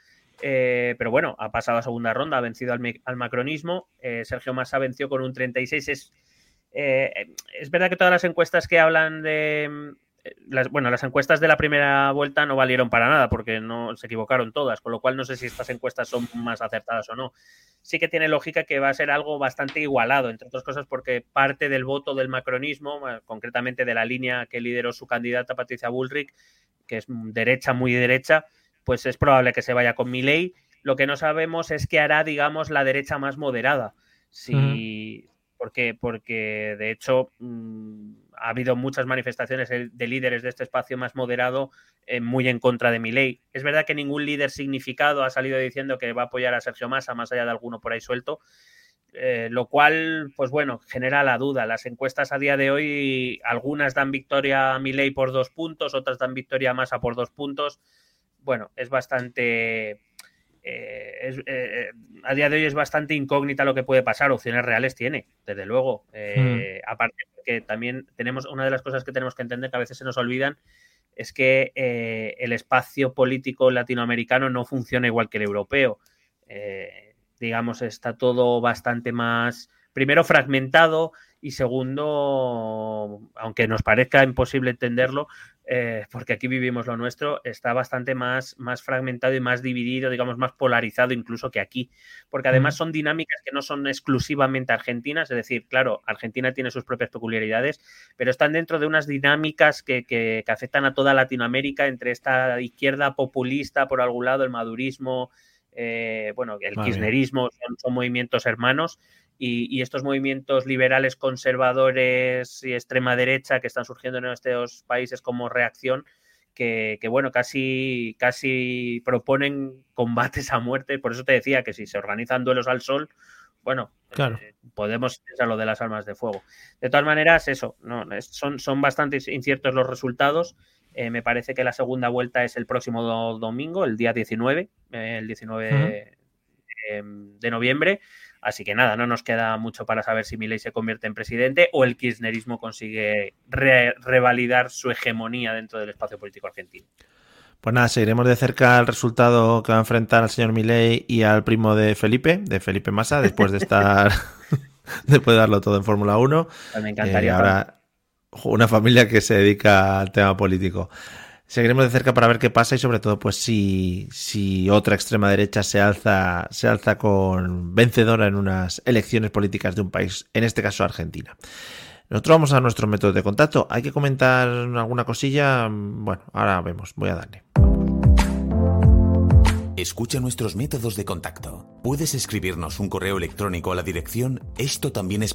Eh, pero bueno, ha pasado a segunda ronda, ha vencido al, macronismo. Eh, Sergio Massa venció con un 36%. Es, eh, es verdad que todas las encuestas que hablan de. Las, bueno, las encuestas de la primera vuelta no valieron para nada porque no se equivocaron todas, con lo cual no sé si estas encuestas son más acertadas o no. Sí que tiene lógica que va a ser algo bastante igualado, entre otras cosas porque parte del voto del macronismo, concretamente de la línea que lideró su candidata Patricia Bullrich, que es derecha, muy derecha, pues es probable que se vaya con mi ley. Lo que no sabemos es qué hará, digamos, la derecha más moderada. Si, porque, porque de hecho mm, ha habido muchas manifestaciones de líderes de este espacio más moderado eh, muy en contra de mi ley. Es verdad que ningún líder significado ha salido diciendo que va a apoyar a Sergio Massa, más allá de alguno por ahí suelto, eh, lo cual, pues bueno, genera la duda. Las encuestas a día de hoy, algunas dan victoria a mi ley por dos puntos, otras dan victoria a Massa por dos puntos. Bueno, es bastante eh, es, eh, eh, a día de hoy es bastante incógnita lo que puede pasar. Opciones reales tiene, desde luego. Hmm. Aparte, que también tenemos una de las cosas que tenemos que entender que a veces se nos olvidan es que el espacio político latinoamericano no funciona igual que el europeo. digamos, está todo bastante más, primero fragmentado y segundo, aunque nos parezca imposible entenderlo, eh, porque aquí vivimos lo nuestro, está bastante más, más fragmentado y más dividido, digamos, más polarizado incluso que aquí. Porque además son dinámicas que no son exclusivamente argentinas, es decir, claro, Argentina tiene sus propias peculiaridades, pero están dentro de unas dinámicas que, que, afectan a toda Latinoamérica entre esta izquierda populista, por algún lado, el madurismo, eh, bueno, el kirchnerismo, son movimientos hermanos y, estos movimientos liberales conservadores y extrema derecha que están surgiendo en estos países como reacción, que, bueno, casi, casi proponen combates a muerte. Por eso te decía que si se organizan duelos al sol, bueno, claro. Eh, podemos pensar lo de las armas de fuego. De todas maneras, eso, no, son, son bastante inciertos los resultados. Eh, me parece que la segunda vuelta es el próximo domingo, el día 19, eh, el 19 de noviembre. Así que nada, no nos queda mucho para saber si Milei se convierte en presidente o el kirchnerismo consigue revalidar su hegemonía dentro del espacio político argentino. Pues nada, seguiremos de cerca el resultado que va a enfrentar al señor Milei y al primo de Felipe, de Felipe Massa, después de estar, después de darlo todo en Fórmula 1. Me encantaría. Eh, ahora, una familia que se dedica al tema político seguiremos de cerca para ver qué pasa y sobre todo pues si, si otra extrema derecha se alza, se alza con vencedora en unas elecciones políticas de un país, en este caso Argentina. Nosotros vamos a nuestro método de contacto. ¿Hay que comentar alguna cosilla? Bueno, ahora vemos. Voy a darle. Escucha nuestros métodos de contacto. Puedes escribirnos un correo electrónico a la dirección esto también es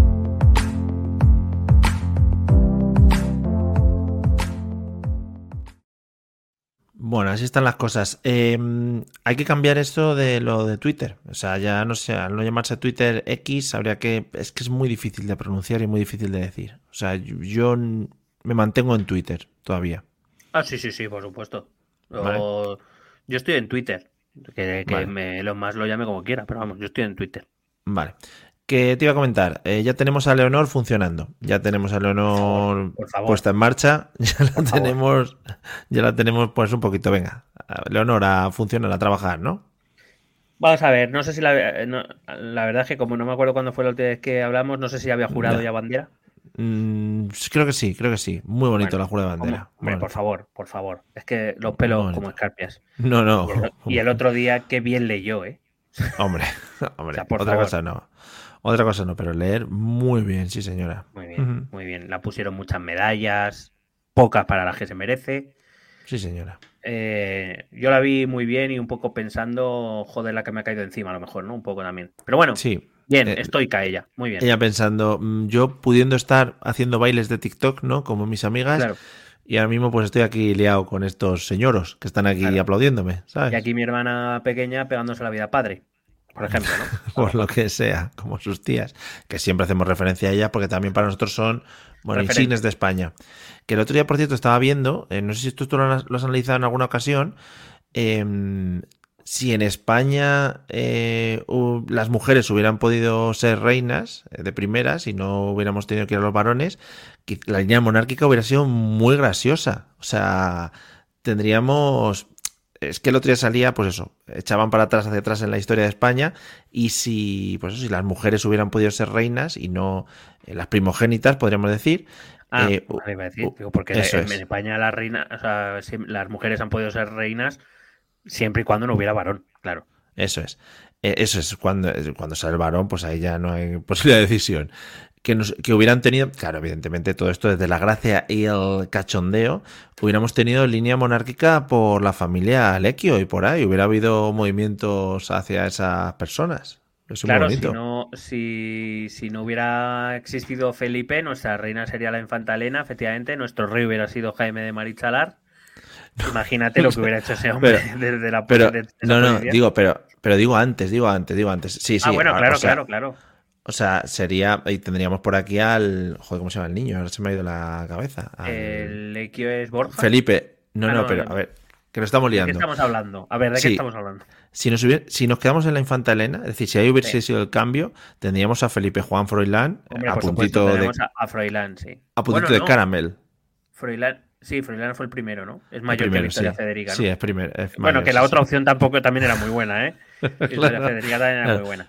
Bueno, así están las cosas. Em, hay que cambiar esto de lo de Twitter. O sea, ya no sé, al no llamarse Twitter X, habría que. Es que es muy difícil de pronunciar y muy difícil de decir. O sea, yo, me mantengo en Twitter todavía. Ah, sí, sí, sí, por supuesto. Yo estoy en Twitter. Que, que lo más lo llame como quiera, pero vamos, yo estoy en Twitter. Vale que te iba a comentar, eh, ya tenemos a Leonor funcionando, ya tenemos a Leonor puesta en marcha, ya la tenemos, ya la tenemos pues un poquito, venga, Leonor a funcionar, a trabajar, ¿no? Vamos a ver, no sé si la, la verdad es que como no me acuerdo cuándo fue la última vez que hablamos, no sé si había jurado ya bandera. Mm, creo que sí, creo que sí. Muy bonito la jura de bandera. por favor, por favor. Es que los pelos como escarpias. No, no. Y el, otro día, qué bien leyó, ¿eh? Hombre, hombre, otra cosa no. Otra cosa no, pero leer muy bien, sí señora. Muy bien, muy bien. La pusieron muchas medallas, pocas para las que se merece. Sí señora. Eh, yo la vi muy bien y un poco pensando, joder, la que me ha caído encima a lo mejor, ¿no? Un poco también. Pero bueno, sí. Bien, eh, estoica ella, muy bien. Ella pensando, mm, yo pudiendo estar haciendo bailes de TikTok, ¿no? Como mis amigas. Y ahora mismo pues estoy aquí liado con estos señoros que están aquí aplaudiéndome, ¿sabes? Y aquí mi hermana pequeña pegándose la vida padre por ejemplo, ¿no? por lo que sea, como sus tías, que siempre hacemos referencia a ellas porque también para nosotros son, bueno, insignes de España. Que el otro día, por cierto, estaba viendo, eh, no sé si tú, lo, has, analizado en alguna ocasión, em, si en España eh, las mujeres hubieran podido ser reinas eh, de primeras y no hubiéramos tenido que ir a los varones, la línea monárquica hubiera sido muy graciosa. O sea, tendríamos es que el otro día salía, pues eso, echaban para atrás, hacia atrás en la historia de España, y si, pues eso, si las mujeres hubieran podido ser reinas y no eh, las primogénitas, podríamos decir. Ah, eh, iba a decir, porque en, España las reinas, o sea, las mujeres han podido ser reinas siempre y cuando no hubiera varón, claro. Eso es. Eh, eso es cuando, cuando sale el varón, pues ahí ya no hay posibilidad de decisión que, nos, que hubieran tenido, claro, evidentemente todo esto desde la gracia y el cachondeo, hubiéramos tenido línea monárquica por la familia Alequio y por ahí, hubiera habido movimientos hacia esas personas. claro, si no, si, si no hubiera existido Felipe, nuestra reina sería la infanta Elena, efectivamente, nuestro rey hubiera sido Jaime de Marichalar. Imagínate lo que hubiera hecho ese hombre desde la pero, No, no, digo, pero, pero digo antes, digo antes, digo antes. Sí, sí. Ah, bueno, claro, claro, claro. O sea, sería. Y tendríamos por aquí al. Joder, ¿cómo se llama el niño? Ahora se me ha ido la cabeza. El Equio es Borja. Felipe. No, ah, no, pero a ver. Que lo estamos liando. ¿De qué estamos hablando? A ver, ¿de qué estamos hablando? Si nos, si nos quedamos en la infanta Elena, es decir, si ahí hubiese sido el cambio, tendríamos a Felipe Juan Froilán a puntito de. A, Froilán, sí. A puntito de caramel. Froilán. Sí, Froilán fue el primero, ¿no? Es mayor que Victoria Federica. Sí, es primero. bueno, que la otra opción tampoco también era muy buena, ¿eh? Victoria Federica también era muy buena.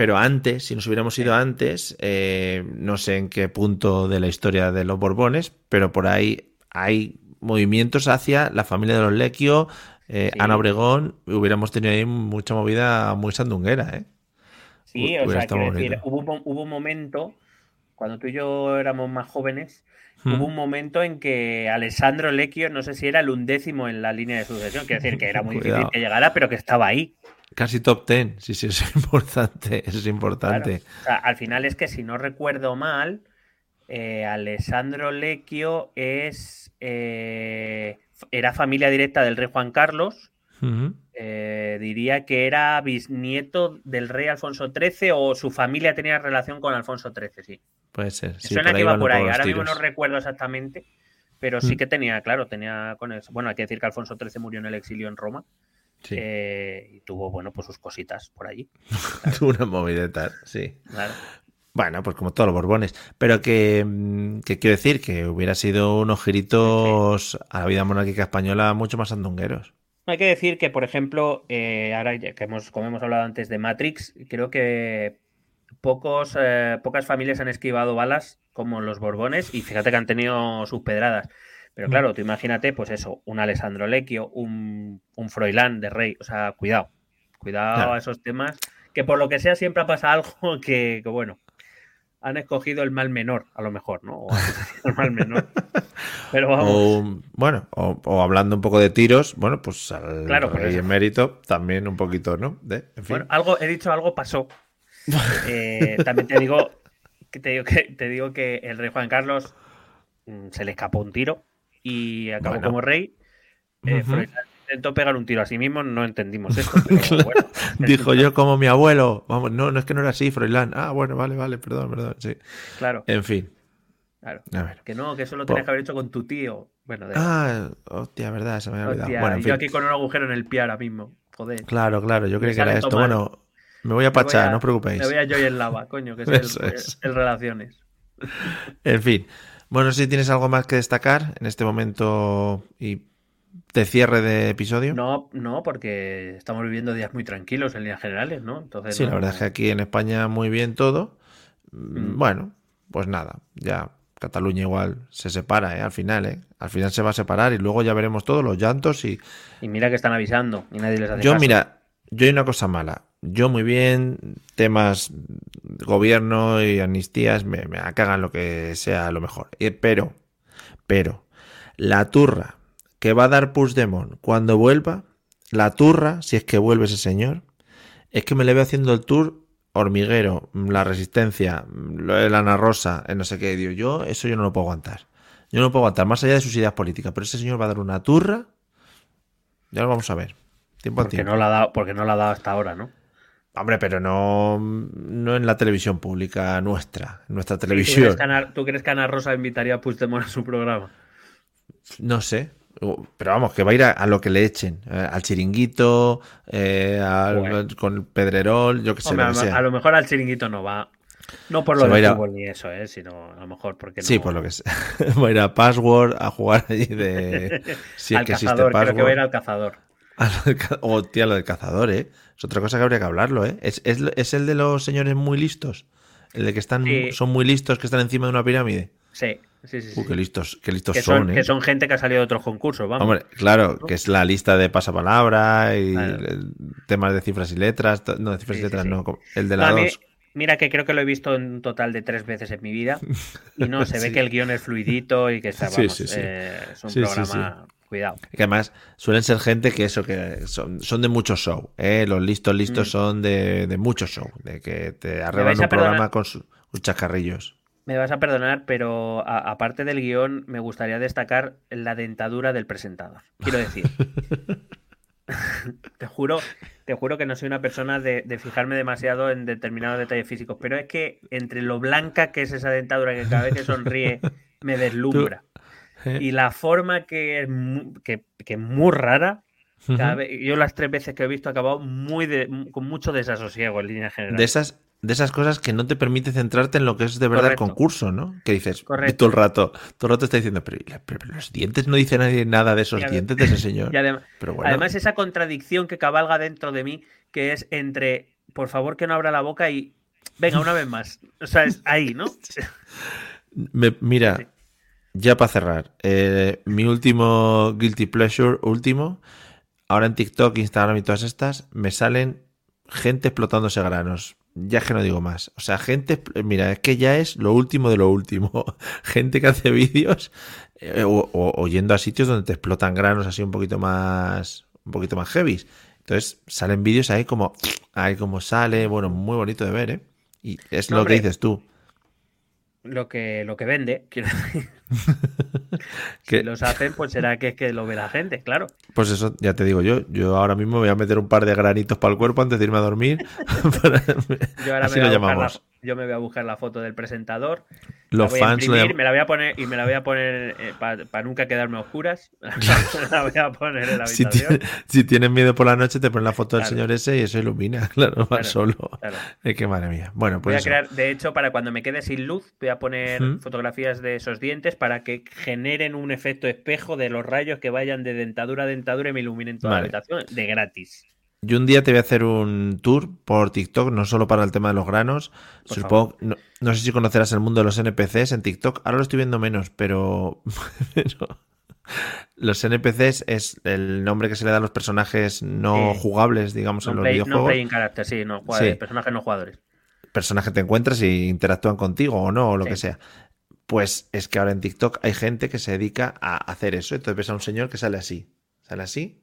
Pero antes, si nos hubiéramos ido antes, eh, no sé en qué punto de la historia de los Borbones, pero por ahí hay movimientos hacia la familia de los Lequio, eh, Ana Obregón, hubiéramos tenido ahí mucha movida muy sandunguera, ¿eh? Sí, o sea, quiero decir, hubo, hubo, un momento, cuando tú y yo éramos más jóvenes, hmm. hubo un momento en que Alessandro Lecchio, no sé si era el undécimo en la línea de sucesión, quiero decir que era muy difícil que llegara, pero que estaba ahí. Casi top ten, sí, sí, es importante, es importante. al final es que si no recuerdo mal, eh, Alessandro Lecchio es eh, era familia directa del rey Juan Carlos. Eh, diría que era bisnieto del rey Alfonso XIII o su familia tenía relación con Alfonso XIII, sí. Puede ser. suena que iba por ahí. Ahora mismo no recuerdo exactamente, pero sí mm. que tenía, claro, tenía con eso. Bueno, hay que decir que Alfonso XIII murió en el exilio en Roma. Y tuvo, bueno, pues sus cositas por allí. tuvo una movideta, sí. Claro. Bueno, pues como todos los Borbones. Pero que, mm, quiero decir que hubiera sido unos giritos a la vida monárquica española mucho más andungueros. Hay que decir que, por ejemplo, eh, ahora que hemos, como hemos hablado antes de Matrix, creo que pocos, eh, pocas familias han esquivado balas como los Borbones y fíjate que han tenido sus pedradas. Pero mm. claro, tú imagínate, pues eso, un Alessandro Lecchio, un, un Froilán de Rey. O sea, cuidado, cuidado a esos temas, que por lo que sea siempre ha pasado algo que bueno, han escogido el mal menor, a lo mejor, ¿no? O el mal menor. Pero vamos. O, bueno, o, hablando un poco de tiros, bueno, pues al claro, rey en mérito también un poquito, ¿no? De, Bueno, algo, he dicho algo pasó. Eh, también te digo, que te digo que te digo que el rey Juan Carlos mm, se le escapó un tiro y acabó como rey. Eh, intentó pegar un tiro a sí mismo, no entendimos eso. Dijo yo como mi abuelo. Vamos, no, no es que no era así, Froilán. Ah, bueno, vale, vale, perdón, perdón. Sí. Claro. En fin. Claro. A ver. Que no, que eso lo tenías que haber hecho con tu tío. Bueno, Ah, hostia, verdad, se me había olvidado. bueno, yo aquí con un agujero en el pie ahora mismo. Joder. Claro, claro, yo creía que era esto. Bueno, me voy a pachar, no os preocupéis. Me voy a yo y el lava, coño, que es, el, el, Relaciones. En fin. Bueno, si tienes algo más que destacar en este momento y de cierre de episodio? No, no, porque estamos viviendo días muy tranquilos en líneas generales, ¿no? Entonces, sí, la verdad es que aquí en España muy bien todo. Mm. Bueno, pues nada, ya Cataluña igual se separa, ¿eh? Al final, ¿eh? Al final se va a separar y luego ya veremos todos los llantos y... Y mira que están avisando y nadie les hace Yo, mira, yo hay una cosa mala. Yo muy bien, temas gobierno y amnistías me, me cagan lo que sea lo mejor. Eh, pero, pero, la turra que va a dar Puigdemont cuando vuelva, la turra, si es que vuelve ese señor, es que me le veo haciendo el tour hormiguero, la resistencia, el Ana Rosa, no sé qué, digo, yo eso yo no lo puedo aguantar. Yo no lo puedo aguantar, más allá de sus ideas políticas, pero ese señor va a dar una turra, ya lo vamos a ver. Tiempo porque No la ha dado, porque no la ha dado hasta ahora, ¿no? Hombre, pero no, no en la televisión pública nuestra, nuestra televisión. ¿Tú crees, que Ana, Rosa invitaría a Puigdemont a su programa? No sé, pero vamos, que va a ir a, lo que le echen, eh, al chiringuito, eh, con el pedrerol, yo que sé. a, lo mejor al chiringuito no va. No por lo de fútbol ni eso, eh, sino a lo mejor porque no. Sí, por lo que sé. va a ir a Password a jugar allí de. Si al cazador, Creo que va a ir al cazador. O tía, lo del cazador, ¿eh? Es otra cosa que habría que hablarlo, ¿eh? Es, es, el de los señores muy listos. El de que están, son muy listos, que están encima de una pirámide. Sí, sí, sí. qué listos, qué listos son, ¿eh? Que son gente que ha salido de otros concursos, vamos. Hombre, claro, que es la lista de pasapalabra y temas de cifras y letras. No, de cifras y letras, no. El de la dos. Mira que creo que lo he visto en un total de tres veces en mi vida. Y no, se ve que el guion es fluidito y que está, vamos, eh, es un programa... Cuidado. Que además suelen ser gente que eso, que son, son de mucho show. ¿eh? Los listos, listos mm. son de, de, mucho show. De que te arreglan un programa con sus chascarrillos. Me vas a perdonar, pero aparte del guion, me gustaría destacar la dentadura del presentador. Quiero decir, te juro, te juro que no soy una persona de, fijarme demasiado en determinados detalles físicos, pero es que entre lo blanca que es esa dentadura que cada vez que sonríe me deslumbra y la forma que es que, es muy rara. yo las tres veces que he visto he acabado muy con mucho desasosiego en línea general. De esas, de esas cosas que no te permite centrarte en lo que es de verdad el concurso, ¿no? Que dices todo el rato, todo el rato está diciendo, pero, los dientes no dice nadie nada de esos dientes de ese señor. además, además, esa contradicción que cabalga dentro de mí, que es entre, por favor que no abra la boca y, venga, una vez más. O sea, es ahí, ¿no? mira, ya para cerrar, eh, mi último guilty pleasure, último, ahora en TikTok, Instagram y todas estas, me salen gente explotándose granos ya que no digo más. O sea, gente, mira, es que ya es lo último de lo último. gente que hace vídeos eh, o, yendo a sitios donde te explotan granos así un poquito más, un poquito más heavy. Entonces salen vídeos ahí como, ahí como sale, bueno, muy bonito de ver, ¿eh? Y es lo que dices tú lo que, lo que vende, quiero decir. si los hacen, pues será que es que lo ve la gente, claro. Pues eso, ya te digo yo, yo ahora mismo voy a meter un par de granitos para el cuerpo antes de irme a dormir. yo ahora me lo llamamos yo me voy a buscar la foto del presentador. Los fans me la voy a poner y me la voy a poner eh, para nunca quedarme a oscuras. la voy a poner en la habitación. Si, tienes miedo por la noche, te pones la foto del señor ese y eso ilumina, claro, va solo. Es que madre mía. Bueno, pues. Voy a crear, de hecho, para cuando me quede sin luz, voy a poner fotografías de esos dientes para que generen un efecto espejo de los rayos que vayan de dentadura a dentadura y me iluminen toda la habitación de gratis. Yo un día te voy a hacer un tour por TikTok, no solo para el tema de los granos. Supongo, no, sé si conocerás el mundo de los NPCs en TikTok. Ahora lo estoy viendo menos, pero, los NPCs es el nombre que se le da a los personajes no jugables, digamos, en los videojuegos. No playing character, sí, no, personajes no jugadores. Personajes te encuentras y interactúan contigo o no, o lo que sea. Pues es que ahora en TikTok hay gente que se dedica a hacer eso. Entonces ves a un señor que sale así. Sale así,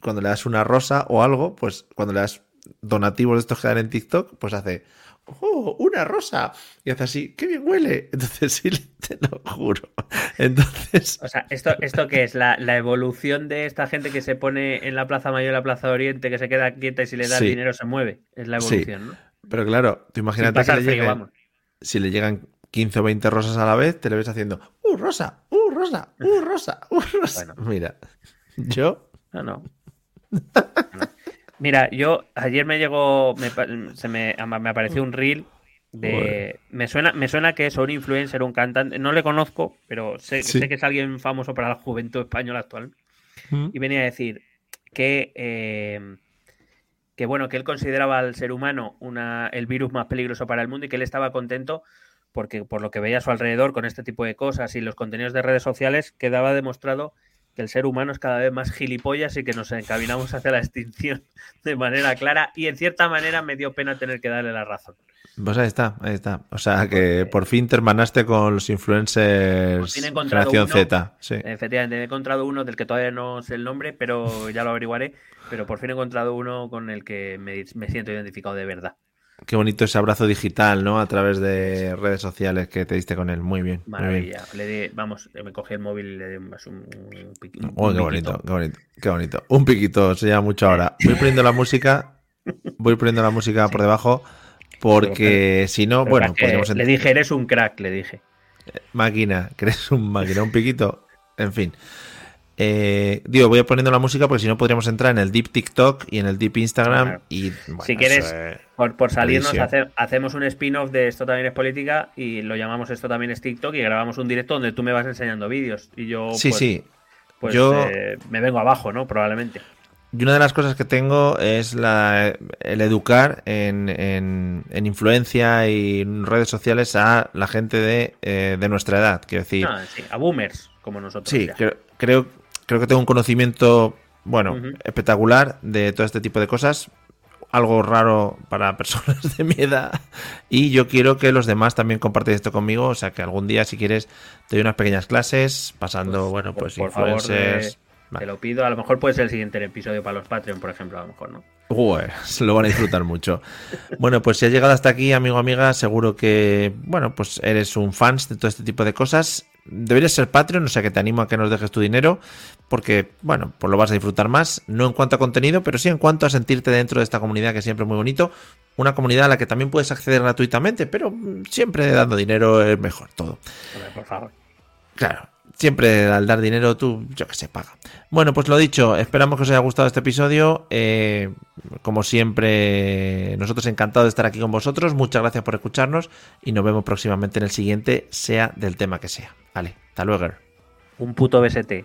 cuando le das una rosa o algo, pues cuando le das donativos de estos que dan en TikTok, pues hace, ¡oh, una rosa! Y hace así, ¡qué bien huele! Entonces sí, te lo juro. Entonces... O sea, ¿esto, esto qué es? ¿La, evolución de esta gente que se pone en la Plaza Mayor, la Plaza Oriente, que se queda quieta y si le da dinero se mueve? Es la evolución, ¿no? Pero claro, tú imagínate que le si le llegan 15 o 20 rosas a la vez, te le ves haciendo, ¡uh, rosa! ¡uh, rosa! ¡uh, rosa! ¡uh, rosa! Mira, yo... No, no. Mira, yo ayer me llegó, me, se me, me apareció un reel de, me suena, me suena que es un influencer, un cantante, no le conozco, pero sé, sé que es alguien famoso para la juventud española actual. Mm. Y venía a decir que, eh, que bueno, que él consideraba al ser humano una, el virus más peligroso para el mundo y que él estaba contento porque por lo que veía a su alrededor con este tipo de cosas y los contenidos de redes sociales quedaba demostrado que el ser humano es cada vez más gilipollas y que nos encaminamos hacia la extinción de manera clara y en cierta manera me dio pena tener que darle la razón. Pues ahí está, ahí está. O sea que por fin te hermanaste con los influencers Generación Z. Sí. Efectivamente, he encontrado uno del que todavía no sé el nombre, pero ya lo averiguaré. Pero por fin he encontrado uno con el que me, me siento identificado de verdad. Qué bonito ese abrazo digital, ¿no? A través de redes sociales que te diste con él. Muy bien. Maravilla. Le di, vamos, me cogí el móvil y le di un, un, piquito. Oh, qué bonito, qué bonito, qué bonito. Un piquito, se llama mucho ahora. Voy poniendo la música, voy poniendo la música por debajo, porque si no, bueno, podríamos... Le dije, eres un crack, le dije. Máquina, que eres un máquina, un piquito. En fin. Eh, digo, voy poniendo la música porque si no podríamos entrar en el Deep TikTok y en el Deep Instagram. y Si quieres, por, salirnos, hacemos un spin-off de Esto también es política y lo llamamos Esto también es TikTok y grabamos un directo donde tú me vas enseñando vídeos. Y yo. Sí, pues, sí. Pues yo... Eh, me vengo abajo, ¿no? Probablemente. Y una de las cosas que tengo es la, el educar en, en, influencia y en redes sociales a la gente de, eh, de nuestra edad. Quiero decir. Ah, a boomers como nosotros. Sí, creo, creo, creo que tengo un conocimiento, bueno, espectacular de todo este tipo de cosas. Algo raro para personas de mi edad. Y yo quiero que los demás también compartan esto conmigo. O sea, que algún día, si quieres, te doy unas pequeñas clases, pasando, pues, bueno, pues por, influencers. te lo pido. A lo mejor puede ser el siguiente episodio para los Patreon, por ejemplo, a lo mejor, ¿no? se lo van a disfrutar mucho. Bueno, pues si has llegado hasta aquí, amigo amiga, seguro que, bueno, pues eres un fan de todo este tipo de cosas. Deberías ser Patreon, o sea que te animo a que nos dejes tu dinero, porque, bueno, pues lo vas a disfrutar más, no en cuanto a contenido, pero sí en cuanto a sentirte dentro de esta comunidad que siempre es muy bonito. Una comunidad a la que también puedes acceder gratuitamente, pero siempre dando dinero es mejor todo. Por favor. Claro, siempre al dar dinero tú, yo que sé, paga. Bueno, pues lo dicho, esperamos que os haya gustado este episodio. Eh, como siempre, nosotros encantados de estar aquí con vosotros. Muchas gracias por escucharnos y nos vemos próximamente en el siguiente, sea del tema que sea. Vale, hasta luego. Un puto BST.